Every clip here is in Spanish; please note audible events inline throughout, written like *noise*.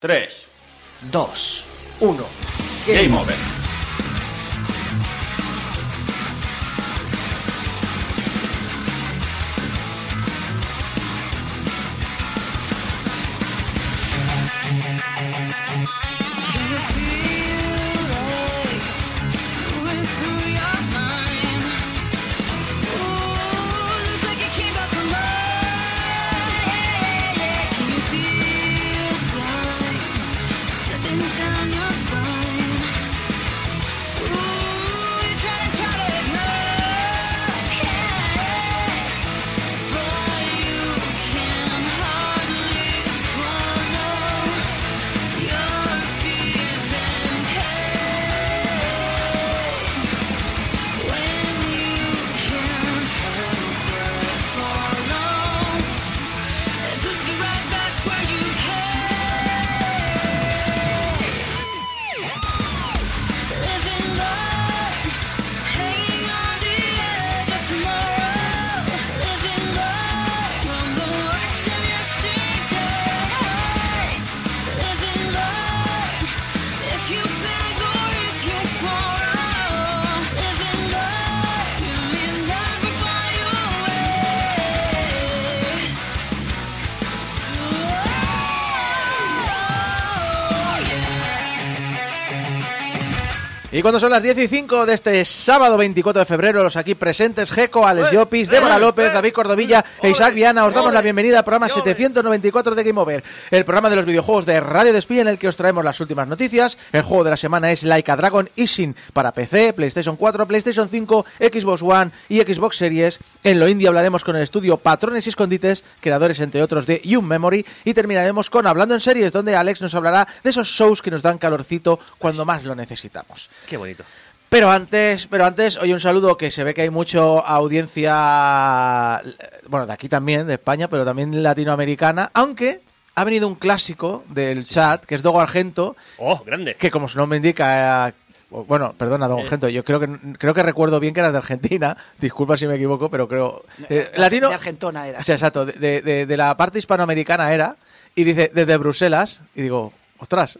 3, 2, 1. Game over. Y cuando son las 10 y 5 de este sábado 24 de febrero, los aquí presentes, Geco, Alex Llopis, Débora López, David Cordovilla e Isaac Viana, os damos la bienvenida al programa 794 de Game Over, el programa de los videojuegos de Radio Despí en el que os traemos las últimas noticias. El juego de la semana es Like a Dragon Ishin para PC, PlayStation 4, PlayStation 5, Xbox One y Xbox Series. En lo indie hablaremos con el estudio Patrones y Escondites, creadores entre otros de Young Memory, y terminaremos con Hablando en Series, donde Alex nos hablará de esos shows que nos dan calorcito cuando más lo necesitamos. Qué bonito. Pero antes, pero antes, oye, un saludo que se ve que hay mucho audiencia, bueno, de aquí también, de España, pero también latinoamericana, aunque ha venido un clásico del chat, que es Dogo Argento, ¡Oh, grande! que como su nombre indica, eh, bueno, perdona, Dogo Eh. Argento, yo creo que creo que recuerdo bien que eras de Argentina, *laughs* disculpa si me equivoco, pero creo... eh, latino... De Argentona era. Sí, exacto, de, de- de- de la parte hispanoamericana era, y dice, desde Bruselas, y digo, ostras,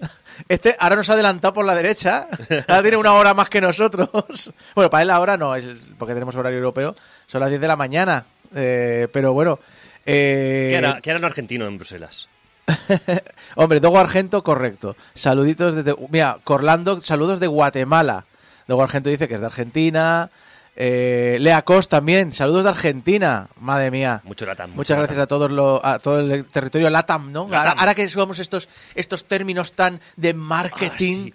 este ahora nos ha adelantado por la derecha, ahora tiene una hora más que nosotros. *laughs* Bueno, para él ahora no, es porque tenemos horario europeo, son las 10 de la mañana, eh, pero bueno... eh, Que era, un argentino en Bruselas. *laughs* Hombre, Dogo Argento, correcto. Saluditos desde... Mira, Corlando, saludos de Guatemala. Dogo Argento dice que es de Argentina. Eh, Lea Cos también, saludos de Argentina. Madre mía. Mucho latam. Muchas gracias a todos lo- a todo el territorio LATAM, ¿no? Ahora, Latam. ahora que usamos estos, estos términos tan de marketing,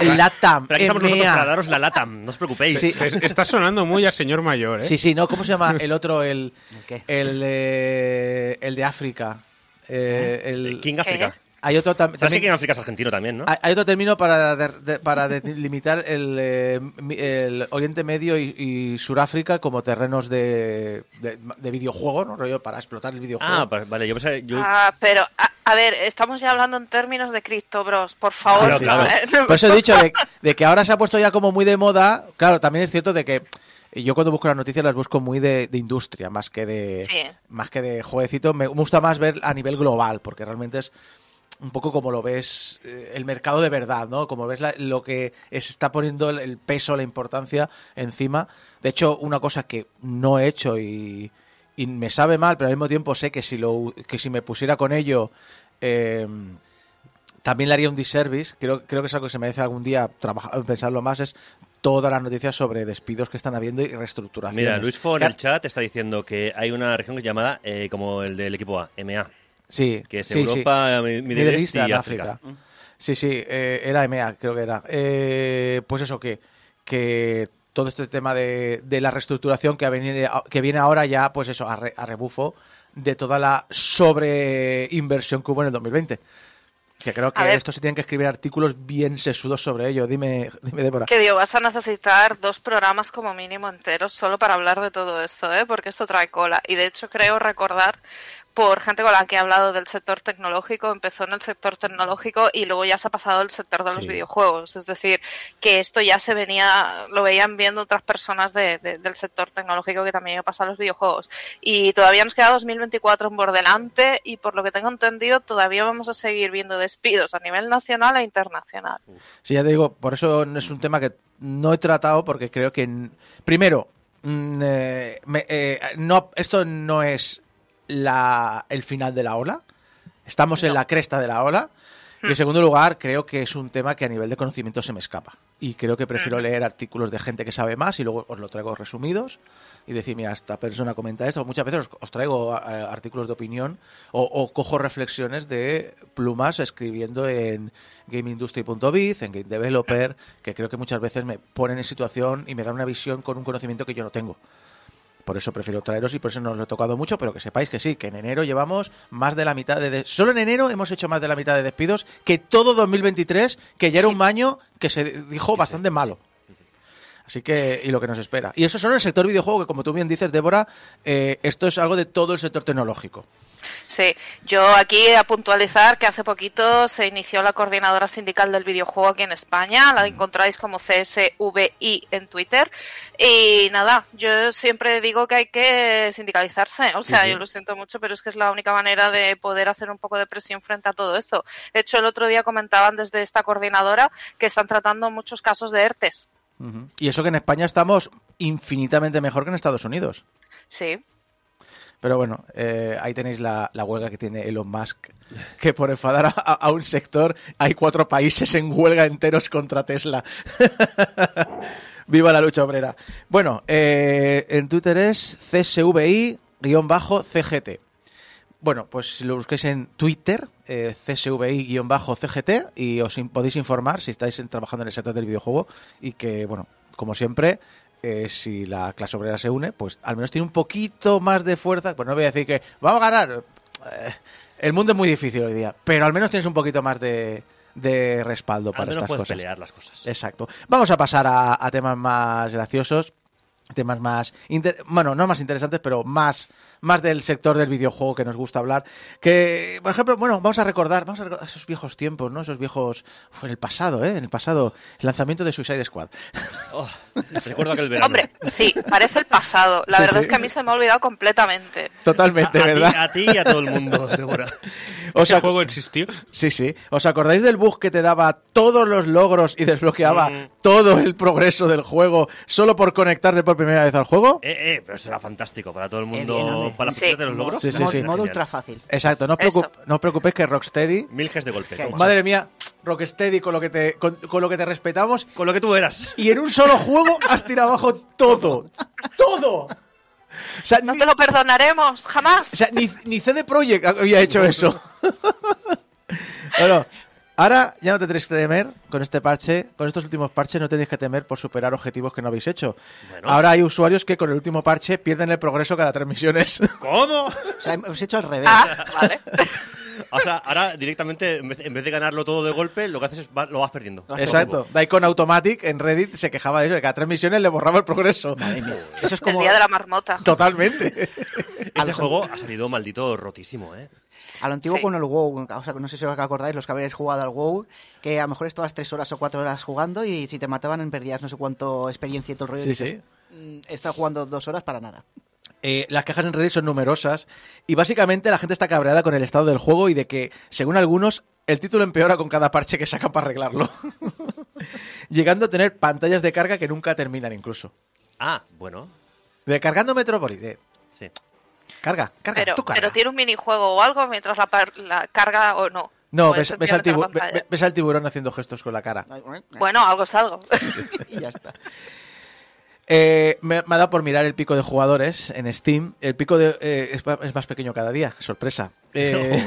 Ah, el LATAM, Pero aquí estamos nosotros para daros la latam, no os preocupéis. Sí. Está sonando muy a señor mayor, ¿eh? Sí, sí, ¿no? ¿Cómo se llama *laughs* el otro? El, ¿El qué? el, eh, el de África. Eh, el, El King África. Hay otro tam- ¿Sabes también. que King África es argentino también, no? Hay, hay otro término para, de- de- para delimitar el, eh, el Oriente Medio y, y Suráfrica como terrenos de, de, de videojuego, ¿no? Rollo para explotar el videojuego. Ah, pa- vale, yo pensaba... Yo... Ah, pero, a, a ver, estamos ya hablando en términos de Cristo, bros, por favor. Sí, claro. *laughs* Por eso he dicho de, de que ahora se ha puesto ya como muy de moda. Claro, también es cierto de que yo cuando busco las noticias las busco muy de, de industria, más que de Sí. más que de jueguecito. Me gusta más ver a nivel global, porque realmente es un poco como lo ves eh, el mercado de verdad, ¿no? Como ves la- lo que se está poniendo el, el peso, la importancia encima. De hecho, una cosa que no he hecho y, y me sabe mal, pero al mismo tiempo sé que si lo que si me pusiera con ello eh, también le haría un disservice. Creo, creo que es algo que se merece algún día trabajar, pensarlo más. Es todas las noticias sobre despidos que están habiendo y reestructuraciones. Mira, Luis Fo en el chat está diciendo que hay una región que es llamada eh, como el del equipo A, MA, Sí, que es sí, sí. Europa, Middle East East y África. África. Sí, sí, eh, era EMEA, creo que era. Eh, pues eso, que, que todo este tema de, de la reestructuración que, ha venido- que viene ahora ya, pues eso, a, re- a rebufo de toda la sobreinversión que hubo en el 2020. Que creo que esto se tienen que escribir artículos bien sesudos sobre ello. Dime, dime Débora. Que digo, vas a necesitar dos programas como mínimo enteros solo para hablar de todo esto, ¿eh? Porque esto trae cola. Y de hecho creo recordar por gente con la que he hablado del sector tecnológico, empezó en el sector tecnológico y luego ya se ha pasado al sector de los Sí. videojuegos. Es decir, que esto ya se venía, lo veían viendo otras personas de- de- del sector tecnológico que también iba a los videojuegos. Y todavía nos queda 2024 por delante y por lo que tengo entendido todavía vamos a seguir viendo despidos a nivel nacional e internacional. Sí, ya te digo, por eso es un tema que no he tratado porque creo que, primero, mm, eh, me- eh, no, esto no es la, el final de la ola, estamos en la cresta de la ola. Y en segundo lugar, creo que es un tema que a nivel de conocimiento se me escapa. Y creo que prefiero leer artículos de gente que sabe más y luego os lo traigo resumidos y decir, mira, esta persona comenta esto. Muchas veces os, traigo eh, artículos de opinión o, o cojo reflexiones de plumas escribiendo en gameindustry.biz, en Game Developer, que creo que muchas veces me ponen en situación y me dan una visión con un conocimiento que yo no tengo. Por eso prefiero traeros y por eso no os lo he tocado mucho, pero que sepáis que sí, que en enero llevamos más de la mitad de... Solo en enero hemos hecho más de la mitad de despidos que todo 2023, que ya era un año que se dijo bastante malo. Así que, y lo que nos espera. Y eso solo en el sector videojuego, que como tú bien dices, Débora, eh, esto es algo de todo el sector tecnológico. Sí, yo aquí a puntualizar que hace poquito se inició la coordinadora sindical del videojuego aquí en España, la encontráis como CSVI en Twitter. Y nada, yo siempre digo que hay que sindicalizarse, o sea, yo lo siento mucho, pero es que es la única manera de poder hacer un poco de presión frente a todo esto. De hecho, el otro día comentaban desde esta coordinadora que están tratando muchos casos de ERTES. Y eso que en España estamos infinitamente mejor que en Estados Unidos. Sí, Pero bueno, eh, ahí tenéis la, la huelga que tiene Elon Musk, que por enfadar a, un sector hay cuatro países en huelga enteros contra Tesla. *laughs* Viva la lucha obrera. Bueno, eh, en Twitter es CSVI-CGT. Bueno, pues si lo busquéis en Twitter, eh, CSVI-CGT, y os podéis informar si estáis trabajando en el sector del videojuego y que, bueno, como siempre, eh, si la clase obrera se une, pues al menos tiene un poquito más de fuerza. Pues no voy a decir que vamos a ganar. Eh, el mundo es muy difícil hoy día, pero al menos tienes un poquito más de, de respaldo Al para menos estas puedes cosas. pelear las cosas. Exacto. Vamos a pasar a, a temas más graciosos, temas más, inter- bueno, no más interesantes, pero más, más del sector del videojuego que nos gusta hablar. Que, por ejemplo, bueno, vamos a recordar, vamos a recordar esos viejos tiempos, ¿no? Esos viejos, fue en el pasado, ¿eh? En el pasado, el lanzamiento de Suicide Squad. Oh, recuerdo aquel verano. hombre, sí, parece el pasado. La Sí, verdad sí. es que a mí se me ha olvidado completamente. Totalmente, a, a ¿verdad? Ti, a ti y a todo el mundo, *laughs* Débora. O ¿Ese sea, juego existió? Sí, sí. ¿Os acordáis del bug que te daba todos los logros y desbloqueaba Mm. todo el progreso del juego solo por conectarte por primera vez al juego? Eh, eh, pero eso era fantástico para todo el Eh, mundo. bien, hombre. para la Sí. de los logros. Sí, sí, modo, sí. modo ultra fácil. Exacto, no os, Eso. preocup- no os preocupéis que Rocksteady Mil de golpe. Madre mía, Rocksteady con lo que te con, con lo que te respetamos Con lo que tú eras. y en un solo juego has tirado abajo todo. Todo. O sea, No ni, te lo perdonaremos, jamás. o sea, ni, ni CD Projekt había hecho eso. *laughs* bueno, ahora ya no tendréis que temer con este parche, con estos últimos parches no tenéis que temer por superar objetivos que no habéis hecho. Bueno. Ahora hay usuarios que con el último parche pierden el progreso cada tres misiones. *laughs* ¿Cómo? O sea, hemos hecho al revés. Ah, vale. *laughs* O sea, ahora directamente, en vez, en vez de ganarlo todo de golpe, lo que haces es va- lo vas perdiendo. Exacto. Daikon Automatic en Reddit se quejaba de eso, de que cada tres misiones le borraba el progreso. Madre mía. Eso es El como día de la marmota. Totalmente. *laughs* Este juego ha salido maldito rotísimo, ¿eh? A lo antiguo Sí. con el WoW. O sea, no sé si os acordáis, los que habéis jugado al WoW, que a lo mejor estabas tres horas o cuatro horas jugando y si te mataban perdías no sé cuánto experiencia y todo el rollo. Sí, y dices, sí. "Mm, estado jugando dos horas para nada. Eh, las quejas en Reddit son numerosas y básicamente la gente está cabreada con el estado del juego y de que, según algunos, el título empeora con cada parche que sacan para arreglarlo. *laughs* Llegando a tener pantallas de carga que nunca terminan incluso. Ah, bueno. De cargando Metropolis. de, Sí. Carga, carga, Pero, tú carga. pero tiene un minijuego o algo mientras la, par- la carga o no. No, ves, ves al tibu- ves al tiburón haciendo gestos con la cara. Bueno, algo es algo. *laughs* y ya está. Eh, me, me ha dado por mirar el pico de jugadores en Steam. El pico de, eh, es, más pequeño cada día, sorpresa. *laughs* Eh,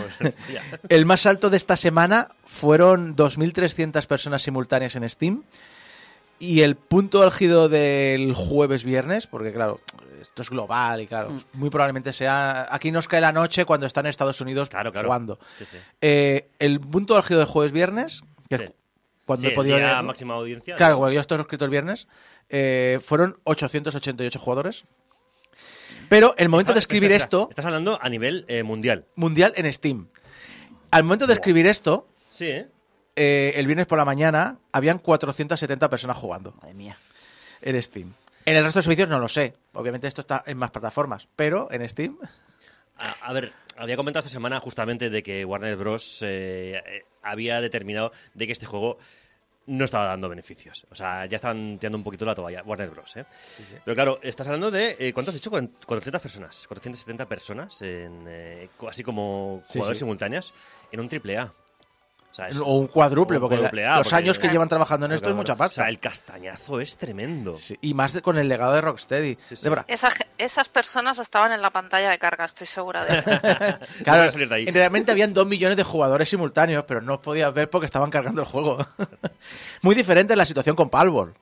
el más alto de esta semana fueron 2.300 personas simultáneas en Steam. Y el punto álgido del jueves viernes, porque claro, esto es global y claro, muy probablemente sea. Aquí nos cae la noche cuando está en Estados Unidos Claro, claro. jugando. Sí, sí. Eh, el punto álgido del jueves viernes, que Sí. cuando he podido leerlo. máxima audiencia. Claro, cuando yo esto lo he escrito el viernes, eh, fueron 888 jugadores. Pero el momento de escribir esto, Estás hablando a nivel eh, mundial. mundial en Steam. Al momento de escribir esto, Sí, ¿eh? Eh, el viernes por la mañana, habían 470 personas jugando Madre mía. en Steam. En el resto de servicios no lo sé. Obviamente esto está en más plataformas, pero en Steam A, a ver, había comentado esta semana justamente de que Warner Bros. eh, eh, había determinado de que este juego no estaba dando beneficios. O sea, ya están tirando un poquito la toalla, Warner Bros. ¿eh? Pero claro, estás hablando de, eh, ¿cuánto has dicho? Cuaren- 400 personas, 470 personas, en, eh, así como Sí, jugadores sí. simultáneas, en un triple A. O, sea, es- o un cuádruple, porque la- cuádruple A, los porque- años que llevan trabajando en esto es mucha pasta. O sea, el castañazo es tremendo. Sí, y más de- con el legado de Rocksteady. Sí, Esa esas personas estaban en la pantalla de carga, estoy segura de ello. *laughs* Claro, puedes salir de ahí. en- realmente habían dos millones de jugadores simultáneos, pero no os podías ver porque estaban cargando el juego. *laughs* Muy diferente es la situación con Palworld.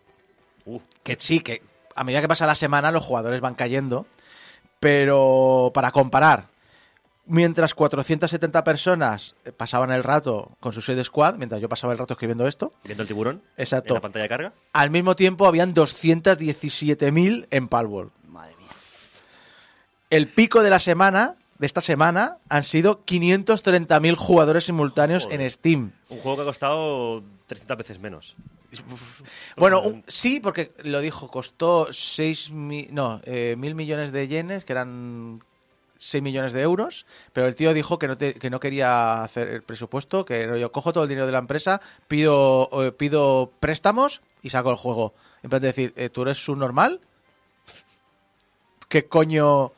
Uh, Que sí, que a medida que pasa la semana los jugadores van cayendo, pero para comparar, mientras 470 personas pasaban el rato con su Suicide Squad, mientras yo pasaba el rato escribiendo esto, viendo el tiburón Exacto. en la pantalla de carga. al mismo tiempo habían 217.000 en Palworld. Madre mía. El pico de la semana, de esta semana, han sido 530.000 jugadores simultáneos Joder. en Steam. Un juego que ha costado 300 veces menos. Bueno, un- sí, porque lo dijo, costó 6 mi- no, eh, mil millones de yenes, que eran 6 millones de euros, pero el tío dijo que no, te- que no quería hacer el presupuesto, que yo cojo todo el dinero de la empresa, pido, eh, pido préstamos y saco el juego. En plan de decir, eh, ¿tú eres subnormal? ¿Qué coño?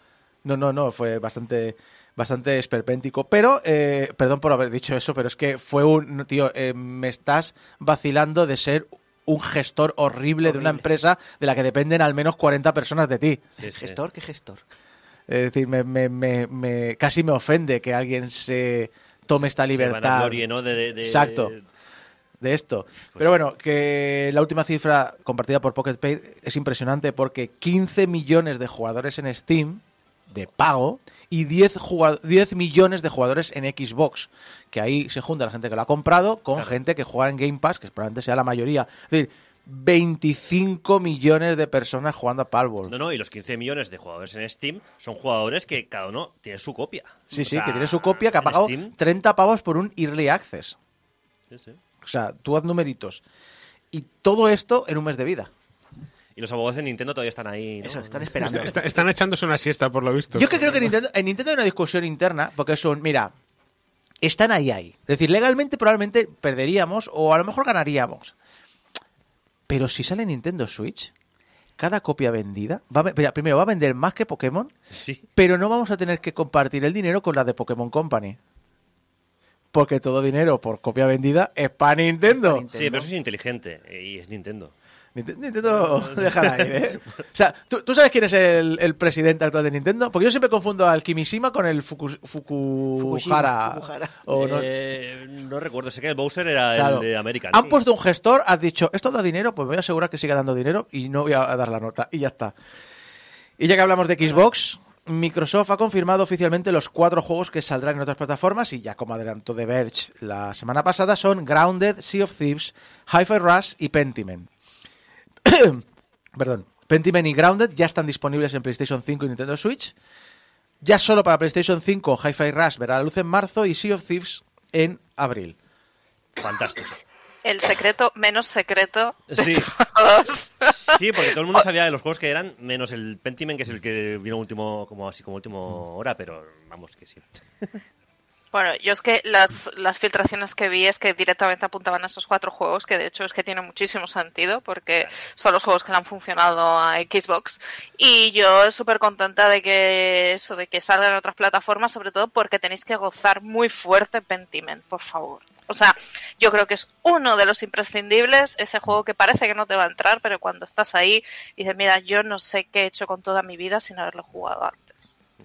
No, no, no, fue bastante bastante esperpéntico, pero eh, perdón por haber dicho eso, pero es que fue un tío, eh, me estás vacilando de ser un gestor horrible, de una empresa de la que dependen al menos 40 personas de ti. Sí, sí. ¿Gestor? ¿Qué gestor? Es decir, me, me- me- me- casi me ofende que alguien se tome esta libertad. De, de- de- Exacto. de esto. Pero bueno, que la última cifra compartida por Pocket Pay es impresionante porque 15 millones de jugadores en Steam de pago y 10, jugado- 10 millones de jugadores en Xbox, que ahí se junta la gente que lo ha comprado con Claro. gente que juega en Game Pass, que probablemente sea la mayoría. Es decir, 25 millones de personas jugando a Palworld. No, no, y los 15 millones de jugadores en Steam son jugadores que cada uno tiene su copia. Sí, O sí, sea, que tiene su copia, que ha pagado Steam- 30 pavos por un Early Access. Sí, sí. O sea, tú haz numeritos. Y todo esto en un mes de vida. Y los abogados de Nintendo todavía están ahí. ¿no? Eso, están esperando. Está- está- están echándose una siesta, por lo visto. Yo que creo que Nintendo, en Nintendo hay una discusión interna, porque es un, mira, están ahí, ahí. Es decir, legalmente probablemente perderíamos o a lo mejor ganaríamos. Pero si sale Nintendo Switch, cada copia vendida, va a, primero va a vender más que Pokémon, Sí. pero no vamos a tener que compartir el dinero con la de Pokémon Company. Porque todo dinero por copia vendida es para Nintendo. Sí, pero eso es inteligente. eh, Y es Nintendo. Ninte- Nintendo, *laughs* déjala ahí, ¿eh? O sea, ¿tú, tú sabes quién es el, el presidente actual de Nintendo? Porque yo siempre confundo al Kimishima con el Fuku, Fukuhara. Fukuhara. O no- Eh, no recuerdo, sé que el Bowser era Claro. el de American. Han sí. puesto un gestor, has dicho, esto da dinero, pues me voy a asegurar que siga dando dinero y no voy a dar la nota. Y ya está. Y ya que hablamos de Xbox, Microsoft ha confirmado oficialmente los cuatro juegos que saldrán en otras plataformas y ya como adelantó The Verge la semana pasada son Grounded, Sea of Thieves, Hi-Fi Rush y Pentiment. *coughs* Perdón. Pentiment y Grounded ya están disponibles en PlayStation 5 y Nintendo Switch. Ya solo para PlayStation 5, Hi-Fi Rush verá la luz en marzo y Sea of Thieves en abril. Fantástico. El secreto menos secreto de Sí. todos. *laughs* Sí, porque todo el mundo sabía de los juegos que eran, menos el Pentiment, que es el que vino último, como así como último hora, pero vamos que sí. Bueno, yo es que las, las filtraciones que vi es que directamente apuntaban a esos cuatro juegos, que de hecho es que tiene muchísimo sentido, porque son los juegos que le han funcionado a Xbox. Y yo súper contenta de que eso, de que salgan en otras plataformas, sobre todo porque tenéis que gozar muy fuerte Pentiment, por favor. O sea, yo creo que es uno de los imprescindibles, ese juego que parece que no te va a entrar, pero cuando estás ahí, dices, mira, yo no sé qué he hecho con toda mi vida sin haberlo jugado antes.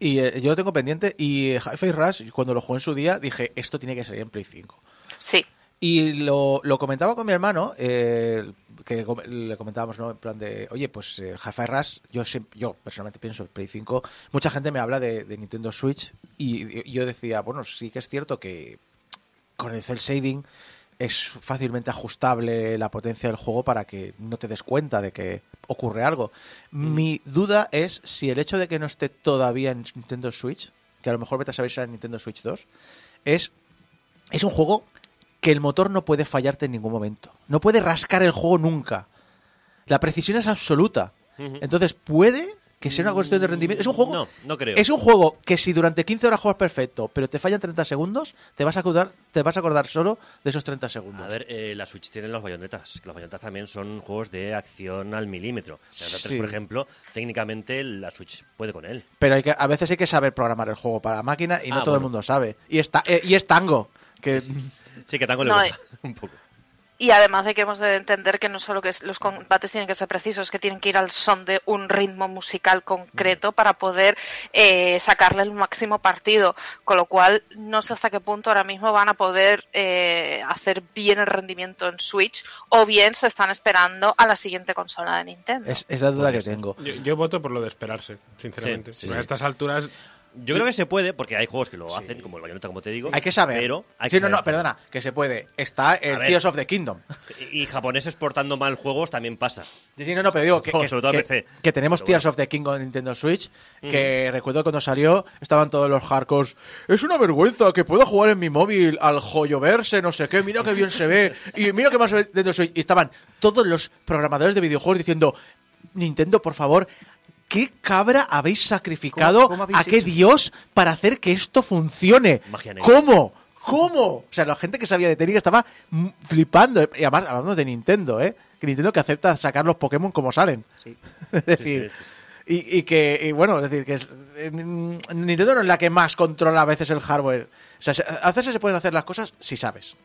Y eh, yo lo tengo pendiente. Y eh, Hi-Fi Rush, cuando lo jugué en su día, dije, esto tiene que salir en Play 5. Sí, Y lo, lo comentaba con mi hermano, eh, que com- le comentábamos, ¿no? En plan de, oye, pues eh, Hi-Fi Rush, yo, yo personalmente pienso en Play 5. Mucha gente me habla de, de Nintendo Switch y, y yo decía, bueno, sí que es cierto que con el cel shading es fácilmente ajustable la potencia del juego para que no te des cuenta de que ocurre algo. Mi duda es si el hecho de que no esté todavía en Nintendo Switch, que a lo mejor vete a saber si en Nintendo Switch 2, es, es un juego que el motor no puede fallarte en ningún momento. No puede rascar el juego nunca. La precisión es absoluta. Entonces puede que sea una cuestión de rendimiento. Es un juego. No, no creo. Es un juego que si durante 15 horas juegas perfecto, pero te fallan 30 segundos, te vas a acordar, te vas a acordar solo de esos 30 segundos. A ver, eh, la Switch tiene los bayonetas. que Los bayonetas también son juegos de acción al milímetro. Bayonetta 3, Sí. por ejemplo, técnicamente la Switch puede con él. Pero hay que, a veces hay que saber programar el juego para la máquina y no Ah, todo el mundo sabe. Y está eh, y es tango. Que Sí, que tango le gusta *laughs* un poco. Y además de que hemos de entender que no solo que es- los combates tienen que ser precisos, que tienen que ir al son de un ritmo musical concreto para poder eh, sacarle el máximo partido. Con lo cual, no sé hasta qué punto ahora mismo van a poder eh, hacer bien el rendimiento en Switch o bien se están esperando a la siguiente consola de Nintendo. es, es la duda que tengo. Yo, yo voto por lo de esperarse, sinceramente. Sí, sí, a estas alturas, Yo creo que se puede, porque hay juegos que lo hacen, como el bayoneta, como te digo. Hay que saber. Pero hay sí, que no, no, saber perdona, que se puede. Está el ver. Tears of the Kingdom. Y, y japoneses portando mal juegos también pasa. Sí, sí, no, no, pero digo que, *laughs* Sobre que- todo en que- PC. que tenemos Pero Tears bueno. of the Kingdom en Nintendo Switch, que recuerdo cuando salió, estaban todos los hardcores. Es una vergüenza que pueda jugar en mi móvil al joyoverse, no sé qué, mira qué bien se ve, y mira qué más se ve Nintendo Switch. Y estaban todos los programadores de videojuegos diciendo, Nintendo, por favor, ¿qué cabra habéis sacrificado ¿Cómo- cómo habéis a qué hecho? dios para hacer que esto funcione? ¿Cómo? ¿Cómo? O sea, la gente que sabía de técnica estaba flipando. Y además, hablando de Nintendo, ¿eh? Que Nintendo que acepta sacar los Pokémon como salen. Sí. *laughs* es decir, sí, Y, y que, y bueno, es decir, que es- eh, Nintendo no es la que más controla a veces el hardware. O sea, se- a veces se pueden hacer las cosas si sabes.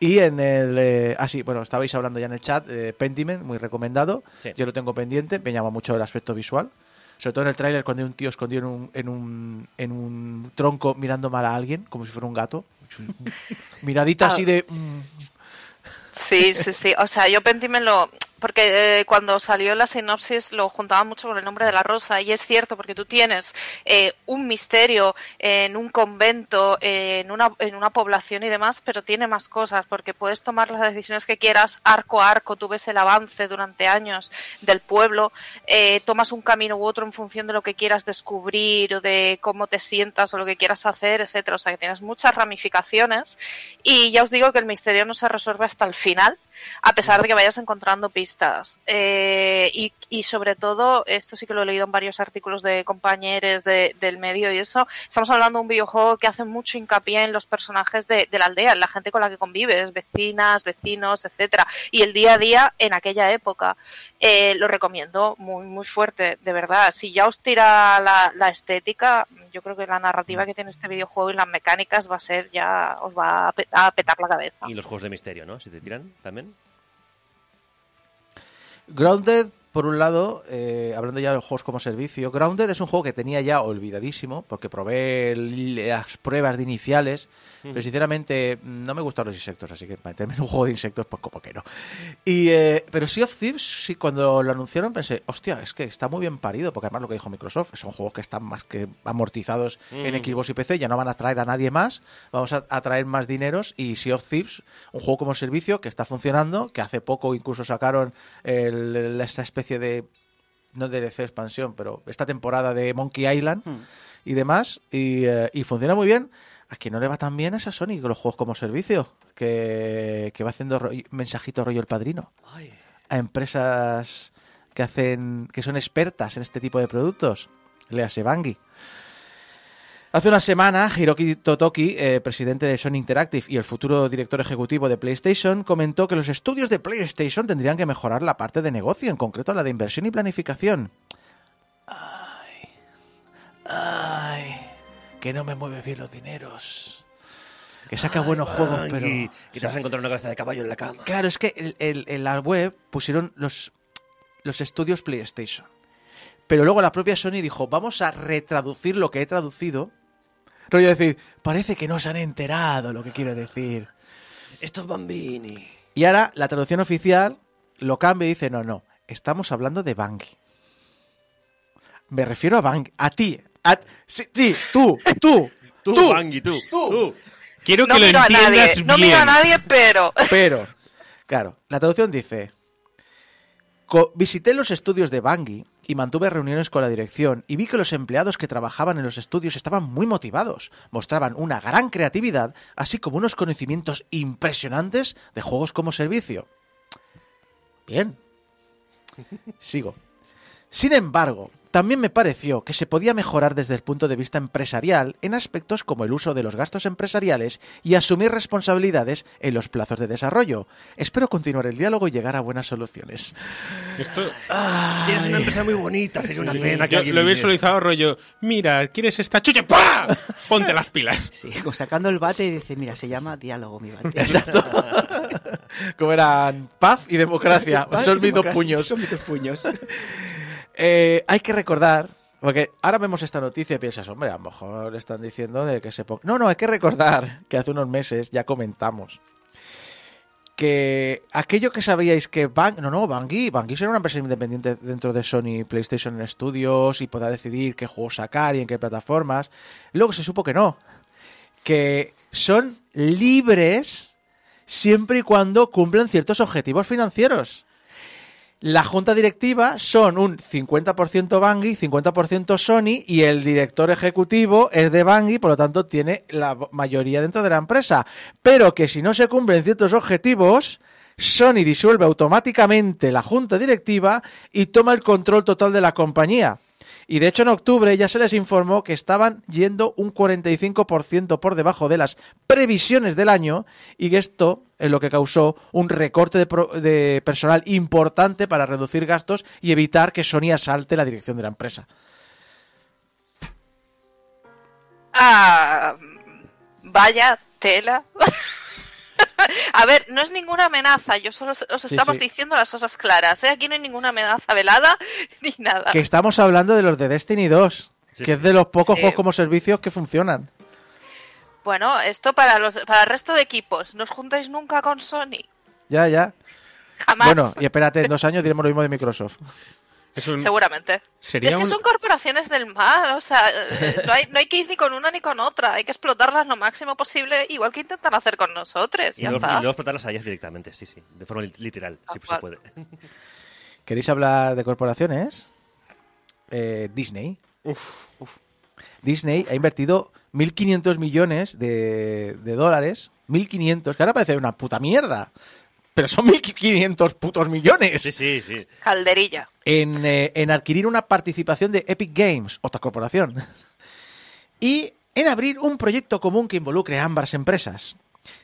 Y en el. Eh, ah, sí, bueno, estabais hablando ya en el chat. Eh, Pentiment, muy recomendado. Sí. Yo lo tengo pendiente. Me llama mucho el aspecto visual. Sobre todo en el tráiler cuando hay un tío escondido en un, en, un, en un tronco mirando mal a alguien, como si fuera un gato. *laughs* Miradita así de. mm, Sí, sí, sí. O sea, yo Pentiment lo... Porque eh, cuando salió la sinopsis lo juntaba mucho con el nombre de la rosa y es cierto porque tú tienes eh, un misterio en un convento, en, una, en una población y demás, pero tiene más cosas porque puedes tomar las decisiones que quieras arco a arco, tú ves el avance durante años del pueblo, eh, tomas un camino u otro en función de lo que quieras descubrir o de cómo te sientas o lo que quieras hacer, etcétera. O sea que tienes muchas ramificaciones y ya os digo que el misterio no se resuelve hasta el final, a pesar de que vayas encontrando pistas. Eh, y, y sobre todo, esto sí que lo he leído en varios artículos de compañeros de- del medio y eso, estamos hablando de un videojuego que hace mucho hincapié en los personajes de, la aldea, en la gente con la que convives, vecinas, vecinos, etcétera, y el día a día en aquella época. Eh, lo recomiendo muy, muy fuerte, de verdad. Si ya os tira la, la estética, yo creo que la narrativa que tiene este videojuego y las mecánicas va a ser ya, os va a, pe- a petar la cabeza. Y los juegos de misterio, ¿no? Si te tiran también. Grounded, por un lado, eh, hablando ya de los juegos como servicio, Grounded es un juego que tenía ya olvidadísimo, porque probé las pruebas de iniciales, pero sinceramente mm, no me gustan los insectos, así que meterme en un juego de insectos, pues como que no. Y, eh, pero Sea of Thieves, sí, cuando lo anunciaron pensé, hostia, es que está muy bien parido, porque además lo que dijo Microsoft, son juegos que están más que amortizados en Xbox y PC, ya no van a traer a nadie más, vamos a, a traer más dineros, y Sea of Thieves, un juego como servicio que está funcionando, que hace poco incluso sacaron el- esta especie de no DLC expansión, pero esta temporada de Monkey Island y demás, y, eh, y funciona muy bien. A que no le va tan bien a esa Sony con los juegos como servicio, que, que va haciendo rollo- mensajito rollo el padrino a empresas que hacen que son expertas en este tipo de productos. Léase Bangui. Hace una semana, Hiroki Totoki, eh, presidente de Sony Interactive y el futuro director ejecutivo de PlayStation, comentó que los estudios de PlayStation tendrían que mejorar la parte de negocio, en concreto la de inversión y planificación. Ay, ay, que no me mueve bien los dineros. Que saca buenos juegos, pero... Y, te vas a encontrar una cabeza de caballo en la cama. Claro, es que el- el- en la web pusieron los, los estudios PlayStation. Pero luego la propia Sony dijo, vamos a retraducir lo que he traducido. Rollo decir, parece que no se han enterado lo que quiero decir. Estos bambini. Y ahora la traducción oficial lo cambia y dice, no, no, estamos hablando de Bang. Me refiero a Bang, a ti. A, sí, sí, tú, tú, *laughs* Tú, tú. Bangui, tú. tú. tú. Quiero no que lo miro a entiendas nadie, no miro a nadie, pero... Pero, claro, la traducción dice: "Co- Visité los estudios de Bangui y mantuve reuniones con la dirección y vi que los empleados que trabajaban en los estudios estaban muy motivados, mostraban una gran creatividad, así como unos conocimientos impresionantes de juegos como servicio. Bien. Sigo. Sin embargo, también me pareció que se podía mejorar desde el punto de vista empresarial en aspectos como el uso de los gastos empresariales y asumir responsabilidades en los plazos de desarrollo. Espero continuar el diálogo y llegar a buenas soluciones. Esto, Tienes una empresa muy bonita, sería una pena que yo alguien lo hubiera visualizado rollo, mira, ¿quieres esta chucha? ¡Pah! Ponte las pilas. Sí, como sacando el bate y dice, mira, se llama diálogo mi bate. Exacto. Como eran paz y democracia. Son mis dos puños. Son mis dos puños. Eh, hay que recordar, porque ahora vemos esta noticia y piensas, hombre, a lo mejor están diciendo de que se... No, no, hay que recordar *laughs* que hace unos meses ya comentamos que aquello que sabíais que Bang... No, no, Bangui, Bangui será una empresa independiente dentro de Sony PlayStation Studios y podrá decidir qué juegos sacar y en qué plataformas. Luego se supo que no, que son libres siempre y cuando cumplan ciertos objetivos financieros. La junta directiva son un 50% Bangui, 50% Sony y el director ejecutivo es de Bangui, por lo tanto tiene la mayoría dentro de la empresa. Pero que si no se cumplen ciertos objetivos, Sony disuelve automáticamente la junta directiva y toma el control total de la compañía. Y de hecho en octubre ya se les informó que estaban yendo un 45% por debajo de las previsiones del año y que esto es lo que causó un recorte de, personal importante para reducir gastos y evitar que Sony asalte la dirección de la empresa. Ah, vaya tela. *laughs* A ver, no es ninguna amenaza, yo solo os Sí, estamos sí. diciendo las cosas claras, ¿eh? Aquí no hay ninguna amenaza velada *laughs* ni nada. Que estamos hablando de los de Destiny 2, Sí, que sí. es de los pocos Sí. juegos como servicios que funcionan. Bueno, esto para los para el resto de equipos, no os juntáis nunca con Sony, Ya, ya. jamás. Bueno, y espérate, en *laughs* dos años diremos lo mismo de Microsoft. Es un- Seguramente. Sería es que un- son corporaciones del mal, o sea, *laughs* no hay, no hay que ir ni con una ni con otra, hay que explotarlas lo máximo posible, igual que intentan hacer con nosotros, Y ya luego, está. y luego explotarlas a ellas directamente, sí, sí. De forma lit- literal, sí se puede. *laughs* ¿Queréis hablar de corporaciones? Eh, Disney. Disney ha invertido 1.500 millones de, de dólares. 1.500, que ahora parece una puta mierda. Pero son 1.500 putos millones. Sí, sí, sí. Calderilla. En, eh, en adquirir una participación de Epic Games, otra corporación. *laughs* y en abrir un proyecto común que involucre a ambas empresas.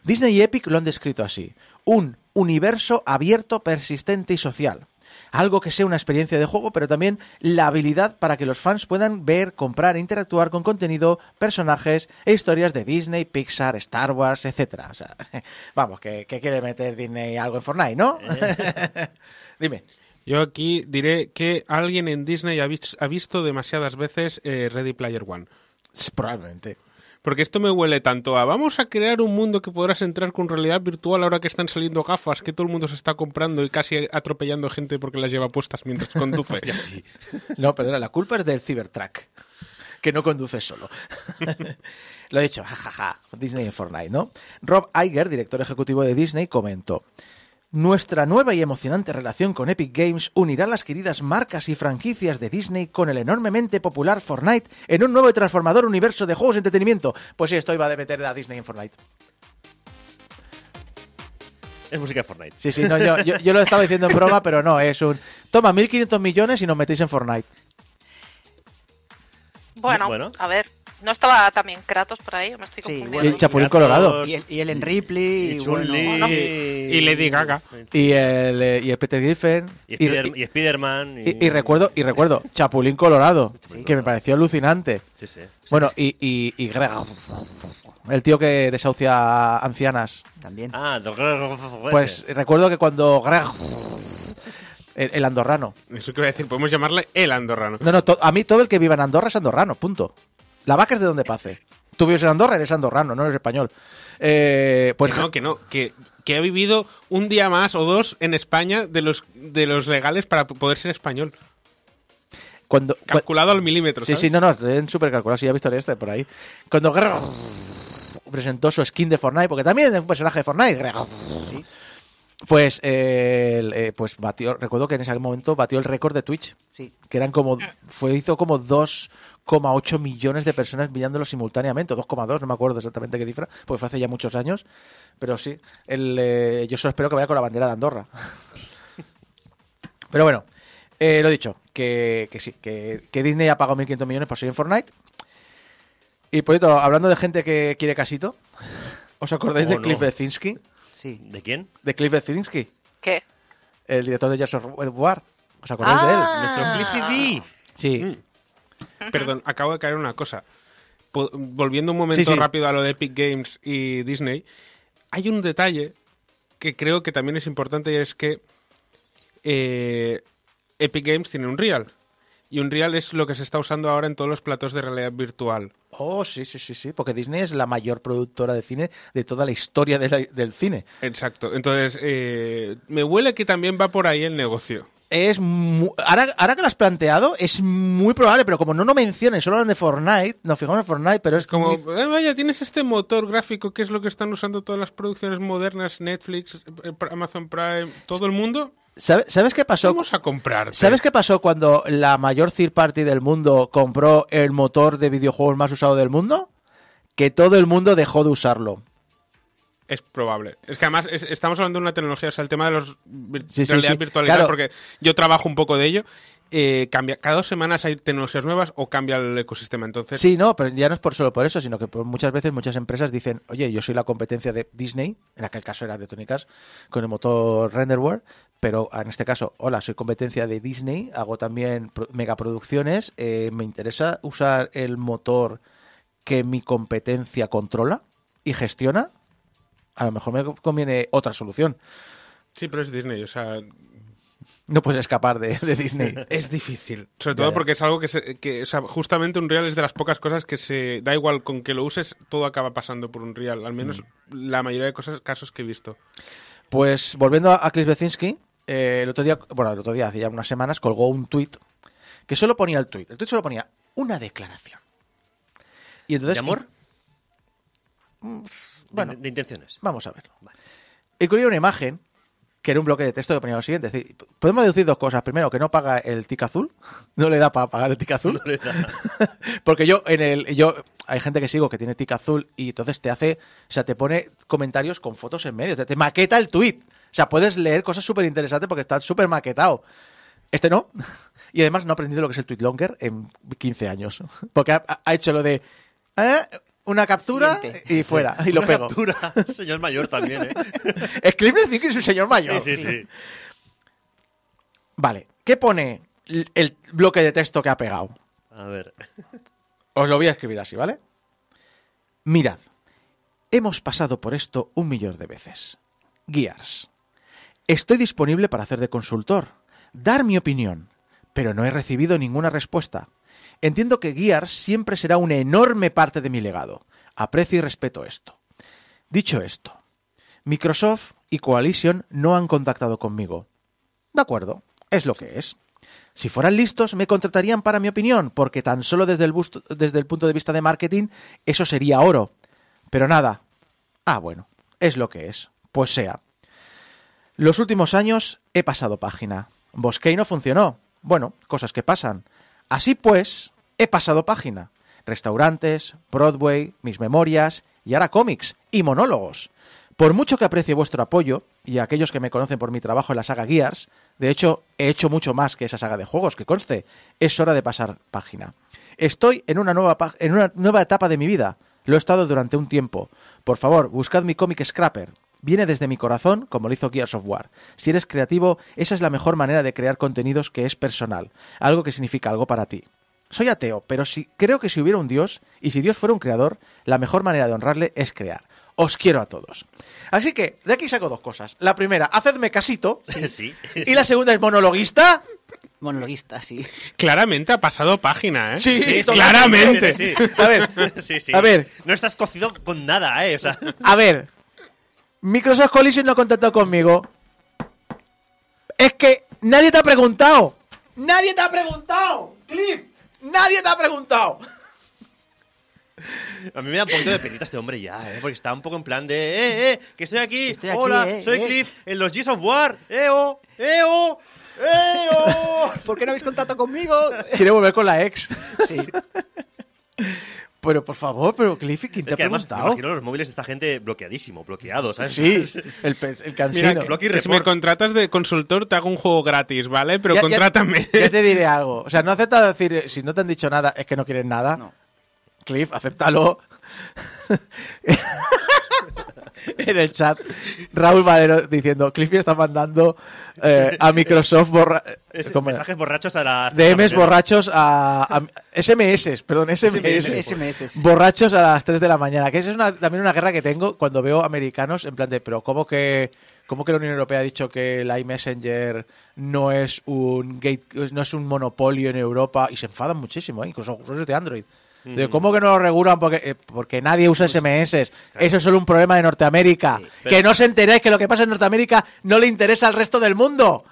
Disney y Epic lo han descrito así. Un universo abierto, persistente y social. Algo que sea una experiencia de juego, pero también la habilidad para que los fans puedan ver, comprar e interactuar con contenido, personajes e historias de Disney, Pixar, Star Wars, etcétera. O sea, *laughs* vamos, que, que quiere meter Disney algo en Fortnite, ¿no? *laughs* Dime. Yo aquí diré que alguien en Disney ha visto demasiadas veces eh, Ready Player One. Probablemente. Porque esto me huele tanto a vamos a crear un mundo que podrás entrar con realidad virtual ahora que están saliendo gafas que todo el mundo se está comprando y casi atropellando gente porque las lleva puestas mientras conduce. *laughs* *laughs* No, perdona, la culpa es del Cybertruck, que no conduce solo. *laughs* Lo he dicho, jajaja, Disney en Fortnite, ¿no? Rob Iger, director ejecutivo de Disney, comentó. Nuestra nueva y emocionante relación con Epic Games unirá las queridas marcas y franquicias de Disney con el enormemente popular Fortnite en un nuevo y transformador universo de juegos de entretenimiento. Pues sí, esto iba a meter a Disney en Fortnite. Es música de Fortnite. Sí, sí, no, yo, yo, yo lo estaba diciendo en broma, pero no, es un... Toma 1.500 millones y nos metéis en Fortnite. Bueno, Bueno. a ver, ¿no estaba también Kratos por ahí? ¿O Me estoy Sí, confundiendo. Y el Chapulín Kratos, Colorado. Y el, y el en Ripley. Y Y, bueno, Y Lady Gaga. Y el, eh, y el Peter Griffin. Y, Y, Spider- y- y Spider-Man. y- y recuerdo, y recuerdo, Chapulín Colorado, *laughs* que me pareció alucinante. Sí, sí. Bueno, y, y, y Greg, el tío que desahucia ancianas. también. Ah, Pues recuerdo que cuando Greg, el, el andorrano. Eso que voy a decir, podemos llamarle el andorrano. No, no, to- a mí todo el que viva en Andorra es andorrano, punto. La vaca es de donde pase. Tú vives en Andorra, eres andorrano, no eres español. Eh, pues Pues no, que no, que, que ha vivido un día más o dos en España de los, de los legales para poder ser español. cuando, Calculado al milímetro, Sí, ¿sabes? sí, no, no, en súper calculado, sí, ya he visto este por ahí. Cuando Greg presentó su skin de Fortnite, porque también es un personaje de Fortnite. Pues, eh, eh, pues batió, recuerdo que en ese momento batió el récord de Twitch, Sí. que eran como, fue, hizo como 2,8 millones de personas mirándolo simultáneamente, o 2,2, no me acuerdo exactamente qué cifra, porque fue hace ya muchos años, pero sí, el, eh, yo solo espero que vaya con la bandera de Andorra. *laughs* Pero bueno, eh, lo dicho, que, que sí, que, que Disney ha pagado 1.500 millones por seguir en Fortnite. Y por cierto, hablando de gente que quiere casito, *laughs* ¿os acordáis Oh, de no. Cliff Bezinski? Sí. ¿De quién? De Cliff Bezinski, ¿Qué? el director de of War. ¿Os acordáis de él? Ah. Nuestro Cliffy B. Sí. Perdón, acabo de caer en una cosa. Volviendo un momento Sí, sí. rápido a lo de Epic Games y Disney, hay un detalle que creo que también es importante y es que eh, Epic Games tiene un Real. Y un Real es lo que se está usando ahora en todos los platos de realidad virtual. Oh, sí, sí, sí, sí, porque Disney es la mayor productora de cine de toda la historia de la- del cine. Exacto. Entonces, eh, me huele que también va por ahí el negocio. Es mu- ahora, ahora que lo has planteado, es muy probable, pero como no lo mencionen, solo hablan de Fortnite, nos fijamos en Fortnite, pero es Como, muy- "Eh, vaya, tienes este motor gráfico que es lo que están usando todas las producciones modernas, Netflix, eh, Amazon Prime, todo el mundo. ¿Sabe- ¿Sabes qué pasó? Vamos a comprar. ¿Sabes qué pasó cuando la mayor third party del mundo compró el motor de videojuegos más usado del mundo? Que todo el mundo dejó de usarlo. Es probable. Es que además es- estamos hablando de una tecnología, o sea, el tema de los vir- Sí, realidad sí. Claro. porque yo trabajo un poco de ello. eh, cambia, cada dos semanas hay tecnologías nuevas o cambia el ecosistema. Entonces, Sí, no, pero ya no es por solo por eso, sino que por muchas veces muchas empresas dicen, oye, yo soy la competencia de Disney, en aquel caso era de Tonicas, con el motor Renderware, pero en este caso, hola, soy competencia de Disney, hago también pro- megaproducciones, eh, me interesa usar el motor que mi competencia controla y gestiona, a lo mejor me conviene otra solución. sí, pero es Disney, o sea, No puedes escapar de, de Disney. *laughs* es difícil. Sobre todo ya. porque es algo que, se- que o sea, justamente un real es de las pocas cosas que se da igual con que lo uses, todo acaba pasando por un real. Al menos Mm. la mayoría de cosas, casos que he visto. Pues volviendo a, a Chris Bezinski, eh, el otro día, bueno, el otro día, hace ya unas semanas, colgó un tuit que solo ponía el tuit. El tuit solo ponía una declaración. Y entonces, ¿De amor? Bueno, de, de intenciones. vamos a verlo. Incluía una imagen que era un bloque de texto que ponía lo siguiente. Es decir, podemos deducir dos cosas. Primero, que no paga el tic azul. *laughs* No le da para pagar el tic azul. *laughs* *laughs* Porque yo, en el, yo, hay gente que sigo que tiene tic azul y entonces te hace, o sea, te pone comentarios con fotos en medio. Te, te maqueta el tweet. O sea, puedes leer cosas súper interesantes porque está súper maquetado. Este no. Y además no ha aprendido lo que es el tweet longer en 15 años. Porque ha, ha hecho lo de ¿eh? Una captura Siguiente. y fuera. Y lo Una pego. captura. *laughs* Señor mayor también, ¿eh? Es Clifford Zinke es un señor mayor. Sí, sí, sí. Vale. ¿Qué pone el- el bloque de texto que ha pegado? A ver. Os lo voy a escribir así, ¿vale? Mirad, hemos pasado por esto un millón de veces. Gears. Estoy disponible para hacer de consultor, dar mi opinión, pero no he recibido ninguna respuesta. Entiendo que Gears siempre será una enorme parte de mi legado. Aprecio y respeto esto. Dicho esto, Microsoft y Coalition no han contactado conmigo. De acuerdo, es lo que es. Si fueran listos, me contratarían para mi opinión, porque tan solo desde el, desde el punto de vista de marketing, eso sería oro. Pero nada. Ah, bueno, es lo que es. Pues sea. Los últimos años he pasado página. Bosquey no funcionó. Bueno, cosas que pasan. Así pues, he pasado página. Restaurantes, Broadway, mis memorias y ahora cómics y monólogos. Por mucho que aprecie vuestro apoyo, y a aquellos que me conocen por mi trabajo en la saga Gears, de hecho, he hecho mucho más que esa saga de juegos, que conste, es hora de pasar página. Estoy en una nueva, en una nueva etapa de mi vida. Lo he estado durante un tiempo. Por favor, buscad mi cómic Scrapper. Viene desde mi corazón, como lo hizo Gears of War. Si eres creativo, esa es la mejor manera de crear contenidos que es personal, algo que significa algo para ti. Soy ateo, pero si, creo que si hubiera un Dios, y si Dios fuera un creador, la mejor manera de honrarle es crear. Os quiero a todos. Así que, de aquí saco dos cosas. La primera, hacedme casito. *laughs* Sí, sí, sí. Y la segunda es monologuista. Monologuista, sí. Claramente ha pasado página, ¿eh? Sí, Sí, sí, claramente. *laughs* sí, sí. A ver, Sí, sí. a ver, No estás cocido con nada, ¿eh? O sea, a ver. Microsoft Collision no ha contactado conmigo. Es que nadie te ha preguntado. Nadie te ha preguntado. Cliff, nadie te ha preguntado. A mí me da un poquito de penita este hombre ya, ¿eh? Porque está un poco en plan de, ¡eh, eh! ¡Que estoy aquí! Estoy aquí, ¡Hola! eh, ¡Soy eh. Cliff! ¡En los Gears of War! ¡Eo! ¡Eo! ¡Eo! *laughs* ¿Por qué no habéis contacto conmigo? Quiere volver con la ex. Sí. Pero por favor, pero Cliffy, ¿quién te Es ha que además me preguntado? imagino los móviles de esta gente bloqueadísimo, bloqueados, ¿sabes? Sí, el, el Mira, cansino. que, que si me contratas de consultor te hago un juego gratis, ¿vale? Pero Ya- ya- contrátame. *laughs* Ya, te diré algo. O sea, no acepta decir, eh, si no te han dicho nada, es que no quieres nada. No. Cliff, acéptalo. *laughs* *laughs* en el chat, Raúl Valero diciendo, Cliffy está mandando eh, a Microsoft borra Es- ¿cómo era? mensajes borrachos a la... DMs borrachos a, a- SMS, perdón, SMS, SMS. borrachos a las 3 de la mañana. Que esa es una- también una guerra que tengo cuando veo americanos en plan de, pero ¿cómo que, cómo que la Unión Europea ha dicho que el iMessenger no es un gate, no es un monopolio en Europa? Y se enfadan muchísimo, ¿eh? incluso usuarios de Android. De, ¿Cómo que no lo regulan? Porque, eh, porque nadie usa SMS. Eso es solo un problema de Norteamérica. Que no os enteréis que lo que pasa en Norteamérica no le interesa al resto del mundo.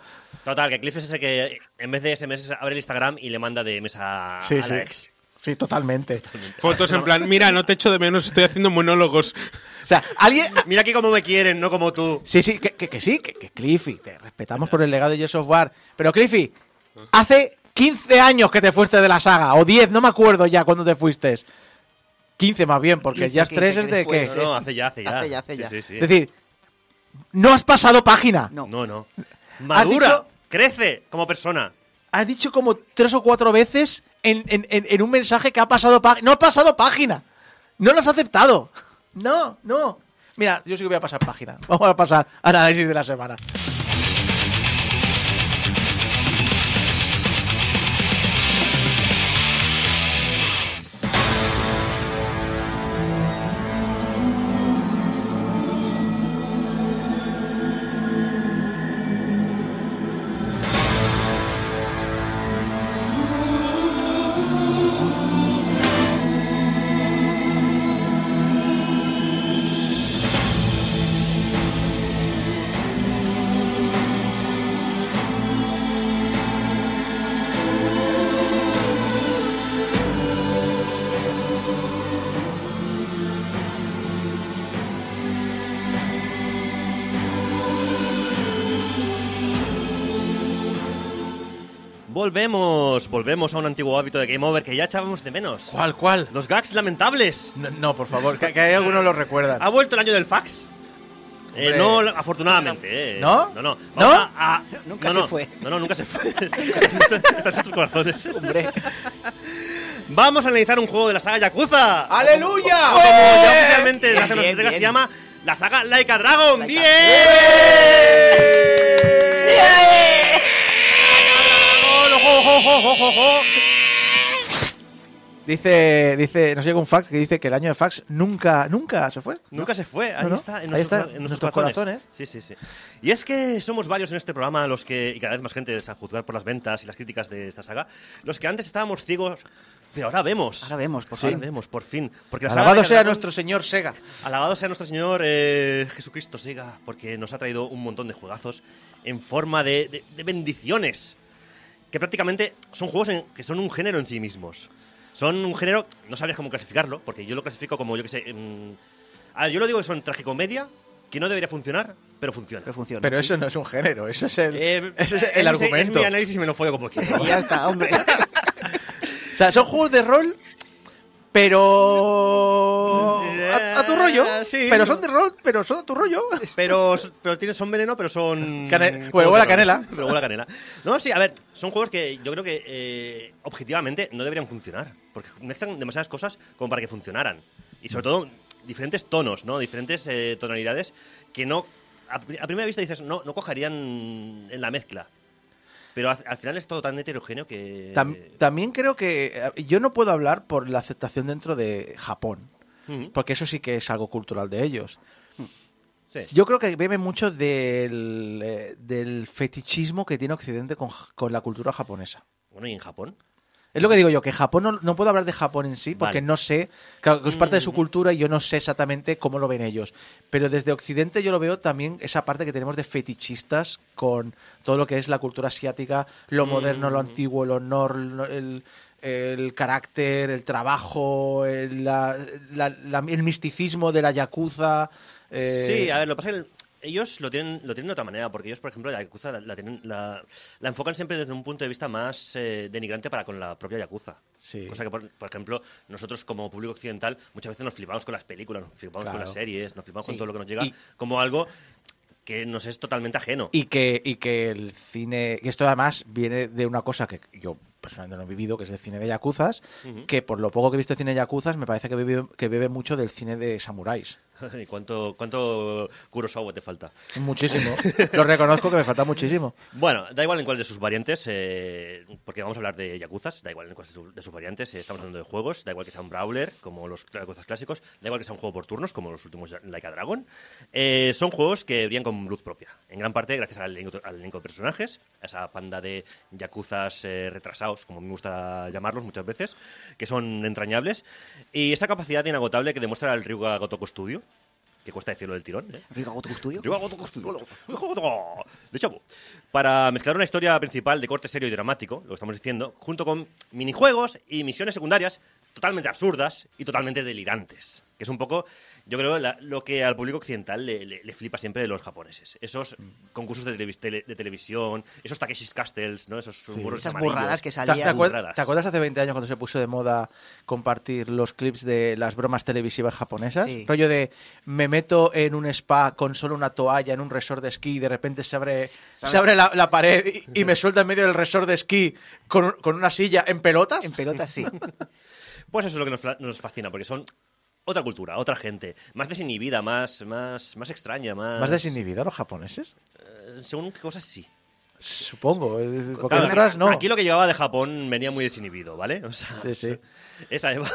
Total, que Cliff es ese que en vez de SMS abre el Instagram y le manda DMs a, Sí, a sí. la ex. Sí, totalmente. Fotos en plan, mira, no te echo de menos, estoy haciendo monólogos. O sea, alguien, Mira aquí cómo me quieren, no como tú. Sí, sí, que, que- que sí, que, que Cliffy, te respetamos por el legado de of War. Pero Cliffy, hace 15 años que te fuiste de la saga, o 10, no me acuerdo ya cuándo te fuiste. 15 más bien, porque 15, Jazz 3 es 15 de que... No, no, hace ya, hace ya. Hace ya, hace ya. Sí, sí, sí. Es decir, no has pasado página. No. No, no. Madura, dicho- crece como persona. Has dicho como tres o cuatro veces en, en- en- en un mensaje que ha pasado página. No has pasado página. No lo has aceptado. No, no. Mira, yo sí que voy a pasar página. Vamos a pasar análisis de la semana. Volvemos, volvemos a un antiguo hábito de Game Over que ya echábamos de menos. ¿Cuál, cuál? Los gags lamentables. No, no, por favor, que, que hay algunos lo recuerdan. Ha vuelto el año del fax. Eh, no, afortunadamente. eh. ¿No? No, no. ¿No? Vamos a- a- Nunca no, se fue. No, no, nunca se fue. *laughs* Están en tus corazones. Hombre, Vamos a analizar un juego de la saga Yakuza. ¡Aleluya! Como ya oficialmente Bien, la bien, entrega se bien. llama la saga Like a Dragon. Like ¡Bien! a- ¡Dragon! ¡Ojo, ojo, ojo, ojo, ojo! Dice, dice, nos llega un fax que dice que el año de fax nunca, nunca se fue. Nunca se fue, ahí No, no. está, en Ahí nuestros, está, en nuestros nuestros corazones. corazones. Sí, sí, sí. Y es que somos varios en este programa los que, y cada vez más gente a juzgar por las ventas y las críticas de esta saga, los que antes estábamos ciegos, pero ahora vemos. ahora vemos, por Ahora fin. vemos, por fin. Porque Alabado sea Dragon- nuestro señor Sega. Alabado sea nuestro Señor eh, Jesucristo Sega, porque nos ha traído un montón de juegazos en forma de, de- de bendiciones. Que prácticamente son juegos en- que son un género en sí mismos. Son un género, no sabrías cómo clasificarlo, porque yo lo clasifico como, yo que sé. mm, a ver, yo lo digo que son tragicomedia, que no debería funcionar, pero funciona. Pero funciona. Pero sí. eso no es un género, eso es el, Eh, ese es el mi- argumento. Es mi análisis y me lo follo como quiero. *laughs* Ya está, hombre. *laughs* O sea, son juegos de rol, pero a, *laughs* a tu rollo. Sí. Pero son de rol, pero son a tu rollo. Pero, pero tienen, son veneno, pero son. Cane- juegos huele a canela. Pero huele a canela. No, sí, a ver, son juegos que yo creo que eh, objetivamente no deberían funcionar. Porque mezclan demasiadas cosas como para que funcionaran. Y sobre todo, diferentes tonos, ¿no? Diferentes eh, tonalidades que no. A, pri- a primera vista dices, no, no cogerían en la mezcla. Pero al, al final es todo tan heterogéneo que. Tam- también creo que eh, yo no puedo hablar por la aceptación dentro de Japón, Porque eso sí que es algo cultural de ellos. sí. Yo creo que bebe mucho del, eh, del fetichismo que tiene Occidente con, con la cultura japonesa. Bueno, ¿y en Japón? Es lo que digo yo, que Japón no, no puedo hablar de Japón en sí porque Vale. no sé, claro, que es parte de su Mm. cultura y yo no sé exactamente cómo lo ven ellos. Pero desde Occidente yo lo veo también esa parte que tenemos de fetichistas con todo lo que es la cultura asiática, lo moderno, Mm. lo antiguo, el honor, lo- el, el carácter, el trabajo, el, la- la- la- el misticismo de la Yakuza. eh, Sí, a ver, lo que pasa es que el- ellos lo tienen, lo tienen de otra manera, porque ellos, por ejemplo, la Yakuza la, tienen, la, la enfocan siempre desde un punto de vista más eh, denigrante para con la propia Yakuza. Sí. Cosa que, por, por ejemplo, nosotros como público occidental muchas veces nos flipamos con las películas, nos flipamos con las series, nos flipamos con todo lo que nos llega Y- como algo que nos es totalmente ajeno. Y que, y que el cine. Y esto además viene de una cosa que yo personalmente no he vivido, que es el cine de yakuzas. Que por lo poco que he visto de cine de yakuzas, me parece que bebe, que bebe mucho del cine de samuráis. *laughs* ¿Y cuánto, cuánto Kurosawa te falta? Muchísimo. lo reconozco que me falta muchísimo. *laughs* Bueno, da igual en cuál de sus variantes, eh, porque vamos a hablar de Yakuzas, da igual en cuál de, su- de sus variantes, eh, estamos hablando de juegos, da igual que sea un brawler, como los Yakuzas clásicos, da igual que sea un juego por turnos, como los últimos Like a Dragon. Eh, son juegos que brillan con luz propia, en gran parte gracias al elenco, al elenco de personajes, a esa panda de Yakuzas eh, retrasados, como me gusta llamarlos muchas veces, que son entrañables, y esa capacidad inagotable que demuestra el Ryuga Gotoku Studio, que cuesta decirlo del tirón, ¿eh? De chavo. Para mezclar una historia principal de corte serio y dramático, lo que estamos diciendo, junto con minijuegos y misiones secundarias totalmente absurdas y totalmente delirantes. Que es un poco, yo creo, la- lo que al público occidental le, le- le flipa siempre de los japoneses. Esos concursos de, televis- tele- de televisión, esos Takeshi's Castles, ¿no? Esos burros Esas amarillos. burradas que ¿Te, salían. te acuer- burradas. te acuerdas hace 20 años cuando se puso de moda compartir los clips de las bromas televisivas japonesas? Sí. Rollo de me meto en un spa con solo una toalla en un resort de esquí y de repente se abre, se abre la, la pared y, y me suelta en medio del resort de esquí con, con una silla en pelotas. En pelotas sí. *laughs* Pues eso es lo que nos, nos fascina, porque son otra cultura, otra gente, más desinhibida, más, más, más extraña, más... ¿Más desinhibidos los japoneses? Eh, Según qué cosas sí. Supongo. Porque Claro, otras no. Aquí lo que llegaba de Japón venía muy desinhibido, ¿vale? O sea, Sí, sí. esa Eva.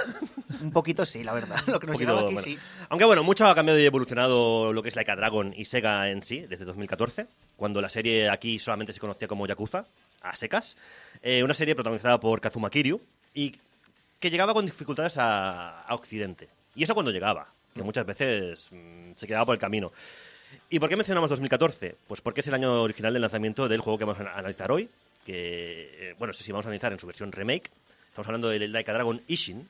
Un poquito sí, la verdad. Lo que nos poquito, aquí bueno. sí. Aunque bueno, mucho ha cambiado y evolucionado lo que es Like a Dragon y Sega en sí, desde 2014, cuando la serie aquí solamente se conocía como Yakuza, a secas. Eh, una serie protagonizada por Kazuma Kiryu y que llegaba con dificultades a, a Occidente. Y eso cuando llegaba, que muchas veces mm, se quedaba por el camino. ¿Y por qué mencionamos 2014? Pues porque es el año original del lanzamiento del juego que vamos a analizar hoy, que, eh, bueno, sí, sí, vamos a analizar en su versión remake. Estamos hablando del Like a Dragon Ishin,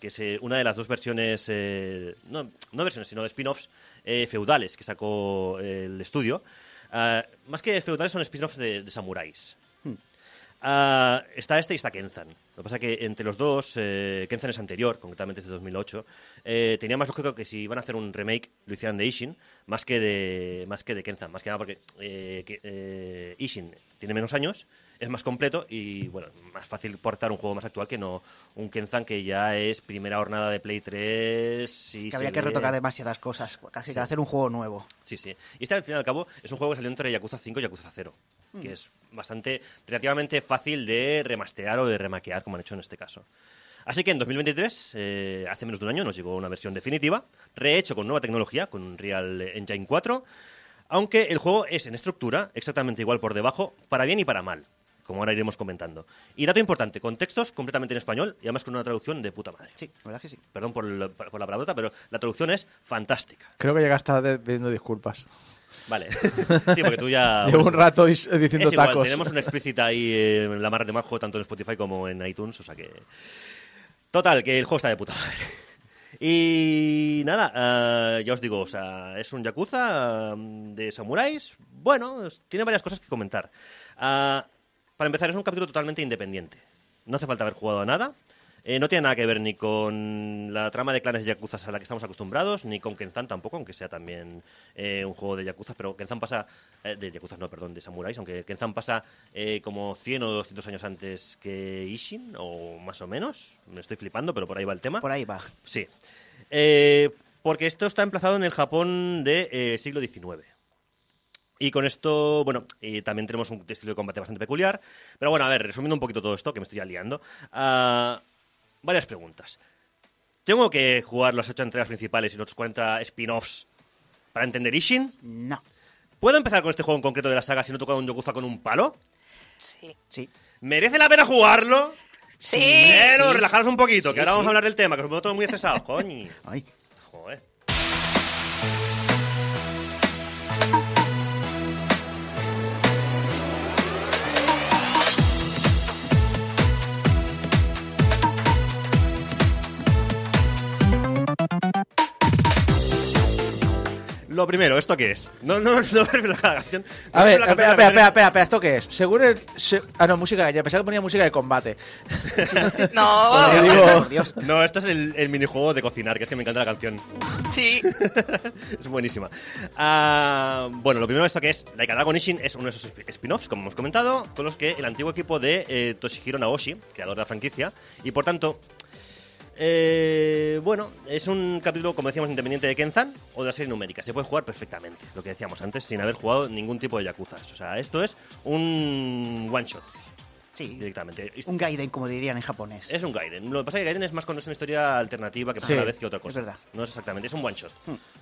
que es eh, una de las dos versiones, eh, no, no versiones, sino spin-offs eh, feudales que sacó eh, el estudio. Ah, más que feudales son spin-offs de, de samuráis. Ah, está este y está Kenzan. Lo que pasa es que entre los dos, eh, Kenzan es anterior, concretamente es de 2008, eh, tenía más lógico que si iban a hacer un remake lo hicieran de Ishin más que de, más que de Kenzan. Más que nada porque eh, que, eh, Ishin tiene menos años, es más completo y bueno, más fácil portar un juego más actual que no un Kenzan que ya es primera jornada de Play 3 y Que habría que ve- retocar demasiadas cosas. Casi que hacer un juego nuevo. Sí, sí. Y este, al fin y al cabo, es un juego que salió entre Yakuza 5 y Yakuza 0. Que es bastante, relativamente fácil de remastear o de remaquear, como han hecho en este caso. Así que en 2023, eh, hace menos de un año, nos llegó una versión definitiva, rehecho con nueva tecnología, con un Real Engine 4, aunque el juego es en estructura exactamente igual por debajo, para bien y para mal, como ahora iremos comentando. Y dato importante, con textos completamente en español y además con una traducción de puta madre. Sí, la verdad que sí. Perdón por, el- por la palabrota, pero la traducción es fantástica. Creo que de- pidiendo disculpas. Vale. Sí, porque tú ya... *laughs* Llevo un rato diciendo es igual, tacos. tenemos una explícita ahí eh, en la mar de majo, tanto en Spotify como en iTunes, o sea que... Total, que el juego está de puta madre. Y nada, eh, ya os digo, o sea, es un Yakuza mm, de samuráis. Bueno, tiene varias cosas que comentar. Ah, para empezar, es un capítulo totalmente independiente. No hace falta haber jugado a nada. Eh, no tiene nada que ver ni con la trama de clanes Yakuza a la que estamos acostumbrados, ni con Kenzan tampoco, aunque sea también eh, un juego de Yakuza, pero Kenzan pasa, eh, de Yakuza no, perdón, de samuráis, aunque Kenzan pasa eh, como 100 o 200 años antes que Ishin, o más o menos, me estoy flipando, pero por ahí va el tema. Por ahí va. Sí. Eh, porque esto está emplazado en el Japón del de, siglo XIX. Y con esto, bueno, y también tenemos un estilo de combate bastante peculiar. Pero bueno, a ver, resumiendo un poquito todo esto, que me estoy ya liando. Varias preguntas. ¿Tengo que jugar las ocho entregas principales y los otros 40 spin-offs para entender Ishin? No. ¿Puedo empezar con este juego en concreto de la saga si no he tocado un Yakuza con un palo? Sí. Sí. ¿Merece la pena jugarlo? Sí. Pero sí. relajaros un poquito, Sí, que ahora vamos a hablar del tema, que os veo todos muy estresados, coño. Ay. Lo primero, ¿esto qué es? No, no, no *laughs* me la canción. A ver, espera, la espera, espera, espera, espera, ¿esto qué es? Según el... se- ah, no, música, ya pensaba que ponía música de combate. *laughs* *laughs* No, Yo digo- Dios. No, esto es el, el minijuego de cocinar, que es que me encanta la canción. sí. es buenísima. Ah, bueno, lo primero esto que es, Like a Dragon Ishin es uno de esos sp- spin-offs, como hemos comentado, con los que el antiguo equipo de eh, Toshihiro Naoshi, creador de la franquicia, y por tanto, eh, bueno, es un capítulo, como decíamos, independiente de Kenzan o de la serie numérica. Se puede jugar perfectamente, lo que decíamos antes, sin haber jugado ningún tipo de Yakuza. O sea, esto es un one-shot Sí. directamente. Un Gaiden, como dirían en japonés. Es un Gaiden. Lo que pasa es que Gaiden es más con una historia alternativa que pasa Sí, a la vez que otra cosa. es verdad. No es exactamente, es un one shot.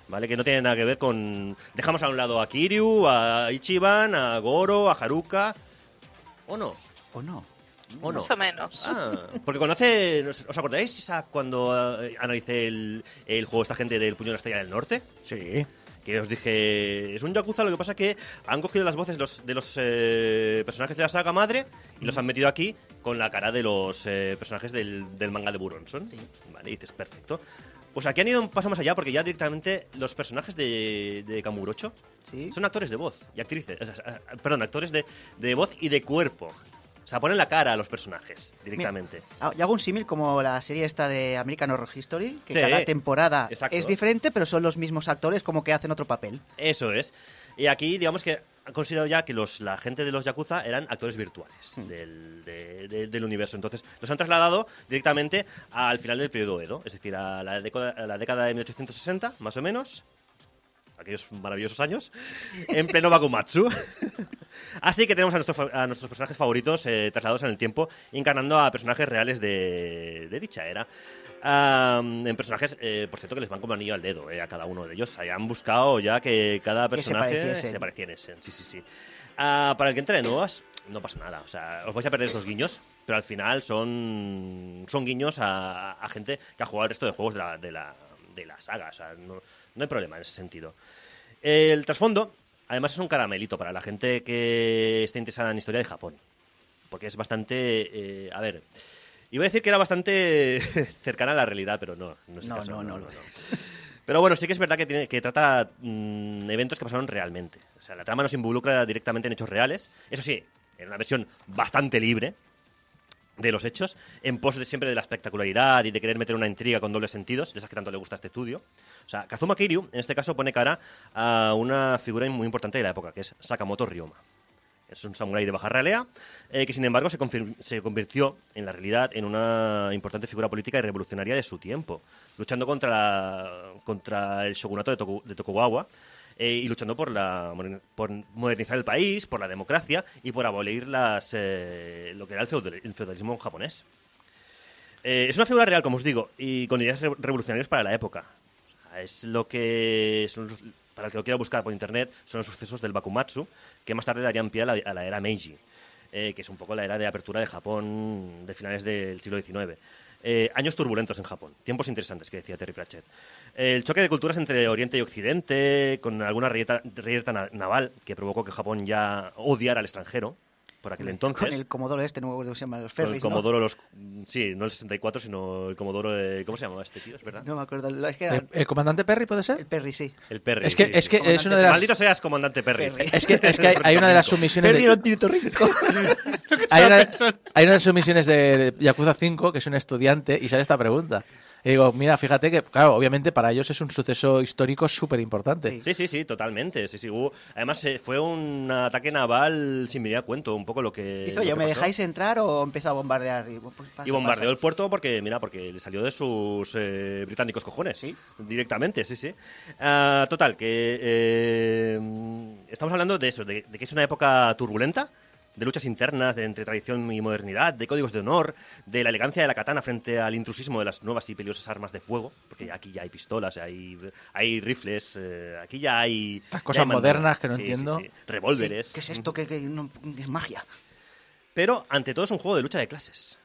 ¿Vale? Que no tiene nada que ver con. Dejamos a un lado a Kiryu, a Ichiban, a Goro, a Haruka. ¿O no? ¿O no? ¿O no? Más o menos. Ah, porque conoce. ¿Os acordáis cuando eh, analicé el, el juego esta gente del Puño de la Estrella del Norte? Sí. Que os dije, es un Yakuza, lo que pasa que han cogido las voces de los, de los eh, personajes de la saga madre y los han metido aquí con la cara de los eh, personajes del, del manga de Buronson. Sí. Vale, y dices, perfecto. Pues aquí han ido un paso más allá porque ya directamente los personajes de, de Kamurocho Sí. son actores de voz y actrices, o sea, perdón, actores de, de voz y de cuerpo. O sea, ponen la cara a los personajes directamente. Ah, Yo hago un símil como la serie esta de American Horror History, que Sí. cada temporada Exacto. es diferente, pero son los mismos actores como que hacen otro papel. Eso es. Y aquí, digamos que han considerado ya que los, la gente de los Yakuza eran actores virtuales del, de- de- del universo. Entonces, los han trasladado directamente al final del periodo Edo, es decir, a la, década, a la década de 1860, más o menos. Aquellos maravillosos años. En pleno Bakumatsu. Así que tenemos a, nuestro a nuestros personajes favoritos eh, trasladados en el tiempo, encarnando a personajes reales de, de dicha era. Am, en personajes, eh, por cierto, que les van como anillo al dedo eh, a cada uno de ellos. Hayan buscado ya que cada personaje se pareciesen. Sí, sí, sí. Ah, para el que entre de nuevas, no pasa nada. O sea, os vais a perder estos guiños, pero al final son, son guiños a, a gente que ha jugado el resto de juegos de la, de la, de la saga. O sea, no, no hay problema en ese sentido. El trasfondo, además, es un caramelito para la gente que esté interesada en historia de Japón. Porque es bastante. eh, a ver. Iba a decir que era bastante *laughs* cercana a la realidad, pero no. No, es No, caso, no, no, no. Pero bueno, sí que es verdad que, tiene, que trata mm, eventos que pasaron realmente. O sea, la trama nos involucra directamente en hechos reales. Eso sí, en una versión bastante libre de los hechos, en pos de siempre de la espectacularidad y de querer meter una intriga con dobles sentidos, de esas que tanto le gusta a este estudio. O sea, Kazuma Kiryu, en este caso, pone cara a una figura muy importante de la época, que es Sakamoto Ryoma. Es un samurái de baja realea, eh, que sin embargo se, se convirtió en la realidad en una importante figura política y revolucionaria de su tiempo, luchando contra, la- contra el shogunato de Tokugawa eh, y luchando por, la, por modernizar el país, por la democracia y por abolir las, eh, lo que era el, feudal- el feudalismo japonés. Eh, es una figura real, como os digo, y con ideas re- revolucionarias para la época. O sea, es lo que. son los- para el que lo quiera buscar por internet, son los sucesos del Bakumatsu, que más tarde darían pie a la, a la era Meiji, eh, que es un poco la era de apertura de Japón de finales del siglo XIX. Eh, años turbulentos en Japón, tiempos interesantes, que decía Terry Pratchett. El choque de culturas entre Oriente y Occidente, con alguna reyerta na- naval que provocó que Japón ya odiara al extranjero por aquel entonces. Con el Comodoro este, no me acuerdo cómo se llama, los Con ferries, el ¿no? Comodoro, los. Sí, no el 64, sino el Comodoro de. ¿Cómo se llamaba este tío? Es verdad. No me acuerdo, es que era ¿El, el comandante Perry puede el ser? Perry, sí. El Perry. Es que, sí, es, que es una de las... Maldito seas, comandante Perry. Perry. Es que, es que hay, hay una de las sumisiones Perry de, era rico. *laughs* hay, una, hay una de las sumisiones de Yakuza 5 que es un estudiante y sale esta pregunta. Y digo, mira, fíjate que, claro, obviamente para ellos es un suceso histórico súper importante. Sí. Sí, sí, sí, totalmente. Sí, sí, hubo- Además, eh, fue un ataque naval sin venir a cuento, un poco lo que. Hizo lo yo, que ¿me pasó. dejáis entrar o empezó a bombardear? Y, pues, pasa, Y bombardeó pasa. el puerto porque, mira, porque le salió de sus eh, británicos cojones. Sí. Directamente, sí, sí. Ah, total, que eh, estamos hablando de eso, de, de que es una época turbulenta, de luchas internas, de entre tradición y modernidad, de códigos de honor, de la elegancia de la katana frente al intrusismo de las nuevas y peligrosas armas de fuego, porque aquí ya hay pistolas, hay, hay rifles, eh, aquí ya hay... Estas cosas hay modernas que no Sí, sí, entiendo. sí. Revólveres. ¿Qué es esto? que no- es magia? Pero ante todo es un juego de lucha de clases.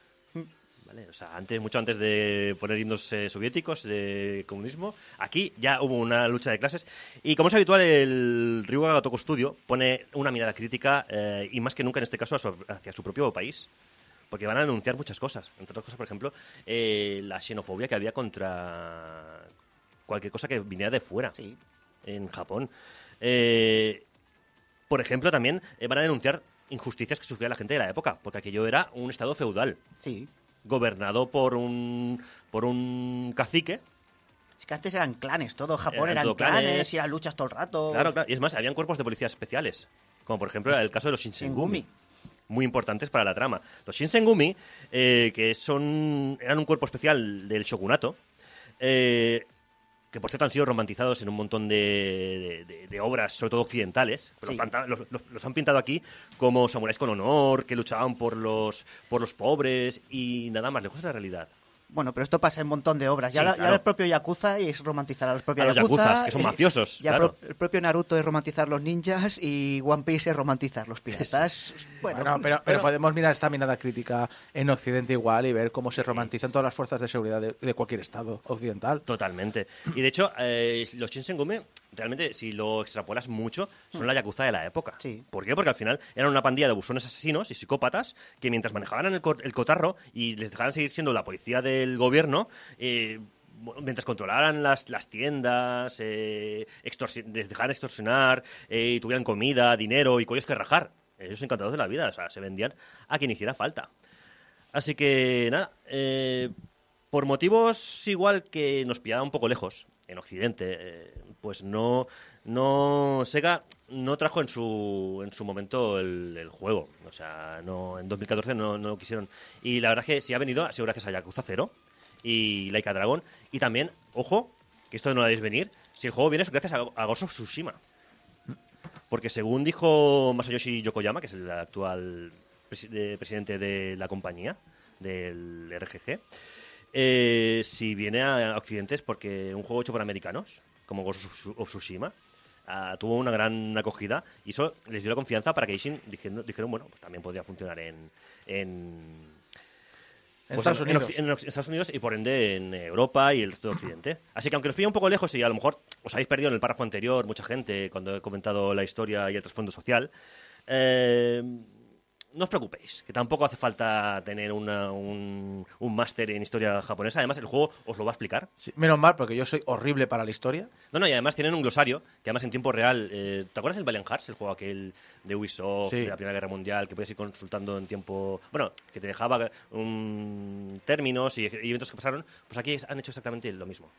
¿Vale? O sea, antes, mucho antes de poner himnos eh, soviéticos de comunismo, aquí ya hubo una lucha de clases. Y como es habitual, el Ryuga Gotoku Studio pone una mirada crítica, eh, y más que nunca en este caso, su- hacia su propio país. Porque van a denunciar muchas cosas. Entre otras cosas, por ejemplo, eh, la xenofobia que había contra cualquier cosa que viniera de fuera. Sí. en Japón. Por ejemplo, también van a denunciar injusticias que sufría la gente de la época, porque aquello era un estado feudal, Sí. Gobernado por un, por un cacique. Es que antes eran clanes, todo Japón Eran eran, todo clanes, clanes. y eran luchas todo el rato. Claro, claro. Y es más, habían cuerpos de policía especiales, como por ejemplo el caso de los Shinsengumi. Muy importantes para la trama. Los Shinsengumi, eh, que son eran un cuerpo especial del shogunato, eh, que por cierto han sido romantizados en un montón de, de- obras, sobre todo occidentales. Pero Sí. los- los han pintado aquí como samuráis con honor, que luchaban por los, por los pobres y nada más lejos de la realidad. Bueno, pero esto pasa en un montón de obras. Ya, Sí, la- ya el propio Yakuza es romantizar a los propios A los Yakuza. yakuzas, que son mafiosos, ya claro. pro- el propio Naruto es romantizar los ninjas y One Piece es romantizar los piratas. Bueno, Bueno, pero, pero podemos mirar esta mirada crítica en Occidente igual y ver cómo se romantizan todas las fuerzas de seguridad de, de cualquier estado occidental. Totalmente. Y de hecho, eh, los Shinsengumi, realmente, si lo extrapolas mucho, son la yakuza de la época. Sí. ¿Por qué? Porque al final eran una pandilla de buzones asesinos y psicópatas que mientras manejaban el, co- el cotarro y les dejaran seguir siendo la policía del gobierno, eh, mientras controlaran las, las tiendas, eh, les dejaran extorsionar eh, y tuvieran comida, dinero y collos que rajar. Ellos encantados de la vida, o sea, se vendían a quien hiciera falta. Así que nada, eh, por motivos igual que nos pillaba un poco lejos en Occidente, pues no, no Sega no trajo en su en su momento el, juego, o sea, no en 2014 no, no lo quisieron. Y la verdad es que si ha venido ha sido gracias a Yakuza 0 y Laika Dragon y también, ojo, que esto no lo veis venir, si el juego viene es gracias a, a Ghost of Tsushima. Porque según dijo Masayoshi Yokoyama, que es el actual de- presidente de la compañía, del RGG, eh, si viene a Occidente es porque un juego hecho por americanos, como Ghost of Tsushima, ah, tuvo una gran acogida y eso les dio la confianza para que Ishin dijeron, dijeron bueno, pues también podría funcionar en... en En pues Estados en- Unidos. en Occ- en Estados Unidos y por ende en Europa y el resto de Occidente. Así que aunque os pilla un poco lejos y a lo mejor os habéis perdido en el párrafo anterior, mucha gente, cuando he comentado la historia y el trasfondo social, eh, no os preocupéis, que tampoco hace falta tener una- un, un máster en historia japonesa. Además, el juego os lo va a explicar. Sí, menos mal, porque yo soy horrible para la historia. No, no, y además tienen un glosario que además en tiempo real... eh, ¿Te acuerdas del Valiant Hearts, el juego aquel de Ubisoft, Sí. de la Primera Guerra Mundial, que puedes ir consultando en tiempo... Bueno, que te dejaba un, términos y, y eventos que pasaron? Pues aquí han hecho exactamente lo mismo.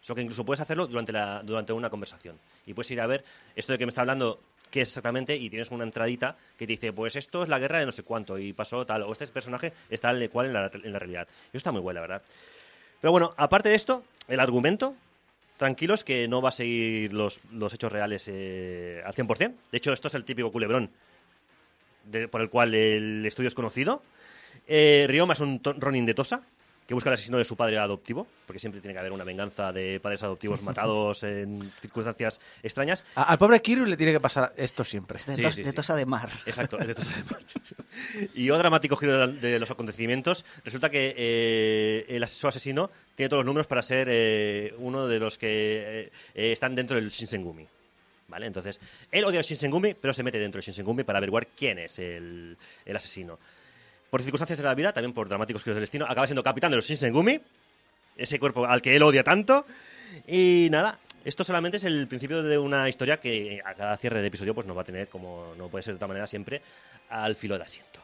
Solo que incluso puedes hacerlo durante, la, durante una conversación. Y puedes ir a ver esto de que me está hablando, qué exactamente, y tienes una entradita que te dice, pues esto es la guerra de no sé cuánto, y pasó tal, o este personaje está tal cual en la, en la realidad. Y eso está muy bueno, la verdad. Pero bueno, aparte de esto, el argumento, tranquilos que no va a seguir los, los hechos reales eh, al 100%. De hecho, esto es el típico culebrón de- por el cual el estudio es conocido. Eh, Ryoma es un Ronin de Tosa, que busca el asesino de su padre adoptivo, porque siempre tiene que haber una venganza de padres adoptivos *laughs* matados en circunstancias extrañas. A- al pobre Kiryu le tiene que pasar esto siempre. de, sí, tos- sí, de sí. tosa de mar. Exacto, es de Tosa de Mar. *laughs* Y otro dramático giro de, de los acontecimientos. Resulta que eh, el as- su asesino tiene todos los números para ser eh, uno de los que eh, eh, están dentro del Shinsengumi. ¿Vale? Entonces, él odia al Shinsengumi, pero se mete dentro del Shinsengumi para averiguar quién es el, el asesino. Por circunstancias de la vida, también por dramáticos giros del destino, acaba siendo capitán de los Shinsengumi, ese cuerpo al que él odia tanto. Y nada, esto solamente es el principio de una historia que a cada cierre de episodio pues nos va a tener, como no puede ser de otra manera siempre, al filo del asiento.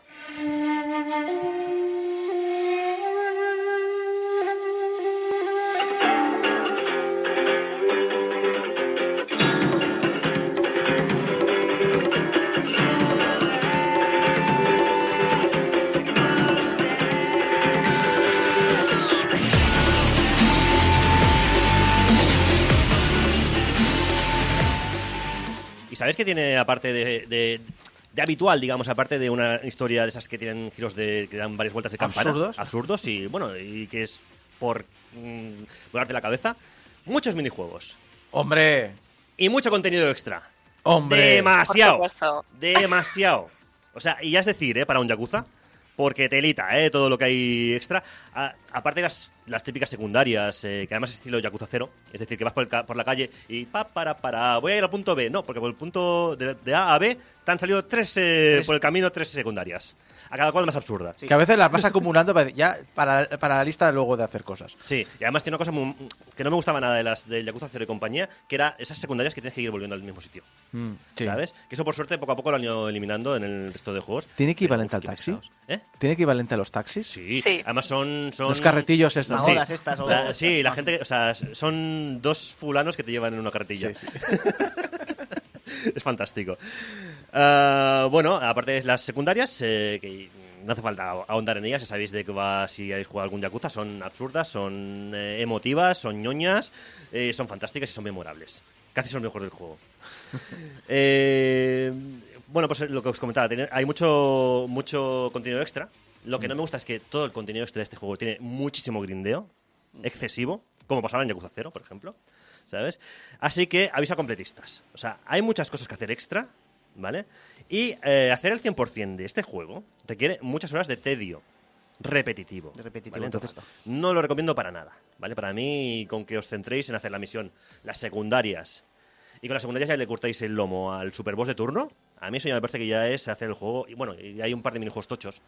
¿Y sabes qué tiene aparte de, de- de habitual, digamos, aparte de una historia de esas que tienen giros de que dan varias vueltas de campana? ¿Absurdos? Absurdos y, bueno, y que es por mm, volarte la cabeza. Muchos minijuegos. Hombre, Y mucho contenido extra. hombre. Demasiado. Demasiado. O sea, y ya es decir, ¿eh? Para un Yakuza. Porque telita, ¿eh? Todo lo que hay extra. A- aparte de las, las típicas secundarias, eh, que además es estilo Yakuza 0. Es decir, que vas por, el por la calle y pa, para, para, voy a ir al punto B. No, porque por el punto de, de A a B te han salido tres, eh, por el camino tres secundarias. A cada cual más absurda. Sí. Que a veces las vas acumulando para, ya para, para la lista luego de hacer cosas. Sí, y además tiene una cosa muy- que no me gustaba nada de las del Yakuza 0 y compañía, que era esas secundarias que tienes que ir volviendo al mismo sitio. Mm, sí. ¿Sabes? Que eso por suerte poco a poco lo han ido eliminando en el resto de juegos. ¿Tiene equivalente Pero, al qué taxi? pesados. ¿Eh? ¿Tiene equivalente a los taxis? Sí. Sí. Además son, son... Los carretillos estos. Las odas estas, o- La- sí, la gente, o sea, son dos fulanos que te llevan en una carretilla. Sí, *laughs* es fantástico. Ah, bueno, aparte de las secundarias, eh, que no hace falta ahondar en ellas, ya sabéis de que va si habéis jugado algún Yakuza, son absurdas, son eh, emotivas, son ñoñas, eh, son fantásticas y son memorables. Casi son mejores del juego. *laughs* Eh, bueno, pues lo que os comentaba, hay mucho, mucho contenido extra. Lo que no me gusta es que todo el contenido extra de este juego tiene muchísimo grindeo, excesivo, como pasaba en Yakuza 0, por ejemplo. ¿Sabes? Así que aviso a completistas. O sea, hay muchas cosas que hacer extra, ¿vale? Y eh, hacer el 100% de este juego requiere muchas horas de tedio repetitivo. Repetitivo ¿vale? Entonces, no lo recomiendo para nada, ¿vale? Para mí, con que os centréis en hacer la misión, las secundarias, y con las secundarias ya le cortáis el lomo al superboss de turno, a mí eso ya me parece que ya es hacer el juego. Y bueno, y hay un par de minijuegos tochos,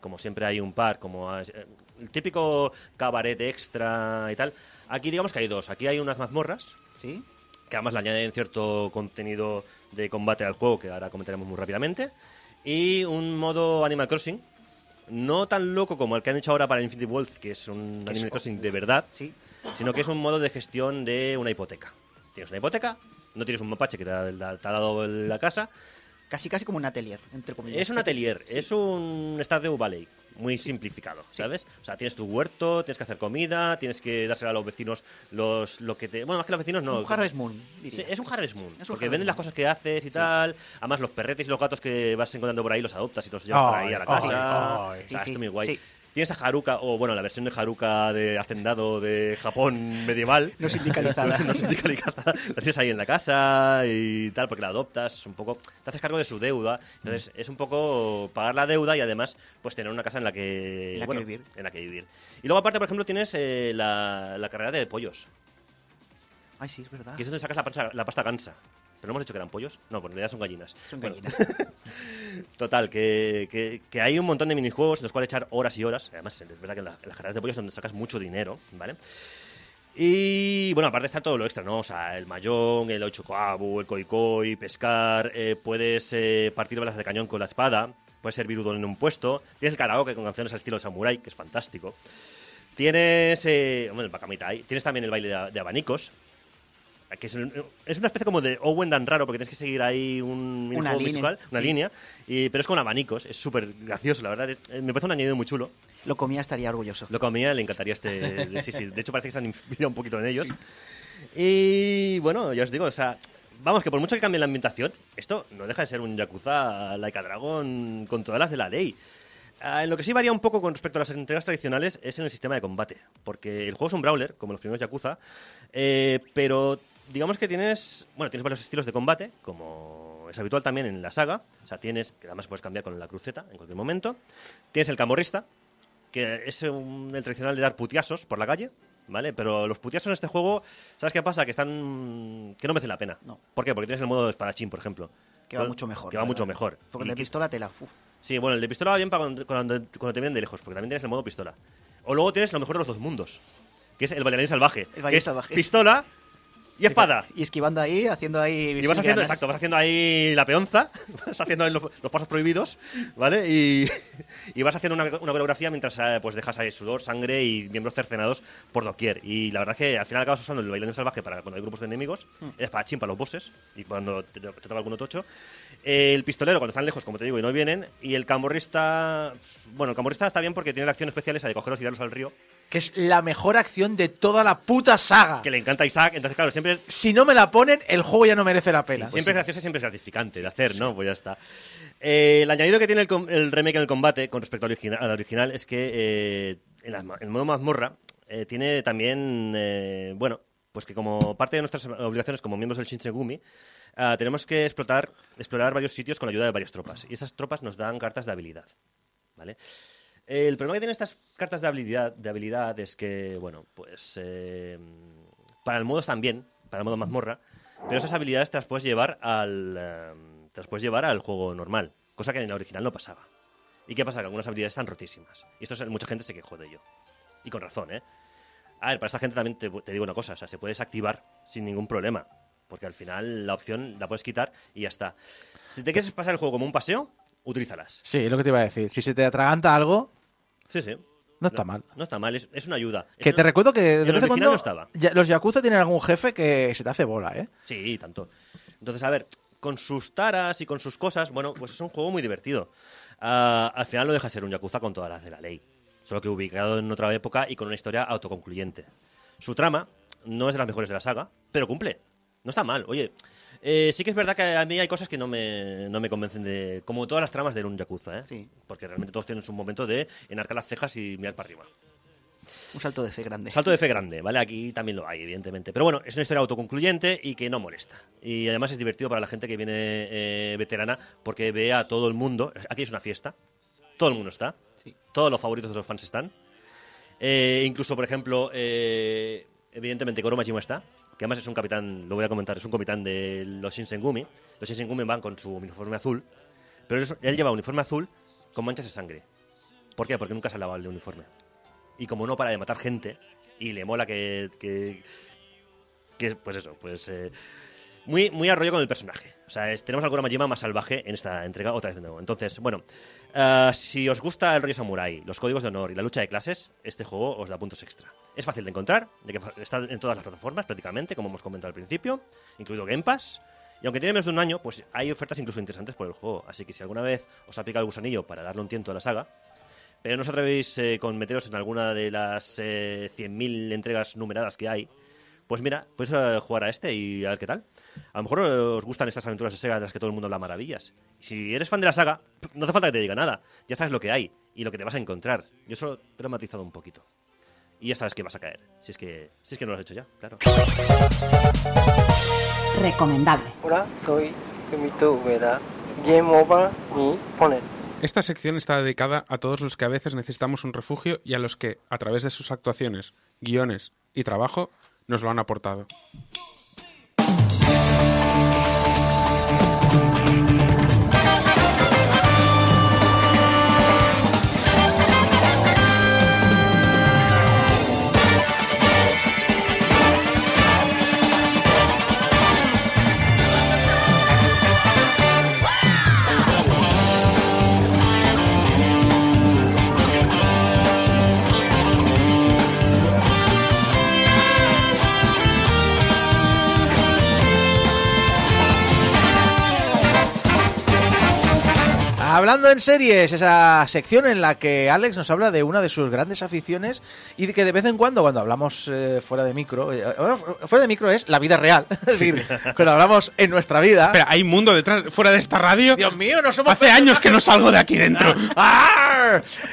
como siempre hay un par, como eh, el típico cabaret extra y tal. Aquí digamos que hay dos. Aquí hay unas mazmorras, ¿Sí? Que además le añaden cierto contenido de combate al juego, que ahora comentaremos muy rápidamente. Y un modo Animal Crossing, no tan loco como el que han hecho ahora para Infinity Wealth, que es un es- Animal Crossing de verdad, Sí. sino que es un modo de gestión de una hipoteca. Tienes una hipoteca, no tienes un mapache que te ha, te ha dado la casa, Casi, casi como un atelier, entre comillas. es un atelier, es un Stardew Valley, muy simplificado, ¿sabes? O sea, tienes tu huerto, tienes que hacer comida, tienes que dársela a los vecinos los lo que te... Bueno, más que los vecinos no. Un Harvest Moon, diría. Es un Harvest Moon, un porque venden las cosas que haces y tal. Además, los perretes y los gatos que vas encontrando por ahí los adoptas y te los llevas por ahí a la casa. ay, O sea, Sí, esto sí, es muy guay. Tienes a Haruka, o bueno, la versión de Haruka de Hacendado de Japón medieval. No sindicalizada. *laughs* no sindicalizada. La tienes ahí en la casa y tal, porque la adoptas, es un poco... Te haces cargo de su deuda. Entonces, Mm. es un poco pagar la deuda y además, pues tener una casa en la que... En la que bueno, vivir. En la que vivir. Y luego, aparte, por ejemplo, tienes eh, la, la carrera de pollos. Ay, sí, es verdad. Que es donde sacas la pasta, la pasta gansa. Pero no hemos dicho que eran pollos. No, pues en realidad son gallinas. Son Bueno, gallinas. *laughs* Total, que, que- que hay un montón de minijuegos en los cuales echar horas y horas. Además, es verdad que en, la- en las carreras de pollos es donde sacas mucho dinero, ¿vale? Y bueno, aparte está todo lo extra, ¿no? O sea, el mayón, el ochocoabu, el coicoi, pescar, eh, puedes eh, partir balas de cañón con la espada, puedes servir udon en un puesto, tienes el karaoke con canciones al estilo samurai, que es fantástico. Tienes, eh, bueno, el bakamitai, tienes también el baile de, de abanicos, que es, un- es una especie como de Owen Dan raro, porque tienes que seguir ahí un Una línea, musical, una sí. línea, y, pero es con abanicos, es súper gracioso, la verdad. es- me parece un añadido muy chulo. Lo comía, estaría orgulloso. Lo comía, le encantaría este. sí, sí. De hecho, parece que se han inspirado un poquito en ellos. Y bueno, ya os digo, o sea, vamos, que por mucho que cambie la ambientación, esto no deja de ser un Yakuza Like a Dragon con todas las de la ley. Ah, en lo que sí varía un poco con respecto a las entregas tradicionales es en el sistema de combate, porque el juego es un brawler, como los primeros Yakuza, eh, pero digamos que tienes, bueno, tienes varios estilos de combate, como es habitual también en la saga, o sea, tienes, que además puedes cambiar con la cruceta en cualquier momento, tienes el camorrista, que es un- el tradicional de dar putiasos por la calle, ¿vale? Pero los putiasos en este juego, ¿sabes qué pasa? Que están que no merecen la pena. No. ¿Por qué? Porque tienes el modo espadachín, por ejemplo. Que va mucho mejor. Que la va mucho verdad. mejor. Porque el de pistola tela. uf. Sí, bueno, el de pistola va bien para cuando, cuando- cuando te vienen de lejos, porque también tienes el modo pistola. O luego tienes lo mejor de los dos mundos, que es el bailarín salvaje. El bailarín salvaje. Pistola y espada. Y esquivando ahí, haciendo ahí. Y vas haciendo, exacto, vas haciendo ahí la peonza, *laughs* vas haciendo ahí los, los pasos prohibidos, ¿vale? Y, *laughs* y vas haciendo una, una coreografía mientras eh, pues dejas ahí sudor, sangre y miembros cercenados por doquier. Y la verdad es que al final acabas usando el bailarín salvaje para cuando hay grupos de enemigos, Hmm. es para para los bosses y cuando te, te toca alguno tocho. El pistolero cuando están lejos, como te digo, y no vienen. Y el camorrista, bueno, el camorrista está bien porque tiene la acción especial esa de cogerlos y darlos al río, Que es la mejor acción de toda la puta saga. que le encanta a Isaac. Entonces, claro, siempre es, Si no me la ponen, el juego ya no merece la pena. siempre es gracioso y siempre es gratificante de hacer, ¿no? Pues ya está. Eh, el añadido que tiene el, el remake en el combate con respecto al original, al original es que eh, en, ma- en el modo mazmorra eh, tiene también, eh, bueno, pues que como parte de nuestras obligaciones como miembros del Shinsengumi, ah, tenemos que explotar, explorar varios sitios con la ayuda de varias tropas. Y esas tropas nos dan cartas de habilidad. ¿Vale? El problema que tienen estas cartas de habilidad, de habilidad es que, bueno, pues eh, para el modo están bien, para el modo mazmorra, pero esas habilidades te las puedes llevar al, eh, te las puedes llevar al juego normal, cosa que en el original no pasaba. ¿Y qué pasa? Que algunas habilidades están rotísimas. Y esto es- mucha gente se quejó de ello. Y con razón, ¿eh? A ver, para esta gente también te, te digo una cosa, o sea, se puede desactivar sin ningún problema. Porque al final la opción la puedes quitar y ya está. Si te quieres pasar el juego como un paseo, utilízalas. Sí, es lo que te iba a decir. Si se te atraganta algo, Sí, sí. no está mal. No está mal, es, es una ayuda. Que te recuerdo que de en vez en cuando no estaba. ya- los Yakuza tienen algún jefe que se te hace bola, ¿eh? Sí, tanto. Entonces, a ver, con sus taras y con sus cosas, bueno, pues es un juego muy divertido. Ah, al final no deja de ser un Yakuza con todas las de la ley. Solo que ubicado en otra época y con una historia autoconcluyente. Su trama no es de las mejores de la saga, pero cumple. No está mal. Oye, eh, sí que es verdad que a mí hay cosas que no me, no me convencen de... Como todas las tramas de un Yakuza, ¿eh? Sí. Porque realmente todos tienen su momento de enarcar las cejas y mirar para arriba. Un salto de fe grande. Salto de fe grande, ¿vale? Aquí también lo hay, evidentemente. Pero bueno, es una historia autoconcluyente y que no molesta. Y además es divertido para la gente que viene eh, veterana porque ve a todo el mundo. Aquí es una fiesta. Todo el mundo está. Sí. Todos los favoritos de los fans están. Eh, incluso, por ejemplo, eh, evidentemente Koro Majima está. Que además es un capitán, lo voy a comentar, es un capitán de los Shinsengumi. Los Shinsengumi van con su uniforme azul. Pero él, él lleva uniforme azul con manchas de sangre. ¿Por qué? Porque nunca se ha lavado el uniforme y como no para de matar gente y le mola que, que, que, pues eso, pues eh, muy, muy a rollo con el personaje. O sea, es- tenemos al Kuro Majima más salvaje en esta entrega otra vez de nuevo. Entonces, bueno, ah, si os gusta el rollo samurai, los códigos de honor y la lucha de clases, este juego os da puntos extra. Es fácil de encontrar, de que está en todas las plataformas prácticamente, como hemos comentado al principio, incluido Game Pass. Y aunque tiene menos de un año, pues hay ofertas incluso interesantes por el juego. Así que si alguna vez os ha picado el gusanillo para darle un tiento a la saga, pero no os atrevéis eh, con meteros en alguna de las eh, 100.000 entregas numeradas que hay, pues mira, puedes eh, jugar a este y a ver qué tal. A lo mejor eh, os gustan estas aventuras de Sega de las que todo el mundo habla maravillas. Y si eres fan de la saga, no hace falta que te diga nada. Ya sabes lo que hay y lo que te vas a encontrar. Yo solo te lo he matizado un poquito. Y ya sabes que vas a caer. Si es que, si es que no lo has hecho ya, claro. Recomendable. Hola, soy Fumito Ueda. Game Over ni Ponet. Esta sección está dedicada a todos los que a veces necesitamos un refugio y a los que, a través de sus actuaciones, guiones y trabajo, nos lo han aportado. Hablando en series, esa sección en la que Alex nos habla de una de sus grandes aficiones y de que de vez en cuando, cuando hablamos eh, fuera de micro, eh, fuera de micro es la vida real, *laughs* es decir, cuando hablamos en nuestra vida. Espera, ¿hay mundo detrás, fuera de esta radio? Dios mío, no somos Hace años que no salgo de aquí dentro. *laughs*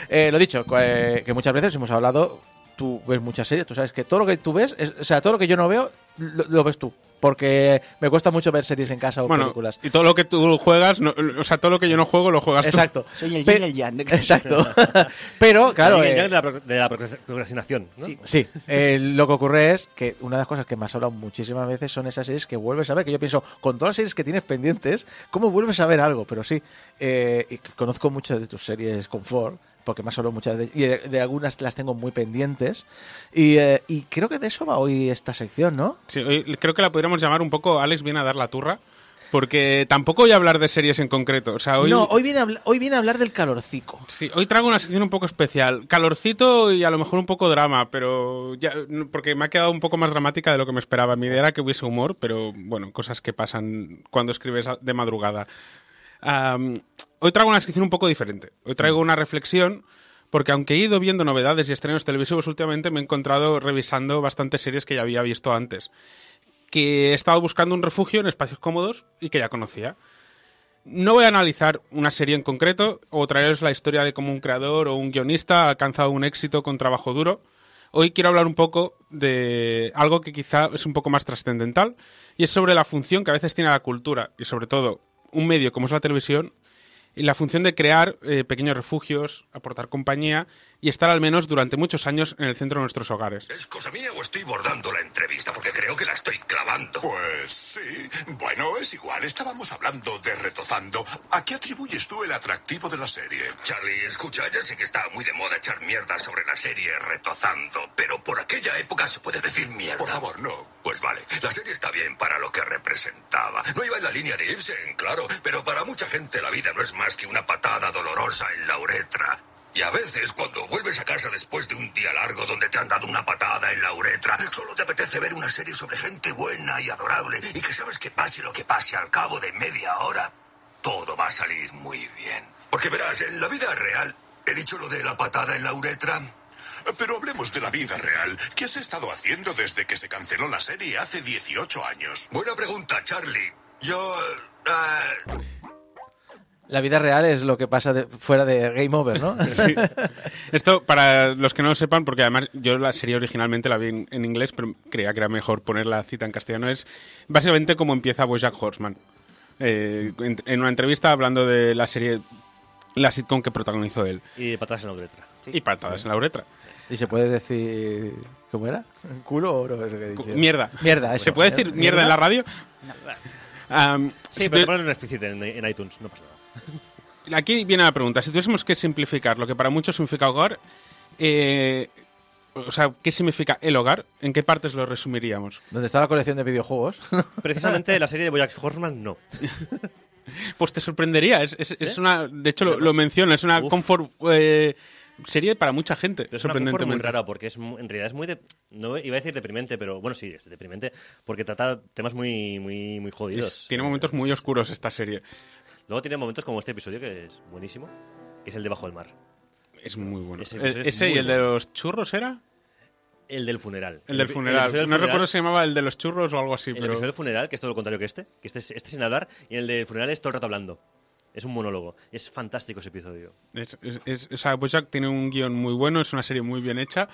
Eh, lo dicho, eh, que muchas veces hemos hablado, tú ves muchas series, tú sabes que todo lo que tú ves, es- o sea, todo lo que yo no veo, lo, lo ves tú. Porque me cuesta mucho ver series en casa o Bueno, películas. y todo lo que tú juegas, no- o sea, todo lo que yo no juego lo juegas tú. Exacto. Soy el Pe- yin y el yang. *laughs* Exacto. *laughs* Pero, claro, Alguien eh, ya de la, pro- de la procras- procrastinación, ¿no? Sí. Sí, eh, lo que ocurre es que una de las cosas que me has hablado muchísimas veces son esas series que vuelves a ver, que yo pienso, con todas las series que tienes pendientes, ¿cómo vuelves a ver algo? Pero sí, eh, y conozco muchas de tus series confort, porque me has hablado muchas de, y de, de algunas las tengo muy pendientes, y, eh, y creo que de eso va hoy esta sección, ¿no? Sí, hoy creo que la podríamos llamar un poco Alex viene a dar la turra, porque tampoco voy a hablar de series en concreto. O sea, hoy, No, hoy viene, a, hoy viene a hablar del calorcico. sí, hoy traigo una sección un poco especial. Calorcito y a lo mejor un poco drama, pero ya, porque me ha quedado un poco más dramática de lo que me esperaba. Mi idea era que hubiese humor, pero bueno, cosas que pasan cuando escribes de madrugada. Am, hoy traigo una sección un poco diferente. Hoy traigo una reflexión, porque aunque he ido viendo novedades y estrenos televisivos últimamente, me he encontrado revisando bastantes series que ya había visto antes. Que he estado buscando un refugio en espacios cómodos y que ya conocía. No voy a analizar una serie en concreto o traeros la historia de cómo un creador o un guionista ha alcanzado un éxito con trabajo duro. Hoy quiero hablar un poco de algo que quizá es un poco más trascendental y es sobre la función que a veces tiene la cultura y sobre todo un medio como es la televisión la función de crear eh, pequeños refugios, aportar compañía y estar al menos durante muchos años en el centro de nuestros hogares. ¿Es cosa mía o estoy bordando la entrevista? Porque creo que la estoy clavando. Pues sí. Bueno, es igual. Estábamos hablando de retozando. ¿A qué atribuyes tú el atractivo de la serie? Charlie, escucha, ya sé que está muy de moda echar mierda sobre la serie retozando, pero por aquella época se puede decir mierda. Por favor, no. Pues vale, la serie está bien para lo que representaba. No iba en la línea de Ibsen, claro, pero para mucha gente la vida no es más que una patada dolorosa en la uretra. Y a veces, cuando vuelves a casa después de un día largo donde te han dado una patada en la uretra, solo te apetece ver una serie sobre gente buena y adorable y que sabes que pase lo que pase al cabo de media hora, todo va a salir muy bien. Porque verás, en la vida real, he dicho lo de la patada en la uretra. Pero hablemos de la vida real. ¿Qué has estado haciendo desde que se canceló la serie hace 18 años? Buena pregunta, Charlie. Yo... eh, La vida real es lo que pasa de- fuera de Game Over, ¿no? *laughs* Sí. Esto, para los que no lo sepan, porque además yo la serie originalmente la vi en, en inglés, pero creía que era mejor poner la cita en castellano, es básicamente como empieza Bojack Horseman. Eh, en, en una entrevista hablando de la serie, la sitcom que protagonizó él. Y patas en la uretra. Y patadas en la uretra. Y se puede decir... ¿Cómo era? ¿Culo o oro? Eso que dice? Mierda. Mierda, eso. ¿Se puede decir mierda en la radio? Sí, si pero tu- ponerlo en explicit en, en iTunes, no pasa nada. Aquí viene la pregunta. Si tuviésemos que simplificar lo que para muchos significa hogar, eh, o sea, ¿qué significa el hogar? ¿En qué partes lo resumiríamos? Donde está la colección de videojuegos. *laughs* Precisamente la serie de Bojack Horseman, no. *laughs* Pues te sorprendería. Es, es- es una, de hecho, lo, lo menciona, es una Uf. confort eh, serie para mucha gente, Pero es una confort muy sorprendentemente. rara porque es en realidad es muy de, no iba a decir deprimente, pero bueno sí es deprimente porque trata temas muy muy muy jodidos. Es- tiene momentos muy oscuros esta serie. Luego tiene momentos como este episodio que es buenísimo, que es el debajo del mar, Es muy bueno. Ese Ese, episodio es y muy el de los churros era? el del funeral. El del funeral. del no funeral- recuerdo si se llamaba el de los churros o algo así, El pero episodio del funeral, que es todo lo contrario que este, que este es, este sin hablar, y el del funeral es todo el rato hablando. Es un monólogo. Es fantástico ese episodio. es, es, es- o sea, Bojack tiene un guion muy bueno, es una serie muy bien hecha.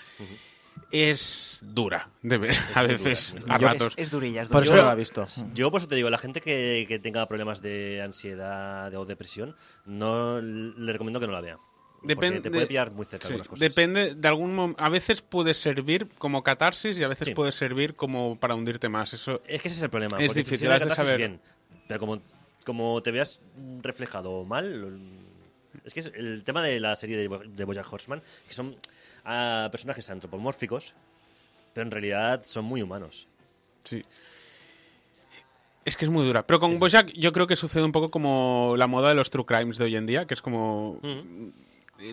Es dura de ver a veces, a Yo- ratos. Es, es durilla, es Por eso durilla. no la he visto. Yo por eso te digo, la gente que, que tenga problemas de ansiedad o depresión, no le recomiendo que no la vea. Porque Depende, te puede pillar muy cerca sí, algunas cosas. depende de algún a veces puede servir como catarsis y a veces Sí. puede servir como para hundirte más. Eso Es que ese es el problema. Es difícil, si de saber. bien, pero como, como te veas reflejado mal... Es que es el tema de la serie de, Bo- de Bojack Horseman, que son ah, personajes antropomórficos, pero en realidad son muy humanos. Sí. Es que es muy dura. Pero con Bojack yo creo que sucede un poco como la moda de los true crimes de hoy en día, que es como...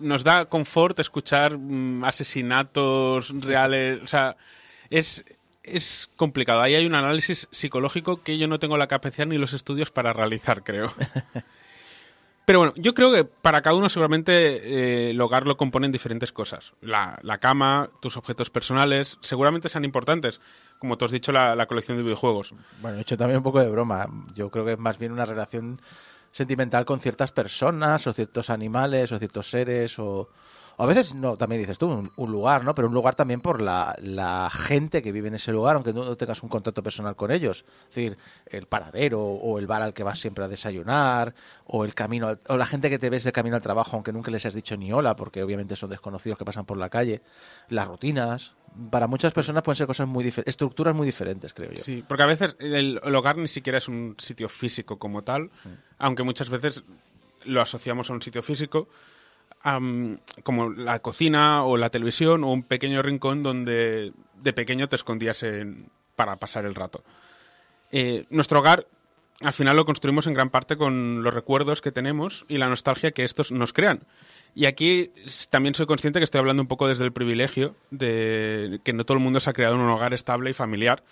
Nos da confort escuchar mm, asesinatos reales. O sea, es, es complicado. Ahí hay un análisis psicológico que yo no tengo la capacidad ni los estudios para realizar, creo. *laughs* Pero bueno, yo creo que para cada uno seguramente eh, el hogar lo componen diferentes cosas. La, la cama, tus objetos personales, seguramente sean importantes. Como tú has dicho, la, la colección de videojuegos. Bueno, he hecho también un poco de broma. Yo creo que es más bien una relación sentimental con ciertas personas o ciertos animales o ciertos seres o, a veces no, también dices tú, un, un lugar, ¿no? Pero un lugar también por la, la gente que vive en ese lugar, aunque no tengas un contacto personal con ellos. Es decir, el paradero o el bar al que vas siempre a desayunar o el camino o la gente que te ves de camino al trabajo aunque nunca les has dicho ni hola porque obviamente son desconocidos que pasan por la calle, las rutinas. Para muchas personas pueden ser cosas muy diferentes, estructuras muy diferentes, creo yo. Sí, porque a veces el, el hogar ni siquiera es un sitio físico como tal, aunque muchas veces lo asociamos a un sitio físico, como la cocina o la televisión o un pequeño rincón donde de pequeño te escondías para pasar el rato. Eh, nuestro hogar al final lo construimos en gran parte con los recuerdos que tenemos y la nostalgia que estos nos crean. Y aquí también soy consciente que estoy hablando un poco desde el privilegio de que no todo el mundo se ha creado en un hogar estable y familiar.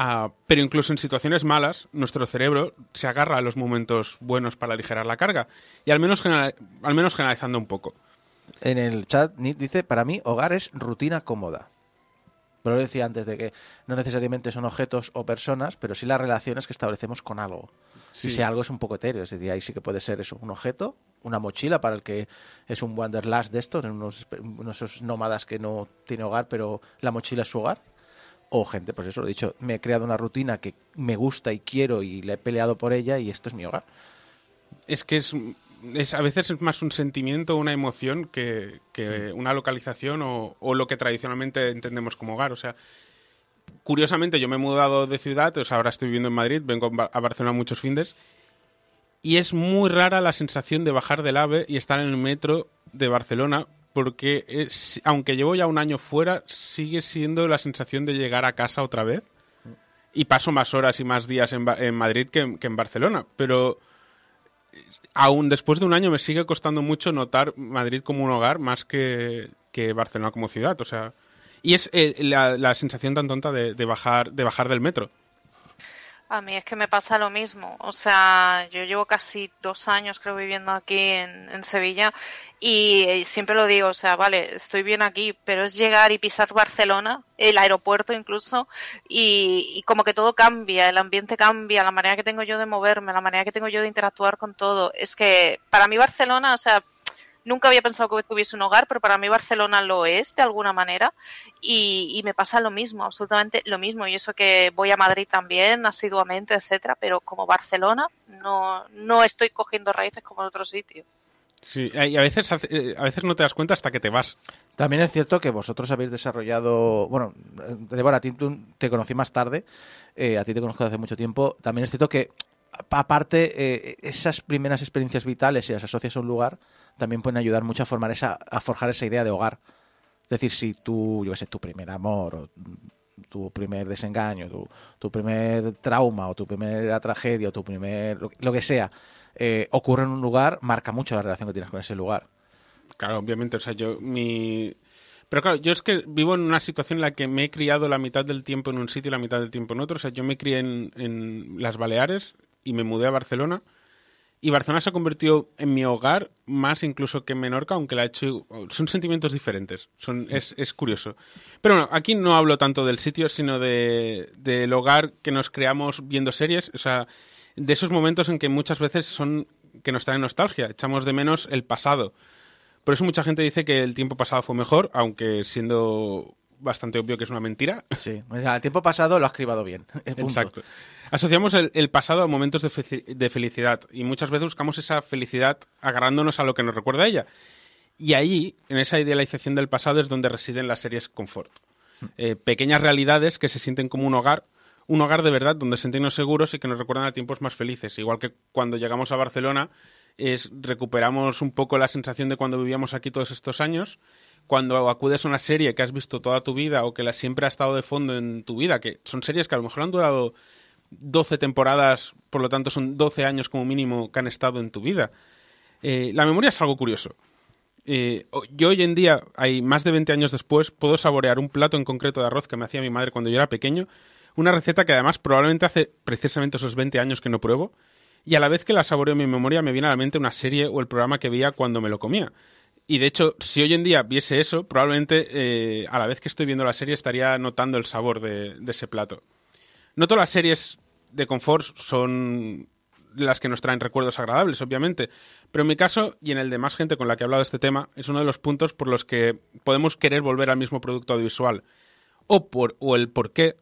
Ah, pero incluso en situaciones malas, nuestro cerebro se agarra a los momentos buenos para aligerar la carga. Y al menos, genera- al menos generalizando un poco. En el chat Nit dice, para mí hogar es rutina cómoda. Pero lo decía antes de que no necesariamente son objetos o personas, pero sí las relaciones que establecemos con algo. Sí. Si ese algo es un poco etéreo, es decir, ahí sí que puede ser eso, un objeto, una mochila para el que es un wanderlust de estos, unos, unos nómadas que no tiene hogar, pero la mochila es su hogar. O gente, pues eso lo he dicho, me he creado una rutina que me gusta y quiero y le he peleado por ella y esto es mi hogar. Es que es es, a veces es más un sentimiento, una emoción que, que una localización o, o lo que tradicionalmente entendemos como hogar. O sea, curiosamente yo me he mudado de ciudad, o sea, ahora estoy viviendo en Madrid, vengo a Ba- a Barcelona muchos findes, y es muy rara la sensación de bajar del AVE y estar en el metro de Barcelona, porque es- aunque llevo ya un año fuera, sigue siendo la sensación de llegar a casa otra vez. Y paso más horas y más días en, Madrid que, en- Barcelona, pero eh, aún después de un año me sigue costando mucho notar Madrid como un hogar más que, que Barcelona como ciudad. O sea, y es eh, la, la sensación tan tonta de bajar, de bajar del metro. A mí es que me pasa lo mismo. O sea, yo llevo casi dos años, creo, viviendo aquí en, en Sevilla y eh, siempre lo digo, o sea, vale, estoy bien aquí, pero es llegar y pisar Barcelona, el aeropuerto incluso, y, y como que todo cambia, el ambiente cambia, la manera que tengo yo de moverme, la manera que tengo yo de interactuar con todo. Es que para mí Barcelona, o sea, nunca había pensado que tuviese un hogar, pero para mí Barcelona lo es de alguna manera y, y me pasa lo mismo, absolutamente lo mismo. Y eso que voy a Madrid también asiduamente, etcétera, pero como Barcelona no, no estoy cogiendo raíces como en otro sitio. Sí, y a veces, eh, a veces no te das cuenta hasta que te vas. También es cierto que vosotros habéis desarrollado, bueno, Débora, a ti te conocí más tarde, eh, a ti te conozco desde hace mucho tiempo. También es cierto que, aparte, eh, esas primeras experiencias vitales, si las asocias a un lugar, también pueden ayudar mucho a formar esa, a forjar esa idea de hogar. Es decir, si tú, yo qué sé, tu primer amor, o tu primer desengaño, tu, tu primer trauma, o tu primera tragedia, o tu primer, lo, lo que sea, eh, ocurre en un lugar, marca mucho la relación que tienes con ese lugar. Claro, obviamente, o sea, yo mi pero claro, yo es que vivo en una situación en la que me he criado la mitad del tiempo en un sitio y la mitad del tiempo en otro. O sea, yo me crié en, en las Baleares y me mudé a Barcelona. Y Barcelona se ha convertido en mi hogar más incluso que en Menorca, aunque la he hecho... Son sentimientos diferentes. Son, es, es curioso. Pero bueno, aquí no hablo tanto del sitio, sino de, del hogar que nos creamos viendo series. O sea, de esos momentos en que muchas veces son que nos traen nostalgia. Echamos de menos el pasado. Por eso mucha gente dice que el tiempo pasado fue mejor, aunque siendo bastante obvio que es una mentira. Sí, o sea, el tiempo pasado lo has cribado bien. *laughs* Exacto. Asociamos el, el pasado a momentos de, felicidad y muchas veces buscamos esa felicidad agarrándonos a lo que nos recuerda a ella. Y ahí, en esa idealización del pasado, es donde residen las series confort. Eh, pequeñas realidades que se sienten como un hogar, un hogar de verdad donde sentirnos seguros y que nos recuerdan a tiempos más felices. Igual que cuando llegamos a Barcelona, es, recuperamos un poco la sensación de cuando vivíamos aquí todos estos años. Cuando acudes a una serie que has visto toda tu vida o que la siempre ha estado de fondo en tu vida, que son series que a lo mejor han durado 12 temporadas, por lo tanto son 12 años como mínimo que han estado en tu vida. Eh, la memoria es algo curioso. Eh, yo hoy en día, hay más de 20 años después, puedo saborear un plato en concreto de arroz que me hacía mi madre cuando yo era pequeño, una receta que además probablemente hace precisamente esos 20 años que no pruebo, y a la vez que la saboreo en mi memoria me viene a la mente una serie o el programa que veía cuando me lo comía. Y de hecho, si hoy en día viese eso, probablemente eh, a la vez que estoy viendo la serie estaría notando el sabor de, ese plato. No todas las series de confort son las que nos traen recuerdos agradables, obviamente, pero en mi caso y en el de más gente con la que he hablado de este tema, es uno de los puntos por los que podemos querer volver al mismo producto audiovisual. O, por, o el por qué,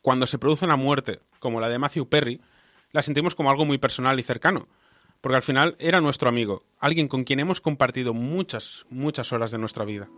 cuando se produce una muerte, como la de Matthew Perry, la sentimos como algo muy personal y cercano. Porque al final era nuestro amigo, alguien con quien hemos compartido muchas, muchas horas de nuestra vida.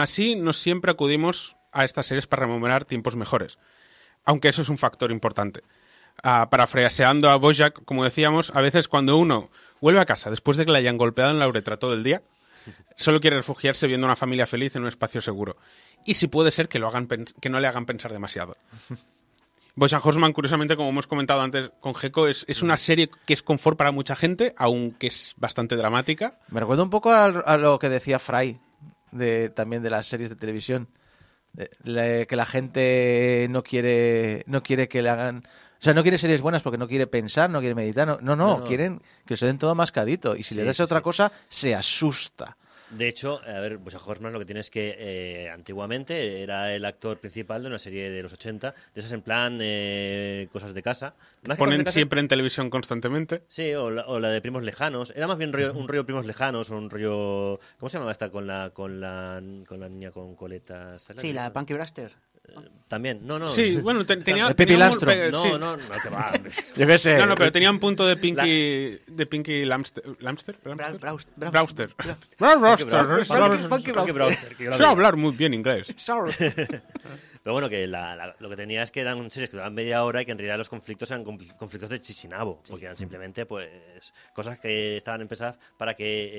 Aún así, no siempre acudimos a estas series para rememorar tiempos mejores, aunque eso es un factor importante. Ah, parafraseando a Bojack, como decíamos, a veces cuando uno vuelve a casa después de que le hayan golpeado en la uretra todo el día, solo quiere refugiarse viendo una familia feliz en un espacio seguro. Y si puede ser que, lo hagan que no le hagan pensar demasiado. *laughs* Bojack Horseman, curiosamente, como hemos comentado antes con Gecko, es, es una serie que es confort para mucha gente, aunque es bastante dramática. Me recuerda un poco al- a, lo que decía Fry, de, también de las series de televisión. De- le- que la gente no quiere, no quiere que le hagan O sea, no quiere series buenas porque no quiere pensar, no quiere meditar. No, no, no, quieren que se den todo mascadito. Y si le das sí, otra sí. cosa, se asusta. De hecho, a ver, pues a Horseman lo que tienes que eh, antiguamente era el actor principal de una serie de los 80, de esas en plan eh, cosas de casa. Más que cosas de Ponen casa- siempre en televisión constantemente. Sí, o la, o la de primos lejanos. Era más bien rollo- un rollo primos lejanos o un rollo. ¿Cómo se llamaba esta con la con la con la niña con coletas? Sí, la Punky Blaster. También. No, no. Sí, bueno, te- *laughs* tenía, El un- Landstrom. pe- No, sí. no, no te va. *laughs* Yo qué sé. No, no, pero tenía un punto de Pinky, de Pinky Lamster. ¿Lamster? Yo la Sé hablar muy bien inglés. *laughs* Pero bueno, que la- la- lo que tenía es que eran series que duraban media hora y que en realidad los conflictos eran confl- conflictos de chichinabo, porque eran simplemente pues cosas que estaban empezadas para que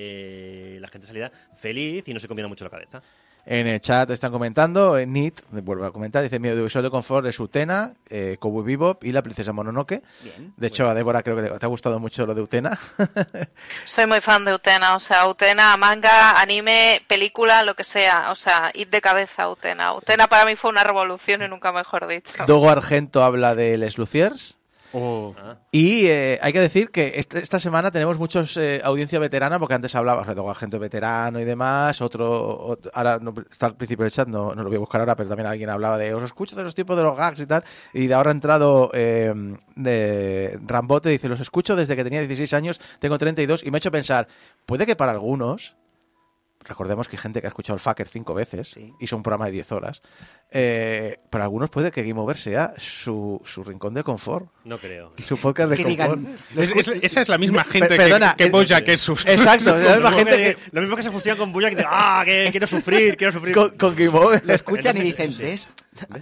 eh, la gente saliera feliz y no se comiera mucho la cabeza. En el chat están comentando, en NIT, vuelvo a comentar, dice mi audiovisual de confort es Utena, eh, Cowboy Bebop y la princesa Mononoke. Bien. De hecho, a Débora creo que te, te ha gustado mucho lo de Utena. *laughs* Soy muy fan de Utena, o sea, Utena, manga, anime, película, lo que sea, o sea, id de cabeza Utena. Utena para mí fue una revolución y nunca mejor dicho. Dogo Argento habla de Les Luciers. Oh. Y eh, hay que decir que este- esta semana tenemos muchos eh, audiencia veterana, porque antes hablaba de Argento veterano y demás. Otro, ot- ahora no, está al principio del chat, no, no lo voy a buscar ahora, pero también alguien hablaba de os escucho de los tipos de los gags y tal. Y de ahora ha entrado eh, de Rambote, dice: Los escucho desde que tenía 16 años, tengo 32, y me ha hecho pensar, puede que para algunos. Recordemos que hay gente que ha escuchado el Fucker cinco veces Sí. y son un programa de 10 horas. Eh, para algunos puede que Game Over sea su, su rincón de confort, no creo. su podcast de confort. digan, Es- es- esa es la misma gente Per- perdona, que, que el- Bojack es sus... Exacto, es *laughs* la misma gente que Lo mismo que se fusionan con que dice, ah, que *laughs* quiero sufrir, quiero sufrir. con, con Game Over. Lo escuchan y dicen, ¿ves?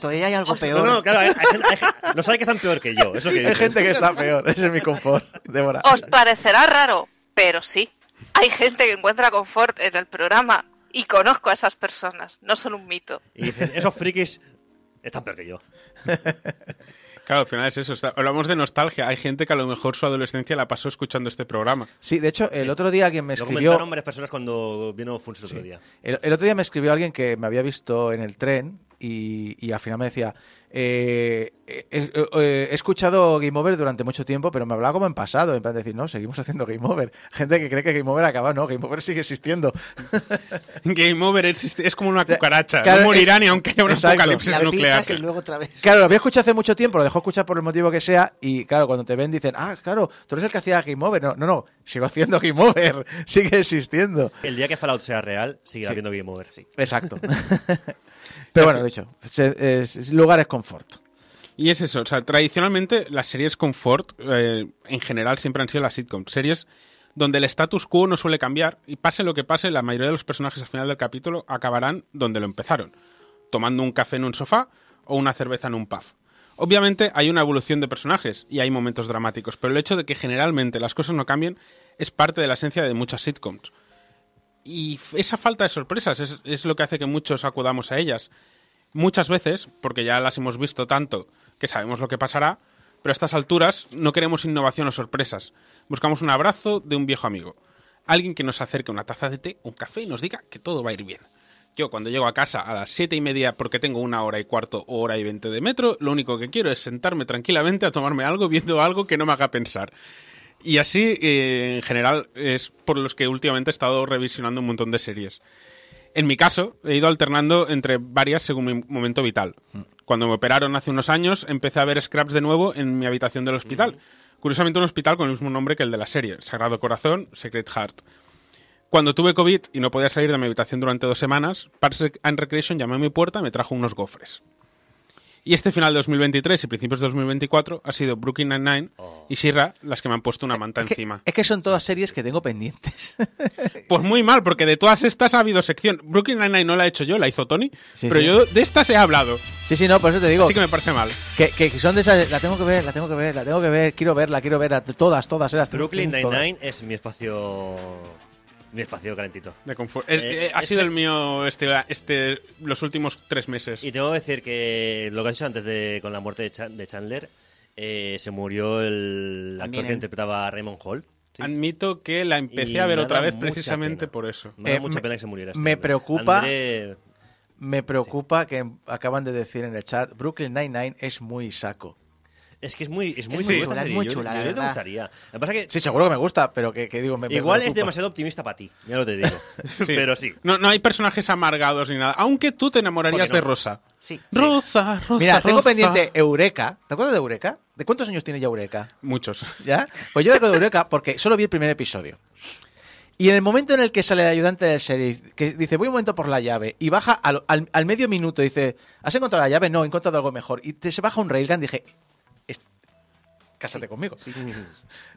Todavía hay algo No, peor. no, claro, hay, hay hay no sabe que están peor que yo. Eso que Hay gente que está peor, ese es mi confort, Débora. Os parecerá raro, pero sí, hay gente que encuentra confort en el programa y conozco a esas personas, no son un mito. Y dicen, esos frikis están peor que yo. *laughs* Claro, al final es eso. está- hablamos de nostalgia. Hay gente que a lo mejor su adolescencia la pasó escuchando este programa. Sí, de hecho, el otro día alguien me Lo escribió... varias personas cuando vino Funs el otro día. El, el otro día me escribió alguien que me había visto en el tren y, y al final me decía, eh, eh, eh, he escuchado Game Over durante mucho tiempo, pero me hablaba como en pasado, en plan de decir, no, seguimos haciendo Game Over. *laughs* Gente que cree que Game Over acaba, no, Game Over sigue existiendo. *laughs* Game Over es, es como una cucaracha. Claro, no morirá ni aunque haya un exacto. apocalipsis La nuclear. y luego otra vez. Claro, lo había escuchado hace mucho tiempo, lo dejó escuchar por el motivo que sea y claro, cuando te ven dicen, ah, claro, tú eres el que hacía Game Over. No, no, no, sigo haciendo Game Over, *laughs* sigue existiendo. El día que Fallout sea real, seguirá habiendo Game Over. Exacto. Pero bueno, es- es lugares confort. Y es eso, o sea, tradicionalmente las series confort eh, en general siempre han sido las sitcoms, series donde el status quo no suele cambiar y pase lo que pase, la mayoría de los personajes al final del capítulo acabarán donde lo empezaron, tomando un café en un sofá o una cerveza en un pub. Obviamente hay una evolución de personajes y hay momentos dramáticos, pero el hecho de que generalmente las cosas no cambien es parte de la esencia de muchas sitcoms. Y esa falta de sorpresas es, es lo que hace que muchos acudamos a ellas. Muchas veces, porque ya las hemos visto tanto que sabemos lo que pasará, pero a estas alturas no queremos innovación o sorpresas. Buscamos un abrazo de un viejo amigo. Alguien que nos acerque una taza de té, un café y nos diga que todo va a ir bien. Yo cuando llego a casa a las siete y media porque tengo una hora y cuarto o hora y veinte de metro, lo único que quiero es sentarme tranquilamente a tomarme algo viendo algo que no me haga pensar. Y así, eh, en general, es por los que últimamente he estado revisionando un montón de series. En mi caso, he ido alternando entre varias según mi momento vital. Cuando me operaron hace unos años, empecé a ver Scraps de nuevo en mi habitación del hospital. Curiosamente, un hospital con el mismo nombre que el de la serie, Sagrado Corazón, Secret Heart. Cuando tuve COVID y no podía salir de mi habitación durante dos semanas, Parks and Recreation llamó a mi puerta y me trajo unos gofres. Y este final de 2023 y principios de 2024 ha sido Brooklyn Nine-Nine y Shira las que me han puesto una manta Es que, encima. es que son todas series que tengo pendientes. *laughs* Pues muy mal, porque de todas estas ha habido sección. Brooklyn Nine-Nine no la he hecho yo, la hizo Tony, Sí, pero sí. yo de estas he hablado. sí, sí, no, por eso te digo. Así que me parece mal. Que, que son de esas, la tengo que ver, la tengo que ver, la tengo que ver, quiero verla, quiero verla, todas, todas, las Brooklyn. Nine-Nine es mi espacio. Mi espacio calentito. De confort. Eh, eh, ha sido el mío este, este, los últimos tres meses. Y tengo que decir que lo que has dicho antes de con la muerte de, Chan- de Chandler, eh, se murió el También actor que interpretaba a Raymond Hall. Admito que la empecé Y a ver otra vez precisamente pena. por eso. Me da Eh, mucha me- pena que se muriera. este me hombre. preocupa- André- Me preocupa que acaban de decir en el chat, Brooklyn Nine-Nine es muy saco. Es que es muy, es muy, muy chula es muy. Yo- chula, yo la que te gustaría. Lo que pasa es que Sí, seguro que me gusta, pero que, que digo, me, me igual es demasiado optimista para ti, ya lo te digo. *laughs* Sí. Pero sí. No, no hay personajes amargados ni nada. Aunque tú te enamorarías de Rosa. Sí. Rosa, Rosa. Mira, tengo pendiente Eureka. ¿Te acuerdas de Eureka? ¿De cuántos años tiene ya Eureka? Muchos. ¿Ya? Pues yo recuerdo Eureka porque solo vi el primer episodio. Y en el momento en el que sale el ayudante del sheriff, que dice, voy un momento por la llave, y baja al, al- al medio minuto, dice, ¿has encontrado la llave? No, he encontrado algo mejor. Y te, se baja un railgun, dije, "Es- cásate conmigo. *laughs*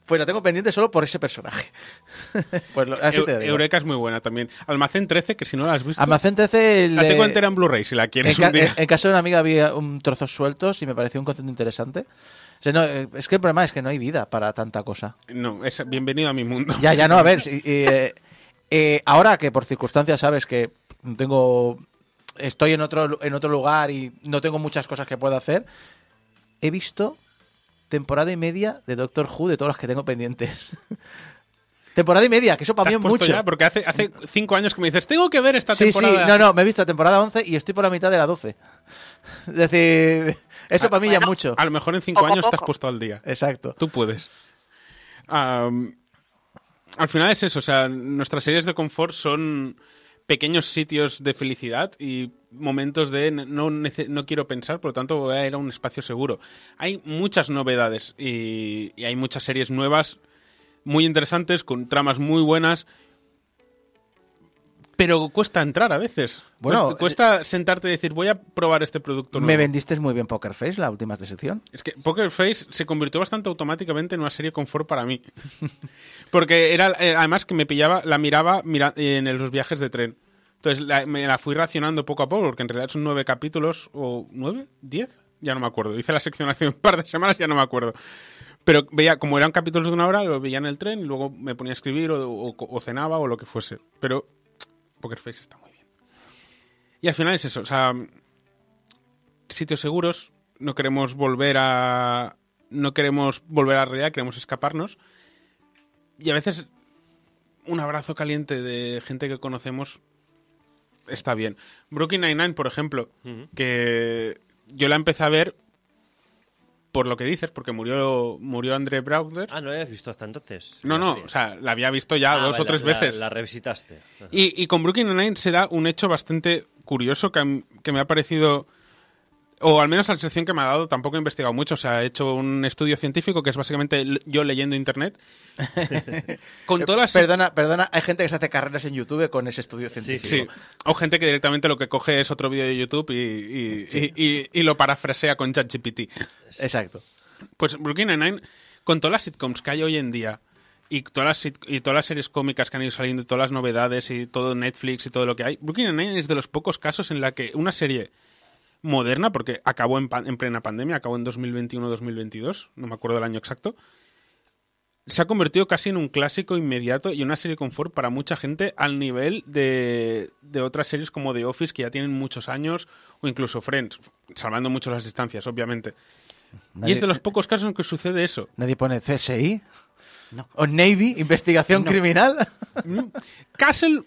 Pues lo tengo pendiente solo por ese personaje. *laughs* pues lo- así Eu- te digo. Eureka es muy buena también. Almacén 13, que si no la has visto. Almacén 13... La le- tengo entera en Blu-ray si la en, quieres ca- un día. en- en casa de una amiga había un trozos sueltos y me pareció un concepto interesante. O sea, no, eh, es que el problema es que no hay vida para tanta cosa. No, es bienvenido a mi mundo. Ya, ya no, a ver. *laughs* si- eh, eh, ahora que por circunstancias sabes que tengo. Estoy en otro, en otro lugar y no tengo muchas cosas que puedo hacer. He visto temporada y media de Doctor Who de todas las que tengo pendientes. *laughs* temporada y media, que eso para ¿Te mí es mucho. ya? Porque hace, hace cinco años que me dices, tengo que ver esta Sí, temporada. sí, no, no, me he visto la temporada 11 y estoy por la mitad de la 12. *laughs* Es decir, eso para mí ya es mucho. A lo mejor en cinco Poco a años te has poco. puesto al día. Exacto. Tú puedes. Al final es eso, o sea, nuestras series de confort son pequeños sitios de felicidad y momentos de no, no quiero pensar, por lo tanto voy a ir a un espacio seguro. Hay muchas novedades y, y hay muchas series nuevas muy interesantes, con tramas muy buenas, pero cuesta entrar a veces. Bueno, cuesta, cuesta sentarte y decir, voy a probar este producto nuevo. Me vendiste muy bien Poker Face, la última sección. Es que Poker Face se convirtió bastante automáticamente en una serie confort para mí. *laughs* Porque era, eh, además que me pillaba, la miraba mira- en los viajes de tren. Entonces la- me la fui racionando poco a poco, porque en realidad son nueve capítulos, o nueve, diez, ya no me acuerdo. Hice la sección hace un par de semanas, ya no me acuerdo. Pero veía, como eran capítulos de una hora, lo veía en el tren y luego me ponía a escribir o, o- cenaba o lo que fuese. Pero Poker Face está muy bien. Y al final es eso, o sea, sitios seguros, no queremos volver a no queremos volver a la realidad, queremos escaparnos. Y a veces un abrazo caliente de gente que conocemos está bien. Brooklyn Nine-Nine, por ejemplo, que yo la empecé a ver por lo que dices, porque murió murió André Browder. Ah, no la habías visto hasta entonces. no, la no, serie? o sea, la había visto ya Ah, dos vale, o tres la- veces. La, revisitaste. Y, y con Brooklyn Nine-Nine se da un hecho bastante curioso que, que me ha parecido, o al menos la sensación que me ha dado, tampoco he investigado mucho, o sea, he hecho un estudio científico que es básicamente yo leyendo internet. *laughs* con todas las... Perdona, perdona, hay gente que se hace carreras en YouTube con ese estudio científico. Sí, o gente que directamente lo que coge es otro vídeo de YouTube y, y- y- y- y lo parafrasea con ChatGPT. Exacto. Pues Brooklyn Nine-Nine, con todas las sitcoms que hay hoy en día y todas, las, y todas las series cómicas que han ido saliendo, y todas las novedades y todo Netflix y todo lo que hay, Brooklyn Nine-Nine es de los pocos casos en la que una serie moderna, porque acabó en, en plena pandemia, acabó en 2021-2022, no me acuerdo del año exacto, se ha convertido casi en un clásico inmediato y una serie confort para mucha gente al nivel de, de otras series como The Office que ya tienen muchos años o incluso Friends, salvando mucho las distancias, obviamente. Y Nadie- es de los pocos casos en que sucede eso. Nadie pone CSI. ¿O Navy? ¿Investigación criminal? Castle,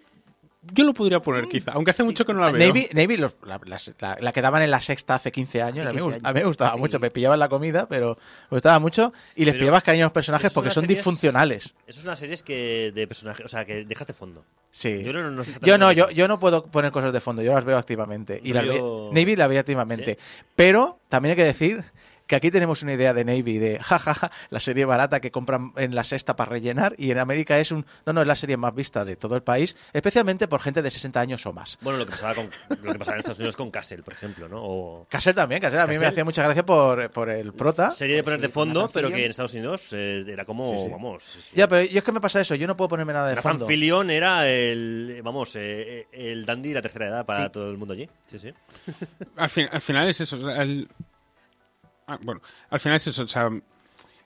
yo lo podría poner quizá, aunque hace mucho que no la veo. Navy, Navy los- la, la- la que daban en la sexta hace 15 años. Hace a, mí, me 15 gust- a mí me gustaba mucho. Me pillaban la comida, pero me gustaba mucho. Y les Pero pillabas cariño a los personajes porque son series- disfuncionales. Eso es una serie que de personaje, o sea, que dejas de fondo. Sí. Yo no- no sé yo no, yo, yo no puedo poner cosas de fondo, yo las veo activamente. Y No, las ve- yo- Navy la veía activamente. Pero también hay que decir que aquí tenemos una idea de Navy de *laughs* jajaja, la serie barata que compran en la sexta para rellenar y en América es un no no es la serie más vista de todo el país, especialmente por gente de 60 años o más. Bueno, lo que pasaba, con, lo que pasaba en Estados Unidos con Castle, por ejemplo, ¿no? O Castle también, Castle a mí me hacía mucha gracia por, por el prota. serie de poner de fondo, pero que en Estados Unidos eh, era como, Sí, sí. vamos... sí, sí. Ya, pero yo es que me pasa eso, yo no puedo ponerme nada de Nathan fondo. Fillion era el, vamos, eh, el dandy de la tercera edad para Sí. todo el mundo allí. Sí, sí. Al, fin- al final es eso. el- ah, bueno, al final es eso. O sea,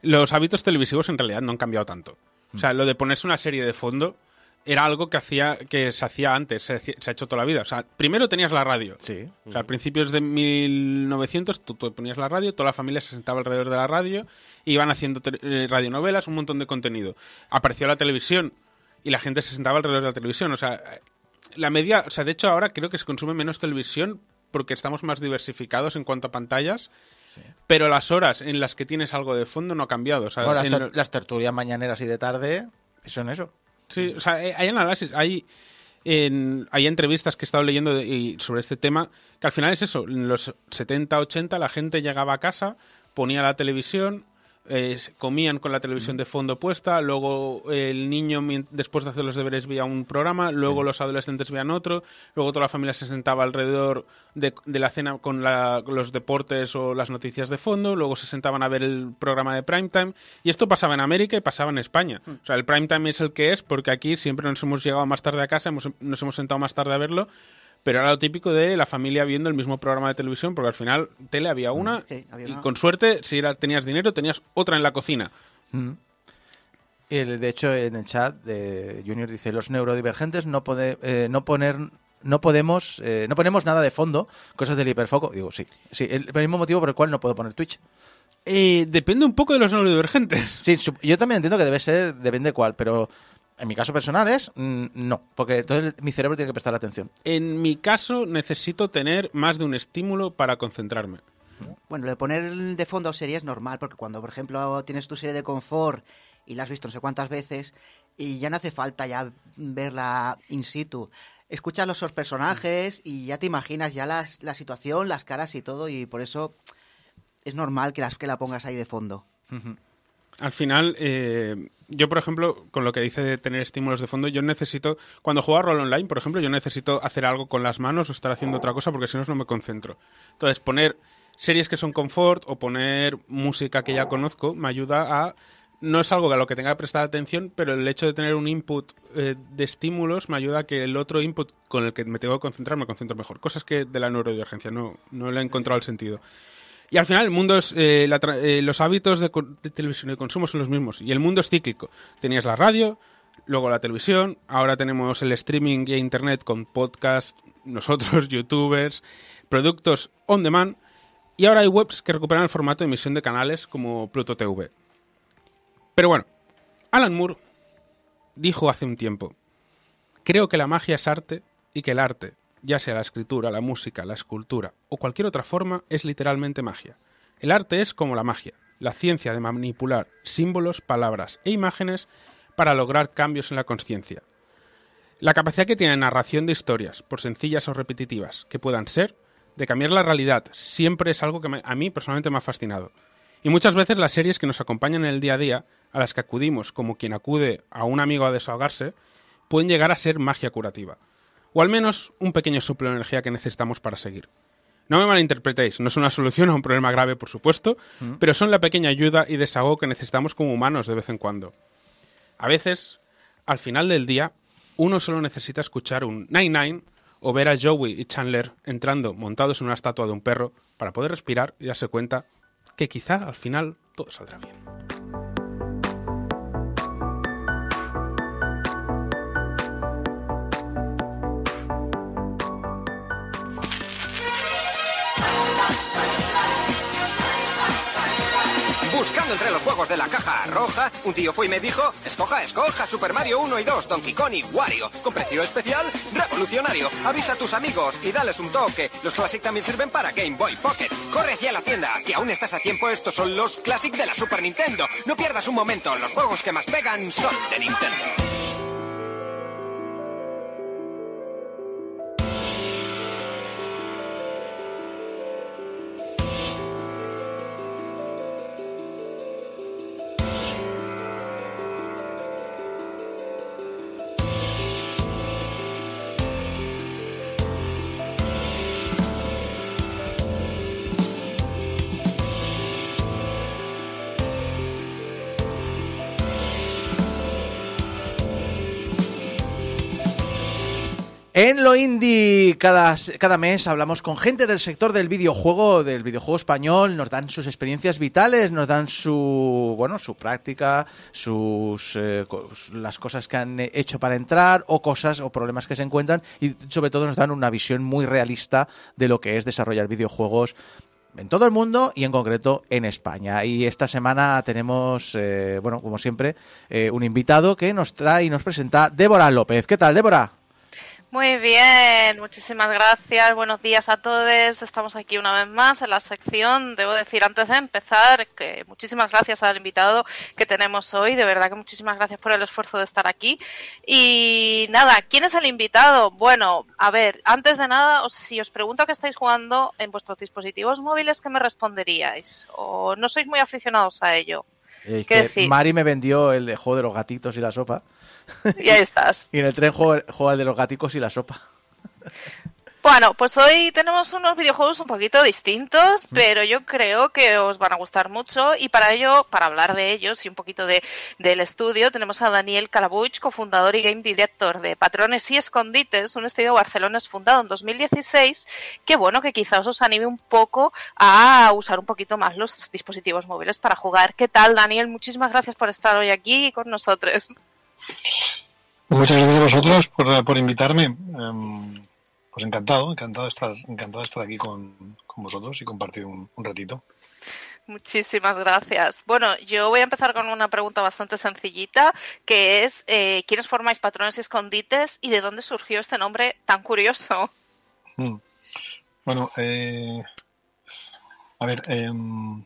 los hábitos televisivos en realidad no han cambiado tanto. O sea, lo de ponerse una serie de fondo era algo que hacía que se hacía antes, se, ha hecho toda la vida. O sea, primero tenías la radio. Sí. O sea, a principios de 1900 tú, tú ponías la radio, toda la familia se sentaba alrededor de la radio, e iban haciendo eh, radionovelas, un montón de contenido. Apareció la televisión y la gente se sentaba alrededor de la televisión. O sea, la media, o sea, de hecho ahora creo que se consume menos televisión porque estamos más diversificados en cuanto a pantallas pero las horas en las que tienes algo de fondo no ha cambiado. O sea, Bueno, las, ter- lo- las tertulias mañaneras y de tarde son eso. Sí, o sea, eh, hay análisis, hay, en- hay entrevistas que he estado leyendo de- y sobre este tema, que al final es eso, en los 70, 80 la gente llegaba a casa, ponía la televisión, eh, comían con la televisión de fondo puesta, luego el niño después de hacer los deberes veía un programa, luego los adolescentes veían otro, luego toda la familia se sentaba alrededor de, de la cena con, la- los deportes o las noticias de fondo, luego se sentaban a ver el programa de primetime y esto pasaba en América y pasaba en España. O sea, el primetime es el que es porque aquí siempre nos hemos llegado más tarde a casa, hemos- nos hemos sentado más tarde a verlo. Pero era lo típico de la familia viendo el mismo programa de televisión, porque al final tele había una Sí, había y una. con suerte, si era, tenías dinero, tenías otra en la cocina. El- de hecho, en el chat de Junior dice los neurodivergentes no pode- eh, no poner no podemos eh, no ponemos nada de fondo, cosas del hiperfoco. Digo, sí, sí, el, el mismo motivo por el cual no puedo poner Twitch. Eh, depende un poco de los neurodivergentes. Sí, yo también entiendo que debe ser, depende de cuál, pero en mi caso personal es mm, no, porque entonces mi cerebro tiene que prestar atención. En mi caso, necesito tener más de un estímulo para concentrarme. Bueno, lo de poner de fondo serie es normal, porque cuando, por ejemplo, tienes tu serie de confort y la has visto no sé cuántas veces y ya no hace falta ya verla in situ. Escuchas los otros personajes y ya te imaginas ya las, la situación, las caras y todo, y por eso es normal que, las, que la pongas ahí de fondo. Al final, eh, yo, por ejemplo, con lo que dice de tener estímulos de fondo, yo necesito, cuando juego a rol online, por ejemplo, yo necesito hacer algo con las manos o estar haciendo otra cosa porque si no no me concentro. Entonces, poner series que son confort o poner música que ya conozco me ayuda a... No es algo a lo que tenga que prestar atención, pero el hecho de tener un input eh, de estímulos me ayuda a que el otro input con el que me tengo que concentrar me concentro mejor. Cosas que de la neurodivergencia no, no le he encontrado el sentido. Y al final el mundo es, eh, eh, los hábitos de, de televisión y consumo son los mismos. Y el mundo es cíclico. Tenías la radio, luego la televisión, ahora tenemos el streaming y internet con podcast, nosotros, *laughs* youtubers, productos on demand. Y ahora hay webs que recuperan el formato de emisión de canales como Pluto TV. Pero bueno, Alan Moore dijo hace un tiempo, creo que la magia es arte y que el arte, ya sea la escritura, la música, la escultura o cualquier otra forma, es literalmente magia. El arte es como la magia, la ciencia de manipular símbolos, palabras e imágenes para lograr cambios en la conciencia. La capacidad que tiene narración de historias, por sencillas o repetitivas que puedan ser, de cambiar la realidad, siempre es algo que a mí personalmente me ha fascinado. Y muchas veces las series que nos acompañan en el día a día, a las que acudimos como quien acude a un amigo a desahogarse, pueden llegar a ser magia curativa. O al menos un pequeño suplo de energía que necesitamos para seguir. No me malinterpretéis, no es una solución a un problema grave, por supuesto, pero son la pequeña ayuda y desahogo que necesitamos como humanos de vez en cuando. A veces, al final del día, uno solo necesita escuchar un Nine Nine o ver a Joey y Chandler entrando montados en una estatua de un perro para poder respirar y darse cuenta que quizá al final todo saldrá bien. Buscando entre los juegos de la caja roja, un tío fue y me dijo, escoja, escoja Super Mario 1 y 2, Donkey Kong y Wario. Con precio especial, revolucionario. Avisa a tus amigos y dales un toque. Los Classic también sirven para Game Boy Pocket. Corre hacia la tienda, que aún estás a tiempo. Estos son los Classic de la Super Nintendo. No pierdas un momento, los juegos que más pegan son de Nintendo. En lo indie, cada, cada mes hablamos con gente del sector del videojuego, del videojuego español, nos dan sus experiencias vitales, nos dan su, bueno, su práctica, sus, eh, las cosas que han hecho para entrar o cosas o problemas que se encuentran y sobre todo nos dan una visión muy realista de lo que es desarrollar videojuegos en todo el mundo y en concreto en España. Y esta semana tenemos, eh, bueno, como siempre, eh, un invitado que nos trae y nos presenta Débora López. ¿Qué tal, Débora? Muy bien, muchísimas gracias. Buenos días a todos. Estamos aquí una vez más en la sección. Debo decir antes de empezar que muchísimas gracias al invitado que tenemos hoy. De verdad que muchísimas gracias por el esfuerzo de estar aquí. Y nada, ¿quién es el invitado? Bueno, a ver, antes de nada, si os pregunto que estáis jugando en vuestros dispositivos móviles, ¿qué me responderíais? ¿O no sois muy aficionados a ello? Es ¿Qué que decís? Mari me vendió el de juego de los gatitos y la sopa. Y ahí estás. *laughs* Y en el tren juego el de los gaticos y la sopa. Bueno, pues hoy tenemos unos videojuegos un poquito distintos, pero yo creo que os van a gustar mucho y para ello, para hablar de ellos y un poquito de, del estudio, tenemos a Daniel Calabuch, cofundador y game director de Patrones y Escondites, un estudio barcelonés fundado en 2016, que bueno, que quizás os anime un poco a usar un poquito más los dispositivos móviles para jugar. ¿Qué tal, Daniel? Muchísimas gracias por estar hoy aquí con nosotros. Muchas gracias a vosotros por, por invitarme. Em, pues encantado, encantado de estar, encantado de estar aquí con, con vosotros y compartir un, un ratito. Muchísimas gracias. Bueno, yo voy a empezar con una pregunta bastante sencillita, que es eh, ¿quiénes formáis patrones y escondites y de dónde surgió este nombre tan curioso? Mm. Bueno, eh, a ver, em,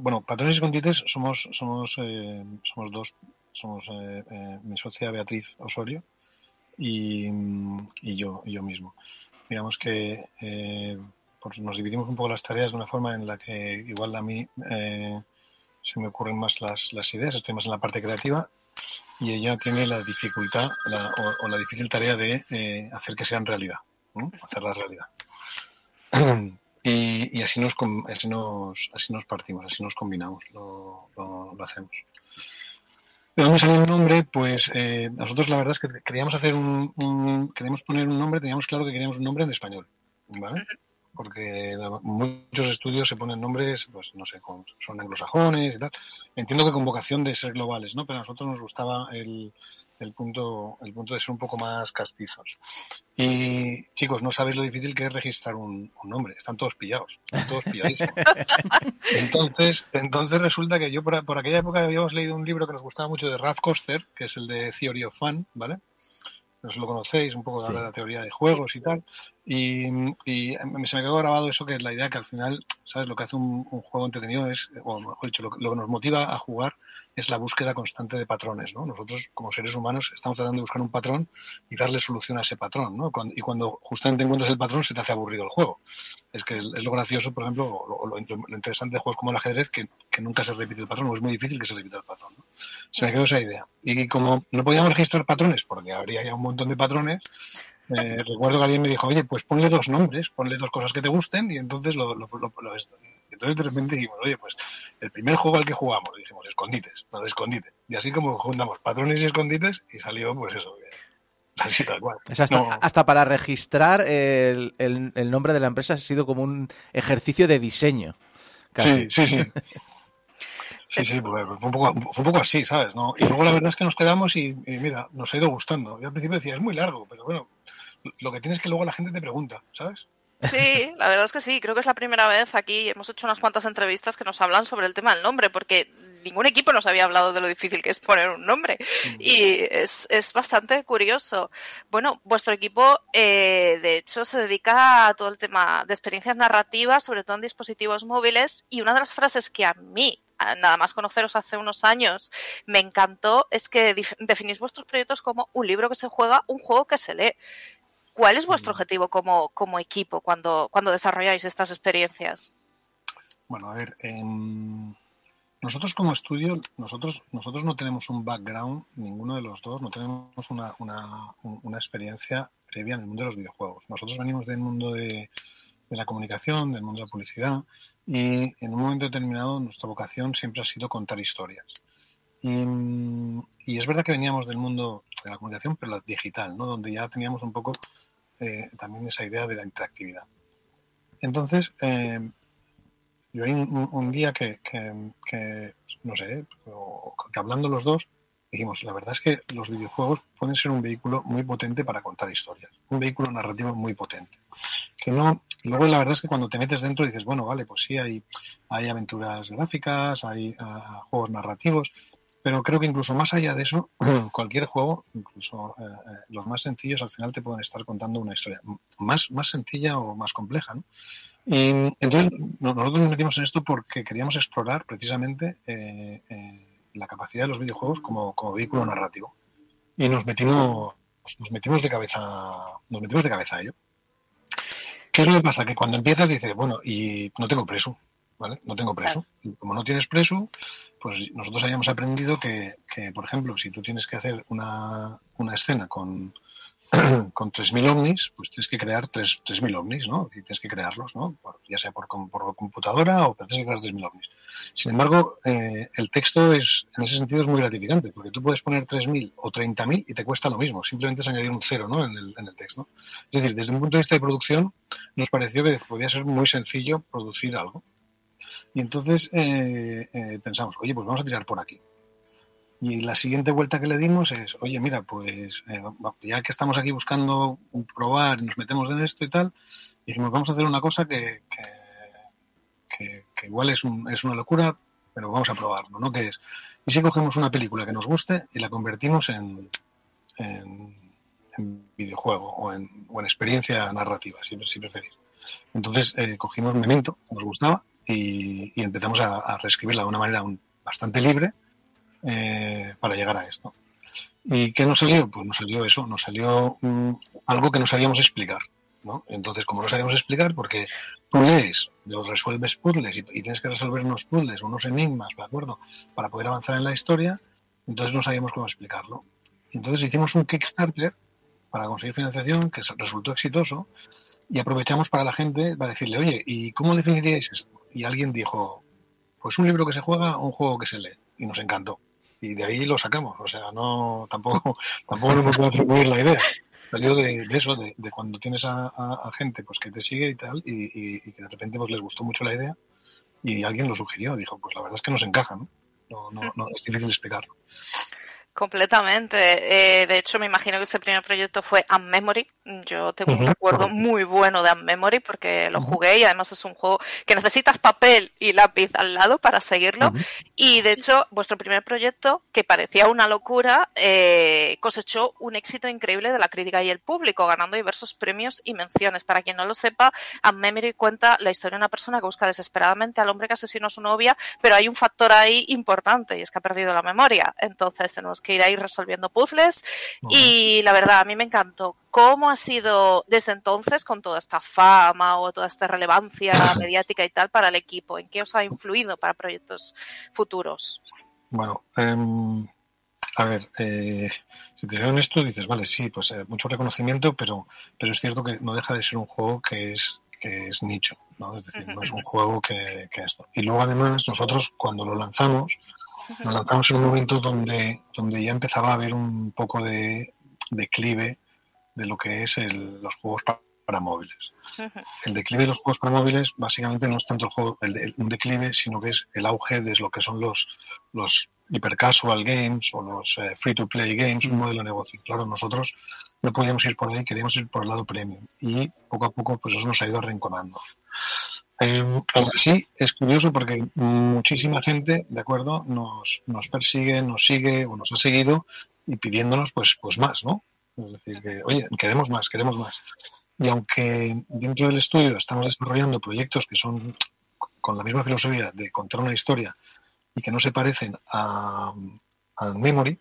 bueno, patrones y escondites somos, somos, eh, somos dos, somos eh, eh, mi socia Beatriz Osorio y, y yo, y yo mismo. Digamos que eh, pues nos dividimos un poco las tareas de una forma en la que igual a mí se me ocurren más las, ideas, estoy más en la parte creativa y ella tiene la dificultad o, la difícil tarea de hacer que sean realidad, ¿no? hacerla realidad. *clears throat* Y, así nos así nos así nos partimos, así nos combinamos, lo- lo hacemos. ¿De dónde salió el nombre? Pues eh, nosotros la verdad es que queríamos hacer un, un- queríamos poner un nombre, teníamos claro que queríamos un nombre en español, ¿vale? Porque muchos estudios se ponen nombres, pues no sé, con- son anglosajones y tal. Entiendo que con vocación de ser globales, ¿no? Pero a nosotros nos gustaba el, el punto el punto de ser un poco más castizos. Y chicos, no sabéis lo difícil que es registrar un, un nombre. Están todos pillados, están todos pilladísimos. *laughs* Entonces, entonces resulta que yo por, por aquella época habíamos leído un libro que nos gustaba mucho de Ralph Koster, que es el de Theory of Fun, ¿vale? No sé si lo conocéis, un poco Sí. de la teoría de juegos y tal. Y, y se me quedó grabado eso, que es la idea que al final, ¿sabes? Lo que hace un, un juego entretenido es, o mejor dicho, lo, lo que nos motiva a jugar es la búsqueda constante de patrones, ¿no? Nosotros, como seres humanos, estamos tratando de buscar un patrón y darle solución a ese patrón, ¿no? Cuando- y cuando justamente encuentras el patrón, se te hace aburrido el juego. Es que es lo gracioso, por ejemplo, o lo, lo- lo interesante de juegos como el ajedrez, que, que nunca se repite el patrón, o es muy difícil que se repita el patrón, ¿no? Se me quedó esa idea. Y como no podíamos registrar patrones, porque habría ya un montón de patrones, eh, recuerdo que alguien me dijo, oye, pues ponle dos nombres, ponle dos cosas que te gusten, y entonces lo, lo, entonces de repente dijimos, oye, pues el primer juego al que jugamos, dijimos, escondites, no escondite. Y así como juntamos patrones y escondites, y salió pues eso, *laughs* así tal cual. Es hasta, No, hasta para registrar el, el- el nombre de la empresa ha sido como un ejercicio de diseño. casi. Sí, sí, sí. *laughs* Sí, sí, pues, fue, un poco, fue un poco así, ¿sabes? ¿No? Y luego la verdad es que nos quedamos y, y mira, nos ha ido gustando. Yo al principio decía, es muy largo, pero bueno, lo que tienes es que luego la gente te pregunta, ¿sabes? Sí, la verdad es que sí, creo que es la primera vez aquí, hemos hecho unas cuantas entrevistas que nos hablan sobre el tema del nombre, porque ningún equipo nos había hablado de lo difícil que es poner un nombre. Y es, es bastante curioso. Bueno, vuestro equipo, eh, de hecho, se dedica a todo el tema de experiencias narrativas, sobre todo en dispositivos móviles, y una de las frases que a mí, nada más conoceros hace unos años, me encantó es que definís vuestros proyectos como un libro que se juega, un juego que se lee. ¿Cuál es vuestro objetivo como, como equipo cuando, cuando desarrolláis estas experiencias? Bueno, a ver, em, nosotros como estudio, nosotros, nosotros no tenemos un background, ninguno de los dos, no tenemos una, una, un- una experiencia previa en el mundo de los videojuegos. Nosotros venimos del mundo de, de la comunicación, del mundo de la publicidad, y en un momento determinado nuestra vocación siempre ha sido contar historias. Y, mm, y es verdad que veníamos del mundo de la comunicación, pero la digital, ¿no? donde ya teníamos un poco eh, también esa idea de la interactividad. Entonces, eh, yo hay un, un día que, que- no sé, que hablando los dos, dijimos, la verdad es que los videojuegos pueden ser un vehículo muy potente para contar historias, un vehículo narrativo muy potente. Que no, luego la verdad es que cuando te metes dentro dices, bueno, vale, pues sí, hay, hay aventuras gráficas, hay ah, juegos narrativos, pero creo que incluso más allá de eso, cualquier juego, incluso eh, eh, los más sencillos, al final te pueden estar contando una historia más, más sencilla o más compleja. ¿no? Y entonces no- nosotros nos metimos en esto porque queríamos explorar precisamente eh, eh, la capacidad de los videojuegos como, como vehículo narrativo. Y nos metimos, nos metimos de cabeza, nos metimos de cabeza a ello. ¿Qué es lo que pasa? Que cuando empiezas dices, bueno, y no tengo preso, ¿vale? No tengo preso. Como no tienes preso, pues nosotros habíamos aprendido que, que, por ejemplo, si tú tienes que hacer una, una escena con, *clears throat* con 3.000 ovnis, pues tienes que crear tres- 3.000 ovnis, ¿no? Y tienes que crearlos, ¿no? Por- ya sea por, por computadora o tienes que crear 3.000 ovnis. Sin embargo, eh, el texto es, en ese sentido es muy gratificante, porque tú puedes poner 3.000 o 30.000 y te cuesta lo mismo, simplemente es añadir un cero ¿no? en, el, en el texto. Es decir, desde un punto de vista de producción, nos pareció que podía ser muy sencillo producir algo. Y entonces eh, eh, pensamos, oye, pues vamos a tirar por aquí. Y la siguiente vuelta que le dimos es, oye, mira, pues eh, ya que estamos aquí buscando probar y nos metemos en esto y tal, dijimos, vamos a hacer una cosa que, que, igual es, un- es una locura, pero vamos a probarlo, ¿no? Que es, y si cogemos una película que nos guste y la convertimos en, videojuego o en, experiencia narrativa, si, preferís. Entonces eh, cogimos Memento, nos gustaba, y, empezamos a, reescribirla de una manera bastante libre eh, para llegar a esto. ¿Y qué nos salió? Pues nos salió eso, nos salió mm, algo que no sabíamos explicar. ¿no? Entonces, como no sabíamos explicar, porque tú lees, los resuelves puzzles y, tienes que resolver unos puzzles, unos enigmas, ¿de acuerdo? Para poder avanzar en la historia, entonces no sabíamos cómo explicarlo. Entonces hicimos un Kickstarter para conseguir financiación que resultó exitoso y aprovechamos para la gente para decirle, oye, ¿y cómo definiríais esto? Y alguien dijo, pues un libro que se juega o un juego que se lee. Y nos encantó. Y de ahí lo sacamos. O sea, no tampoco, *laughs* tampoco nos puedo atribuir la idea. Salió de, de eso, de, de cuando tienes a, a- a gente pues que te sigue y tal, y, y- y que de repente pues, les gustó mucho la idea, y alguien lo sugirió. Dijo, pues la verdad es que nos encaja, ¿no? No, no, no, es difícil explicarlo. Completamente. Eh, de hecho, me imagino que ese primer proyecto fue Unmemory. Yo tengo un recuerdo muy bueno de Unmemory porque lo jugué y además es un juego que necesitas papel y lápiz al lado para seguirlo. Y de hecho, vuestro primer proyecto, que parecía una locura, eh, cosechó un éxito increíble de la crítica y el público, ganando diversos premios y menciones. Para quien no lo sepa, Unmemory cuenta la historia de una persona que busca desesperadamente al hombre que asesinó a su novia, pero hay un factor ahí importante y es que ha perdido la memoria. Entonces tenemos que ir ahí resolviendo puzzles y la verdad, a mí me encantó. ¿Cómo ha sido desde entonces con toda esta fama o toda esta relevancia *coughs* mediática y tal para el equipo? ¿En qué os ha influido para proyectos futuros? Bueno, em, a ver, eh, si te soy honesto, dices, vale, sí, pues eh, mucho reconocimiento, pero, pero es cierto que no deja de ser un juego que es, que es nicho, ¿no? Es decir, no es un *laughs* juego que, que esto. Y luego, además, nosotros cuando lo lanzamos, lo lanzamos en un momento donde, donde ya empezaba a haber un poco de declive de lo que es el- los juegos pa- para móviles. El declive de los juegos para móviles básicamente no es tanto el juego, el, el- un declive, sino que es el auge de lo que son los, los hyper casual games o los free to play games, un modelo de negocio. Claro, nosotros no podíamos ir por ahí, queríamos ir por el lado premium y poco a poco pues eso nos ha ido arrinconando. Eh, aún así, es curioso porque muchísima gente, ¿de acuerdo?, nos, nos persigue, nos sigue o nos ha seguido y pidiéndonos pues, pues más, ¿no? Es decir, que, oye, queremos más, queremos más. Y aunque dentro del estudio estamos desarrollando proyectos que son con la misma filosofía de contar una historia y que no se parecen a, a Memory,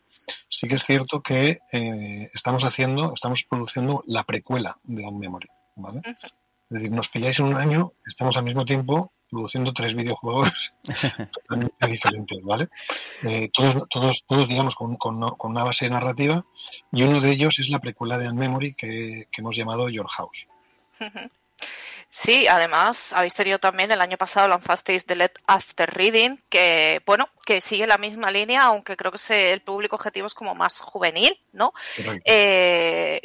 sí que es cierto que eh, estamos haciendo, estamos produciendo la precuela de On Memory, ¿vale? Es decir, nos pilláis en un año, estamos al mismo tiempo produciendo tres videojuegos *laughs* totalmente diferentes, ¿vale? Eh, todos, todos, todos, digamos, con, con, con, una base narrativa y uno de ellos es la precuela de Unmemory que, que hemos llamado Your House. *laughs* Sí, además habéis tenido también el año pasado lanzasteis The Let After Reading, que bueno, que sigue la misma línea, aunque creo que se, el público objetivo es como más juvenil, ¿no? Eh,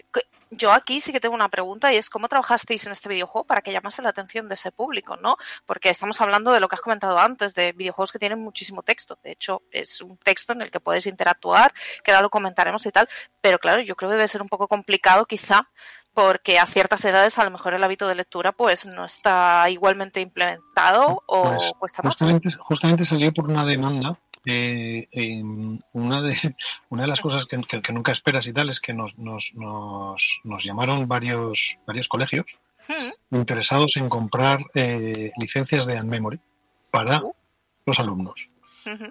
yo aquí sí que tengo una pregunta y es cómo trabajasteis en este videojuego para que llamase la atención de ese público, ¿no? Porque estamos hablando de lo que has comentado antes, de videojuegos que tienen muchísimo texto. De hecho, es un texto en el que puedes interactuar, que ahora lo comentaremos y tal. Pero claro, yo creo que debe ser un poco complicado quizá porque a ciertas edades a lo mejor el hábito de lectura pues no está igualmente implementado o pues, cuesta más. Justamente, justamente salió por una demanda eh, una, de, *laughs* una de las cosas que, que- que nunca esperas y tal es que nos, nos, nos, nos llamaron varios, varios colegios interesados en comprar eh, licencias de Unmemory para los alumnos.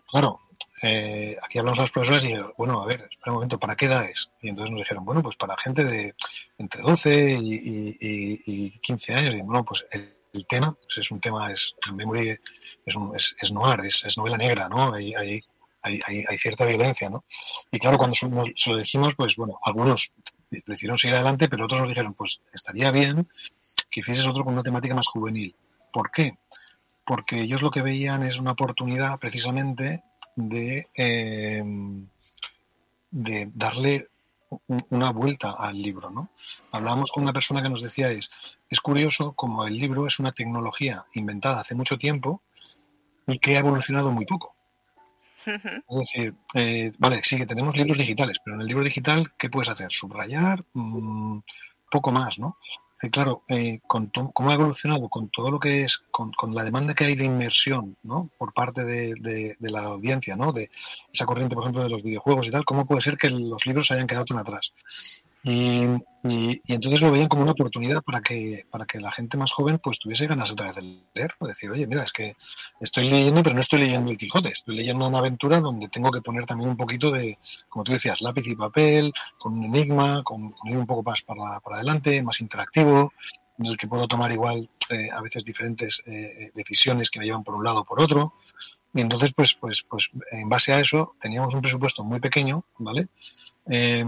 Claro, eh, aquí hablamos a los profesores y bueno, a ver, espera un momento, ¿para qué edades? Y entonces nos dijeron, bueno, pues para gente de entre 12 y, y- y- y 15 años. Y bueno, pues el, el tema pues es un tema, es el memory es, un- es, es noir, es, es novela negra, ¿no? Hay, hay, hay, hay- cierta violencia, ¿no? Y claro, cuando se, nos- se lo dijimos, pues bueno, algunos decidieron seguir adelante, pero otros nos dijeron, pues estaría bien que hicieses otro con una temática más juvenil. ¿Por qué? Porque ellos lo que veían es una oportunidad precisamente de, eh, de darle un- una vuelta al libro, ¿no? Hablábamos con una persona que nos decía es, es curioso como el libro es una tecnología inventada hace mucho tiempo y que ha evolucionado muy poco. Es decir, eh, vale, sí que tenemos libros digitales, pero en el libro digital, ¿qué puedes hacer? Subrayar, Mm, poco más, ¿no? Claro, eh, cómo ha evolucionado con todo lo que es, con, la demanda que hay de inmersión, ¿no? Por parte de la audiencia, ¿no? De esa corriente, por ejemplo, de los videojuegos y tal, ¿cómo puede ser que los libros se hayan quedado tan atrás? Y, entonces lo veían como una oportunidad para que, para que la gente más joven pues tuviese ganas otra vez de leer, o decir, oye, mira, es que estoy leyendo, pero no estoy leyendo el Quijote, estoy leyendo una aventura donde tengo que poner también un poquito de, como tú decías, lápiz y papel, con un enigma, con, ir un poco más para, para adelante, más interactivo, en el que puedo tomar igual eh, a veces diferentes eh, decisiones que me llevan por un lado o por otro. Y entonces, pues, pues, pues, en base a eso, teníamos un presupuesto muy pequeño, ¿vale? Eh,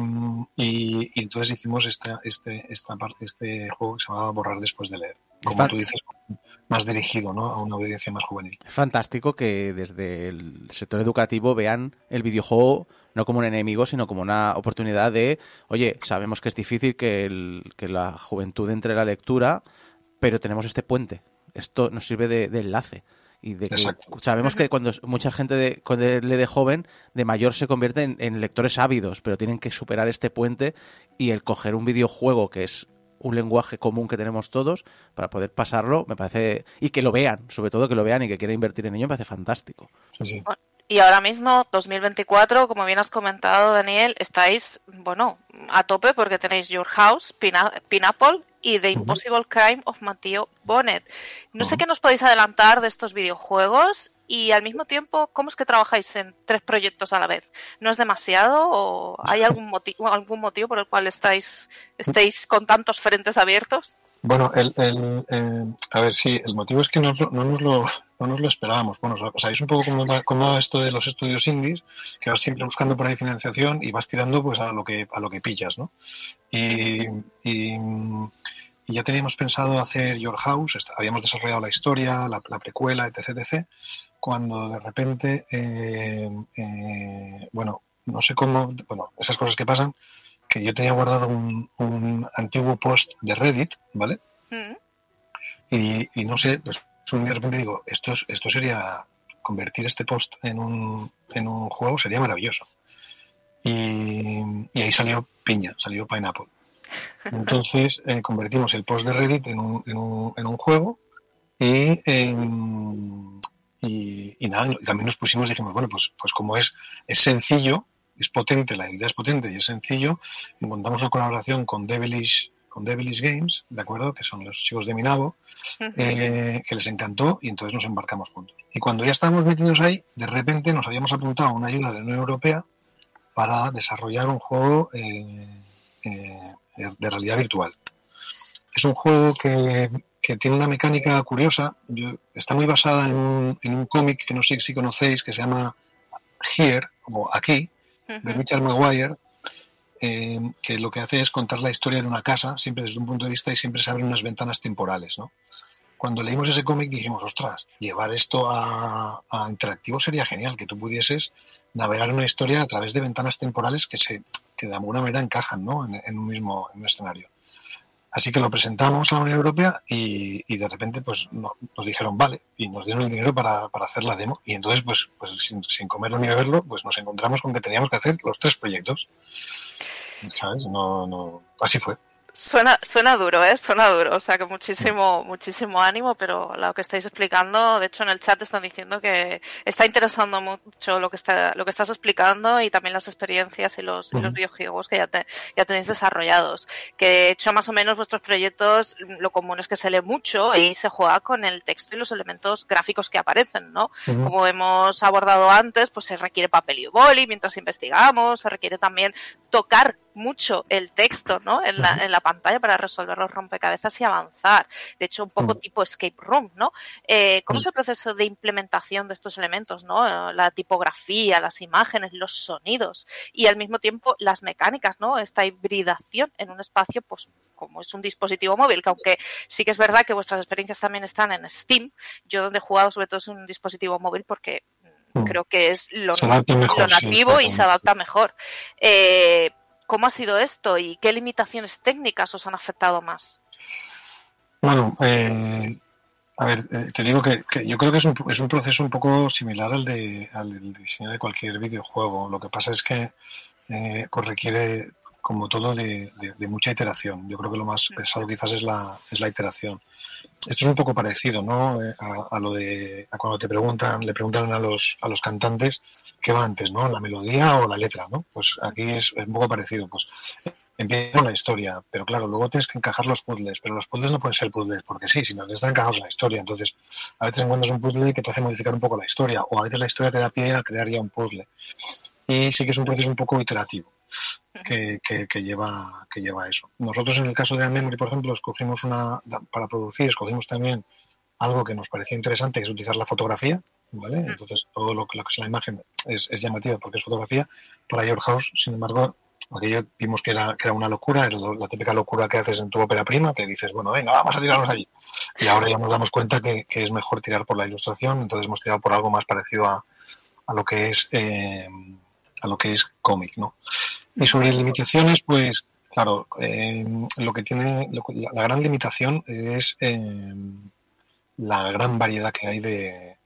y, y entonces hicimos esta, este, esta parte, este juego que se llamaba Borrar después de leer. Como tú dices, más dirigido, ¿no? A una audiencia más juvenil. Es fantástico que desde el sector educativo vean el videojuego no como un enemigo, sino como una oportunidad de, oye, sabemos que es difícil que, el- que la juventud entre a la lectura, pero tenemos este puente. Esto nos sirve de, de enlace. Y de que Exacto. sabemos que cuando mucha gente de, cuando lee de joven, de mayor se convierte en, en lectores ávidos, pero tienen que superar este puente y el coger un videojuego que es un lenguaje común que tenemos todos para poder pasarlo, me parece, y que lo vean, sobre todo que lo vean y que quieran invertir en ello, me parece fantástico. Sí, sí. Y ahora mismo, 2024, como bien has comentado, Daniel, estáis, bueno, a tope porque tenéis Your House, Pina- Pineapple y The Impossible Crime of Matthew Bonnet. No sé qué nos podéis adelantar de estos videojuegos y al mismo tiempo, ¿cómo es que trabajáis en tres proyectos a la vez? ¿No es demasiado o hay algún motivo, algún motivo por el cual estáis, estéis con tantos frentes abiertos? Bueno, el, el, eh, a ver, sí, el motivo es que no, no nos lo, no nos lo esperábamos. Bueno, sabéis un poco cómo va, cómo va esto de los estudios indies, que vas siempre buscando por ahí financiación y vas tirando pues a lo que, a lo que pillas, ¿no? Y, y, ya teníamos pensado hacer Your House, habíamos desarrollado la historia, la, la precuela, etc, etc, cuando de repente, eh, eh, bueno, no sé cómo, bueno, esas cosas que pasan, que yo tenía guardado un, un antiguo post de Reddit, ¿vale? Mm. Y, y no sé, pues de repente digo, esto, es- esto sería, convertir este post en un, en un juego sería maravilloso. Y, y ahí salió piña, salió Pineapple. Entonces *laughs* eh, convertimos el post de Reddit en un, en un, en un juego y, em, y, y nada, y también nos pusimos dijimos, bueno, pues, pues como es, es sencillo, es potente, la idea es potente y es sencillo, encontramos una colaboración con Devilish, con Devilish Games, ¿de acuerdo? Que son los chicos de Minabo, eh, que les encantó y entonces nos embarcamos juntos. Y cuando ya estábamos metidos ahí, de repente nos habíamos apuntado a una ayuda de la Unión Europea para desarrollar un juego eh, eh, de, realidad virtual. Es un juego que, que tiene una mecánica curiosa, yo- está muy basada en un, en un cómic que no sé si conocéis, que se llama Here, o Aquí, de Richard Maguire, eh, que lo que hace es contar la historia de una casa, siempre desde un punto de vista y siempre se abren unas ventanas temporales, ¿no? Cuando leímos ese cómic dijimos, ostras, llevar esto a, a interactivo sería genial, que tú pudieses navegar una historia a través de ventanas temporales que, se, que de alguna manera encajan ¿no? en, en un mismo en un escenario. Así que lo presentamos a la Unión Europea y, y de repente pues no- nos dijeron vale y nos dieron el dinero para, para hacer la demo y entonces pues, pues sin, comerlo ni beberlo pues nos encontramos con que teníamos que hacer los tres proyectos. No, no, así fue. Suena, suena duro, ¿eh? Suena duro. O sea, que muchísimo, muchísimo ánimo, pero lo que estáis explicando, de hecho en el chat están diciendo que está interesando mucho lo que está, lo que estás explicando y también las experiencias y los, y los videojuegos que ya, te- ya tenéis desarrollados. Que de hecho más o menos vuestros proyectos, lo común es que se lee mucho y se juega con el texto y los elementos gráficos que aparecen, ¿no? Como hemos abordado antes, pues se requiere papel y boli mientras investigamos, se requiere también tocar mucho el texto ¿no? en, la, en la pantalla para resolver los rompecabezas y avanzar. De hecho, un poco Mm. tipo escape room, ¿no? Eh, ¿Cómo Mm. es el proceso de implementación de estos elementos, ¿no? Eh, La tipografía, las imágenes, los sonidos y al mismo tiempo las mecánicas, ¿no? Esta hibridación en un espacio, pues como es un dispositivo móvil, que aunque sí que es verdad que vuestras experiencias también están en Steam, yo donde he jugado sobre todo es un dispositivo móvil porque. Creo que es lo, mejor, lo sí, nativo y se adapta mejor. Eh, ¿Cómo ha sido esto y qué limitaciones técnicas os han afectado más? Bueno, eh, a ver, eh, te digo que, que yo creo que es un, es un proceso un poco similar al, de, al del diseño de cualquier videojuego. Lo que pasa es que eh, pues requiere, como todo, de, de- de mucha iteración. Yo creo que lo más pesado quizás es la, es la iteración. Esto es un poco parecido, ¿no? Eh, a, a lo de a cuando te preguntan, le preguntan a los, a los cantantes qué va antes, ¿no? La melodía o la letra, ¿no? Pues aquí es, un poco parecido. Pues empieza la historia, pero claro, luego tienes que encajar los puzzles, pero los puzzles no pueden ser puzzles porque sí, sino que están encajados en la historia. Entonces, a veces encuentras un puzzle que te hace modificar un poco la historia, o a veces la historia te da pie a crear ya un puzzle. Y sí que es un proceso un poco iterativo que, que, que lleva, que lleva a eso. Nosotros en el caso de Memory, por ejemplo, escogimos una, para producir, escogimos también algo que nos parecía interesante, que es utilizar la fotografía, ¿vale? Entonces, todo lo, que- lo que es la imagen es, es llamativo porque es fotografía. Para Your House, sin embargo, aquello vimos que era, que era una locura, era la típica locura que haces en tu ópera prima, que dices, bueno, venga, vamos a tirarnos allí. Y ahora ya nos damos cuenta que, que es mejor tirar por la ilustración, entonces hemos tirado por algo más parecido a, a lo que es eh, a lo que es cómic, ¿no? Y sobre limitaciones, pues, claro, eh, lo que tiene, lo la, la gran limitación es eh, la gran variedad que hay de,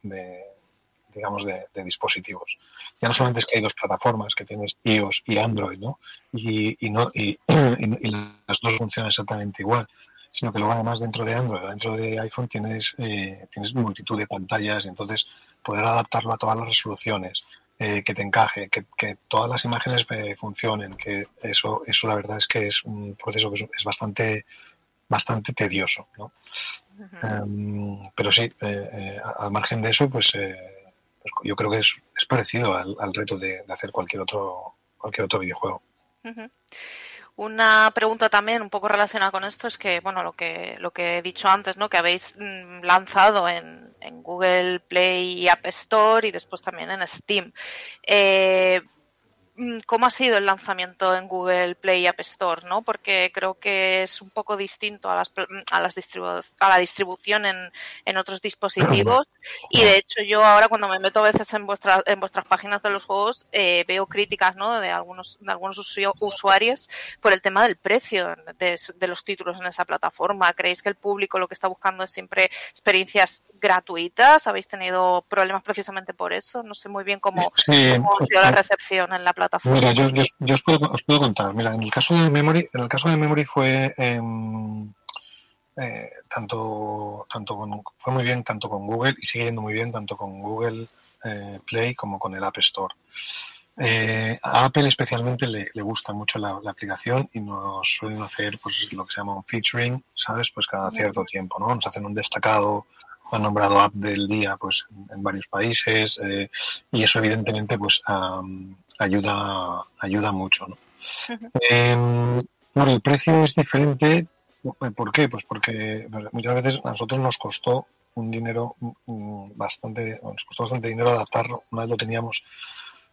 digamos, de, dispositivos. Ya no solamente es que hay dos plataformas, que tienes iOS y Android, ¿no? Y, y no, *clears throat* y- y las dos funcionan exactamente igual, sino que luego además dentro de Android, dentro de iPhone tienes, eh, tienes multitud de pantallas y entonces poder adaptarlo a todas las resoluciones, eh, que te encaje, que, que todas las imágenes eh, funcionen, que eso, eso la verdad es que es un proceso que es, bastante, bastante tedioso, ¿no? Em, pero sí, eh, eh, a- al margen de eso, pues, eh, pues yo creo que es, es parecido al, al reto de, de hacer cualquier otro, cualquier otro videojuego. Una pregunta también un poco relacionada con esto es que, bueno, lo que, lo que he dicho antes, ¿no? Que habéis mm, lanzado en, en Google Play y App Store y después también en Steam. Eh, ¿Cómo ha sido el lanzamiento en Google Play y App Store? ¿no? Porque creo que es un poco distinto a, las, a, las distribu- a la distribución en, en otros dispositivos. Y de hecho yo ahora cuando me meto a veces en, vuestras en vuestras páginas de los juegos eh, veo críticas ¿no? de algunos, de algunos usuarios por el tema del precio de, de los títulos en esa plataforma. ¿Creéis que el público lo que está buscando es siempre experiencias gratuitas? ¿Habéis tenido problemas precisamente por eso? No sé muy bien cómo, Sí, cómo ha sido la recepción en la plataforma. Mira, yo, yo, yo os, puedo, os puedo contar. Mira, en el caso de Memory, en el caso de Memory fue em, eh, tanto, tanto con, fue muy bien tanto con Google y sigue yendo muy bien tanto con Google eh, Play como con el App Store. Eh, a Apple especialmente le, le gusta mucho la, la aplicación y nos suelen hacer pues lo que se llama un featuring, ¿sabes? Pues cada cierto tiempo, ¿no? Nos hacen un destacado, han nombrado app del día pues en varios países eh, y eso evidentemente pues am, ayuda ayuda mucho, ¿no? Eh, bueno, el precio es diferente. ¿Por qué? Pues porque muchas veces a nosotros nos costó un dinero mm, bastante, nos costó bastante dinero adaptarlo. Una vez lo teníamos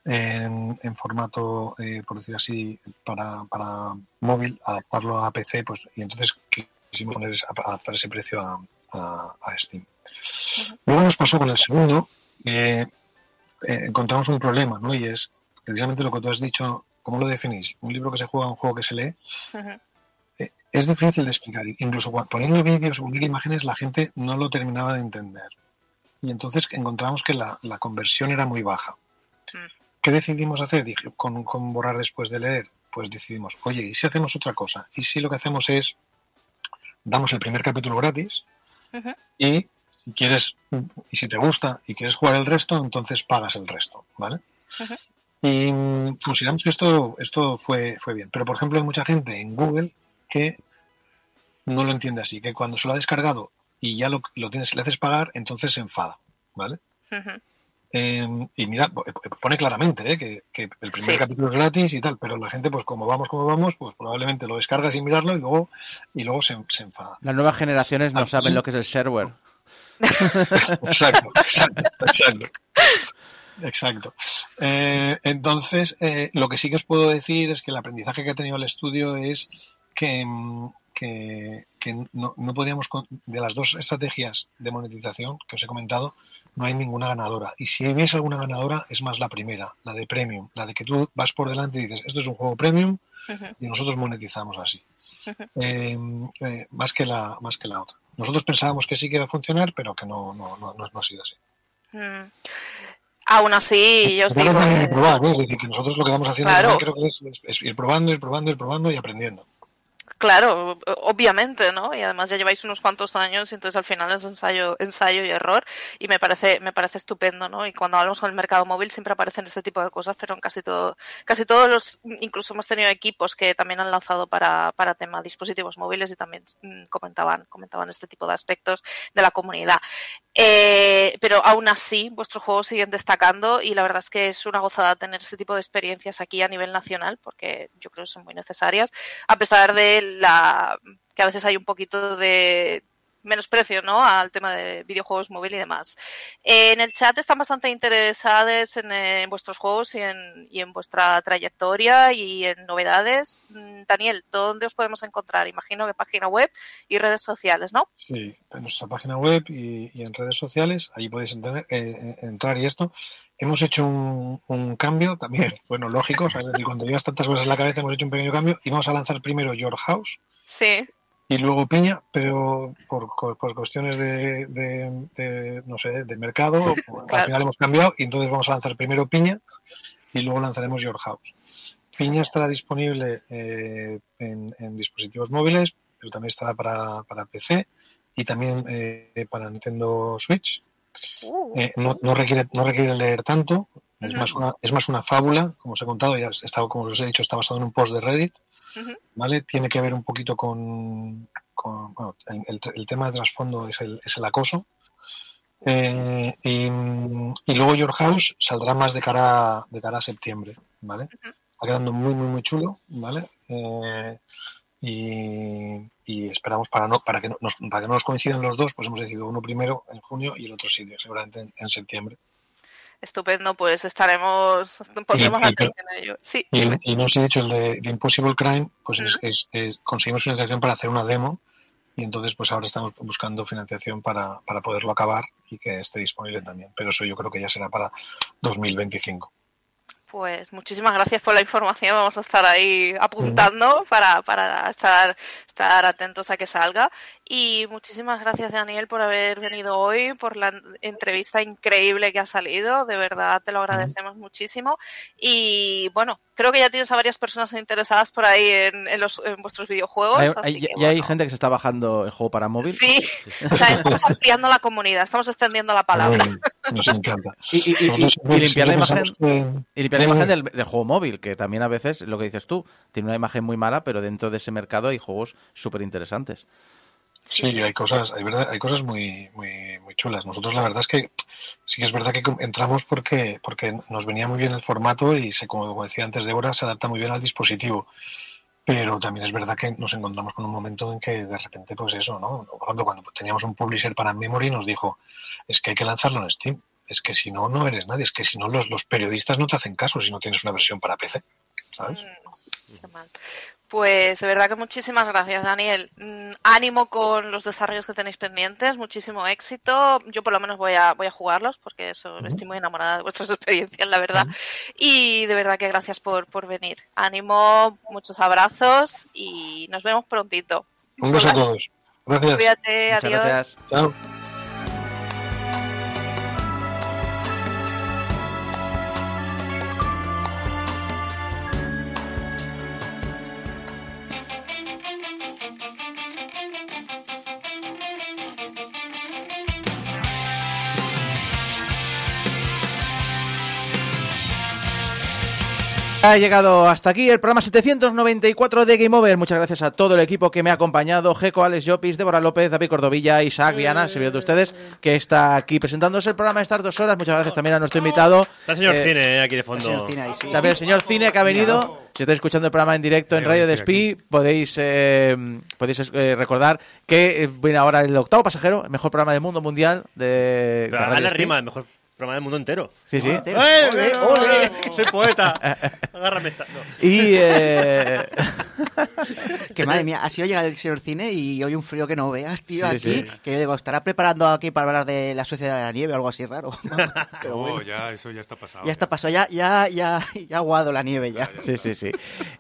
en, en formato, eh, por decir así, para, para móvil, adaptarlo a PC, pues y entonces quisimos poner, adaptar ese precio a, a- a Steam. Luego nos pasó con el segundo, eh, encontramos un problema, ¿no? Y es precisamente lo que tú has dicho, ¿cómo lo definís? Un libro que se juega, un juego que se lee, eh, es difícil de explicar. Incluso poniendo vídeos o poniendo imágenes, la gente no lo terminaba de entender. Y entonces encontramos que la, la conversión era muy baja. ¿Qué decidimos hacer? Dije, con, con borrar después de leer. pues decidimos, oye, ¿y si hacemos otra cosa? ¿Y si lo que hacemos es, damos el primer capítulo gratis y si quieres, y si te gusta y quieres jugar el resto, entonces pagas el resto, ¿vale? Y consideramos que esto, esto fue, fue bien. Pero, por ejemplo, hay mucha gente en Google que no lo entiende así, que cuando se lo ha descargado y ya lo, lo tienes, le haces pagar, entonces se enfada, ¿vale? Eh, y mira, po- pone claramente ¿eh? que, que el primer Sí. capítulo es gratis y tal, pero la gente, pues como vamos, como vamos, pues probablemente lo descarga sin mirarlo y luego, y luego se, se enfada. Las nuevas generaciones no Aquí- saben lo que es el server. *laughs* Exacto, exacto, exacto. Exacto. Eh, entonces, eh, lo que sí que os puedo decir es que el aprendizaje que ha tenido el estudio es que, mm, que, que no, no podríamos, con- de las dos estrategias de monetización que os he comentado, no hay ninguna ganadora. Y si hubiese alguna ganadora, es más la primera, la de premium, la de que tú vas por delante y dices, esto es un juego premium y nosotros monetizamos así. Eh, eh, más, que la, más que la otra. Nosotros pensábamos que sí que iba a funcionar, pero que no, no, no, no, no ha sido así. Mm. Aún así, yo os digo, no ni eh, probar, ¿eh? Es decir, que nosotros lo que vamos haciendo Claro. creo que es, es- es ir probando, ir probando, ir probando y aprendiendo. Claro, obviamente, ¿no? Y además ya lleváis unos cuantos años y entonces al final es ensayo, ensayo y error y me parece, me parece estupendo, ¿no? Y cuando hablamos con el mercado móvil siempre aparecen este tipo de cosas, pero en casi todo, casi todos los, incluso hemos tenido equipos que también han lanzado para, para tema dispositivos móviles y también mm, comentaban, comentaban este tipo de aspectos de la comunidad. Eh, pero aún así, vuestros juegos siguen destacando y la verdad es que es una gozada tener este tipo de experiencias aquí a nivel nacional porque yo creo que son muy necesarias, a pesar de la que a veces hay un poquito de menosprecio ¿no? al tema de videojuegos móvil y demás. Eh, en el chat están bastante interesados en, eh, en vuestros juegos y en, y en vuestra trayectoria y en novedades. Mm, Daniel, ¿dónde os podemos encontrar? Imagino que página web y redes sociales, ¿no? Sí, en nuestra página web y, y en redes sociales, allí podéis entender- eh, entrar y esto. Hemos hecho un, un cambio también, *laughs* bueno, lógico, o sea, cuando llevas tantas cosas en la cabeza hemos hecho un pequeño cambio y vamos a lanzar primero Your House Sí. Y luego Piña, pero por, por cuestiones de, de- de, no sé, de mercado, *laughs* al Claro. final hemos cambiado y entonces vamos a lanzar primero Piña y luego lanzaremos Your House. Piña estará disponible eh, en, en dispositivos móviles, pero también estará para, para PC y también eh, para Nintendo Switch. Uh, Eh, no, no requiere, no requiere leer tanto, es, más una, es más una fábula, como os he contado, ya está, como os he dicho, está basado en un post de Reddit. ¿vale? Tiene que ver un poquito con, con- bueno, el, el- el tema de trasfondo es el, es el acoso. Eh, y, y luego Your House saldrá más de cara, de cara a septiembre, ¿vale? Está quedando muy, muy, muy chulo, ¿vale? Eh, y, y esperamos para no para que no nos, para que no nos coincidan los dos, pues hemos decidido uno primero en junio y el otro sí, seguramente en, en septiembre. Estupendo, pues estaremos, pondremos y- atención a ello. Sí, Y, dime. y no os he dicho el de, de Impossible Crime, pues es, es- es- conseguimos financiación para hacer una demo y entonces pues ahora estamos buscando financiación para, para poderlo acabar y que esté disponible también. Pero eso yo creo que ya será para 2025. Pues muchísimas gracias por la información. Vamos a estar ahí apuntando para, para estar, estar atentos a que salga. Y muchísimas gracias, Daniel, por haber venido hoy, por la entrevista increíble que ha salido. De verdad, te lo agradecemos muchísimo. Y bueno, creo que ya tienes a varias personas interesadas por ahí en, en los, en vuestros videojuegos. Hay- así hay- que, ya hay gente que se está bajando el juego para móvil. Sí, o sea, estamos ampliando la comunidad, estamos extendiendo la palabra. *laughs* Nos encanta. Y, y- y- Nosotros y- y limpiar la imagen, y limpiar la imagen del juego móvil, que también a veces, lo que dices tú, tiene una imagen muy mala, pero dentro de ese mercado hay juegos súper interesantes. Sí, hay cosas, hay, verdad, hay cosas muy, muy, muy chulas. Nosotros la verdad es que sí que es verdad que entramos porque, porque nos venía muy bien el formato y se, como decía antes Débora, se adapta muy bien al dispositivo. Pero también es verdad que nos encontramos con un momento en que de repente, pues eso, ¿no? Por ejemplo, cuando teníamos un publisher para Memory nos dijo, es que hay que lanzarlo en Steam. Es que si no, no eres nadie. Es que si no, los, los periodistas no te hacen caso si no tienes una versión para PC. ¿Sabes? Mm, qué mal. Pues de verdad que muchísimas gracias, Daniel. Mm, ánimo con los desarrollos que tenéis pendientes, muchísimo éxito. Yo por lo menos voy a, voy a jugarlos porque eso, estoy muy enamorada de vuestras *laughs* experiencias, la verdad. Y de verdad que gracias por, por venir. Ánimo, muchos abrazos y nos vemos prontito. Un beso a todos. Gracias. Cuídate, Muchas adiós. gracias. Chao. Ha llegado hasta aquí el programa 794 de Game Over. Muchas gracias a todo el equipo que me ha acompañado. Jeco, Alex Llopis, Débora López, David Cordovilla, Isaac Viana, servidor de ustedes, que está aquí presentándose el programa estas dos horas. Muchas gracias también a nuestro invitado. Está el señor Eh, Cine eh, aquí de fondo. señor Cine ahí, sí. También el señor Cine que ha venido. Si estáis escuchando el programa en directo en Radio Despí, podéis, eh, podéis eh, recordar que eh, viene ahora el octavo pasajero, el mejor programa del mundo mundial de, Pero de Radio hazle Despí. rima, el mejor programa del mundo entero. Sí, sí. ¡Eh, Ole, eh, ole. eh! *laughs* Soy poeta. *laughs* Agárrame esta. No. Y eh, *laughs* Que madre mía, ha sido llegar el señor cine y hoy un frío que no veas, tío, Sí, aquí. sí. Que yo digo, estará preparando aquí para hablar de la sociedad de la nieve o algo así raro. Pero No, bueno, ya, eso ya está pasado. ya está pasado, ya, ya, ya, ya ha aguado la nieve ya. Sí, sí, sí.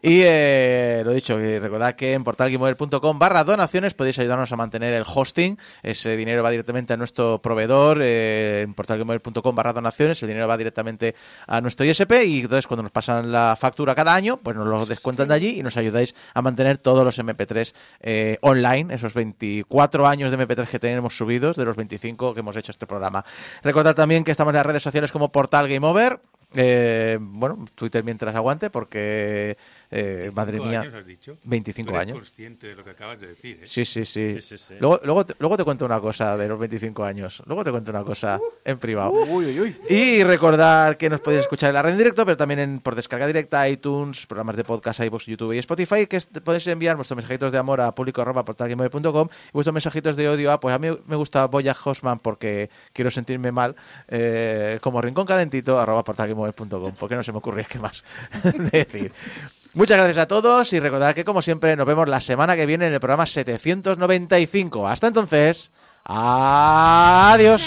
Y eh, lo dicho, recordad que en portalguimover.com barra donaciones podéis ayudarnos a mantener el hosting. Ese dinero va directamente a nuestro proveedor. eh, en portalguimover.com barra donaciones, el dinero va directamente a nuestro ISP y entonces cuando nos pasan la factura cada año, pues nos lo descuentan de allí y nos ayudáis a mantener todos los MP3 eh, online, esos 24 años de MP3 que tenemos subidos, de los 25 que hemos hecho este programa. Recordad también que estamos en las redes sociales como Portal Game Over. Eh, bueno, Twitter mientras aguante, porque eh, madre 25 mía, años has dicho? 25 Tú eres años. consciente de lo que acabas de decir, ¿eh? Sí, sí, sí. Sí, sí, sí. Luego, luego, te, luego te cuento una cosa de los 25 años. Luego te cuento una cosa en privado. Uy, uy, uy. Y recordar que nos podéis escuchar en la red en directo, pero también en, por descarga directa, iTunes, programas de podcast, iVoox, YouTube y Spotify, que podéis enviar vuestros mensajitos de amor a público.portalgamemoy.com y vuestros mensajitos de odio a, pues a mí me gusta Boya Hosman porque quiero sentirme mal, eh, como rincón calentito, arroba portalgamemoy.com, porque no se me ocurría qué más *laughs* decir. Muchas gracias a todos y recordad que como siempre nos vemos la semana que viene en el programa 795. Hasta entonces, adiós.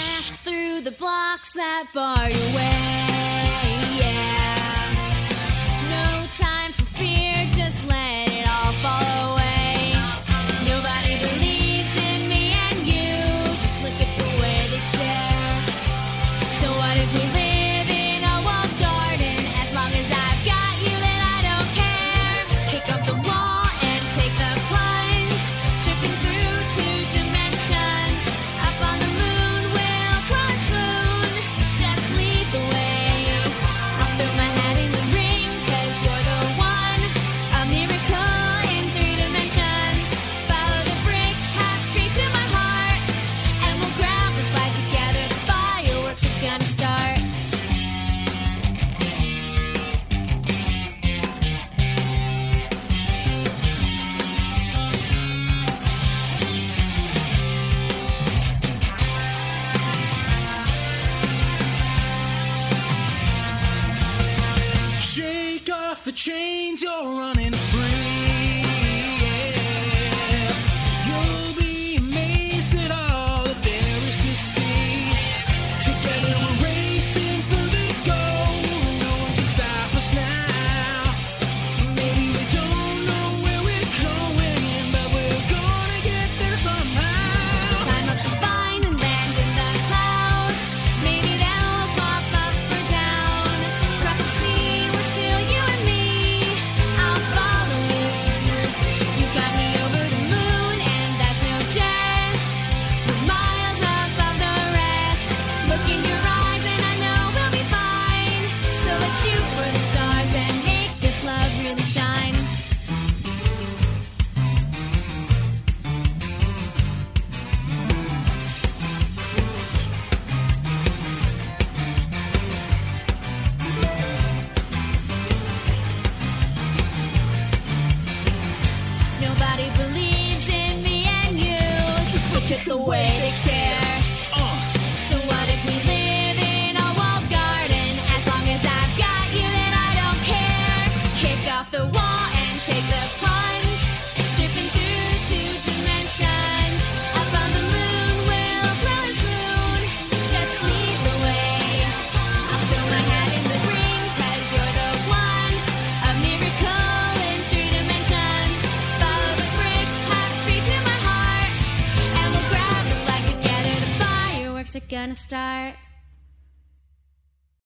The chains, you're running look at the way they stare. Gonna start.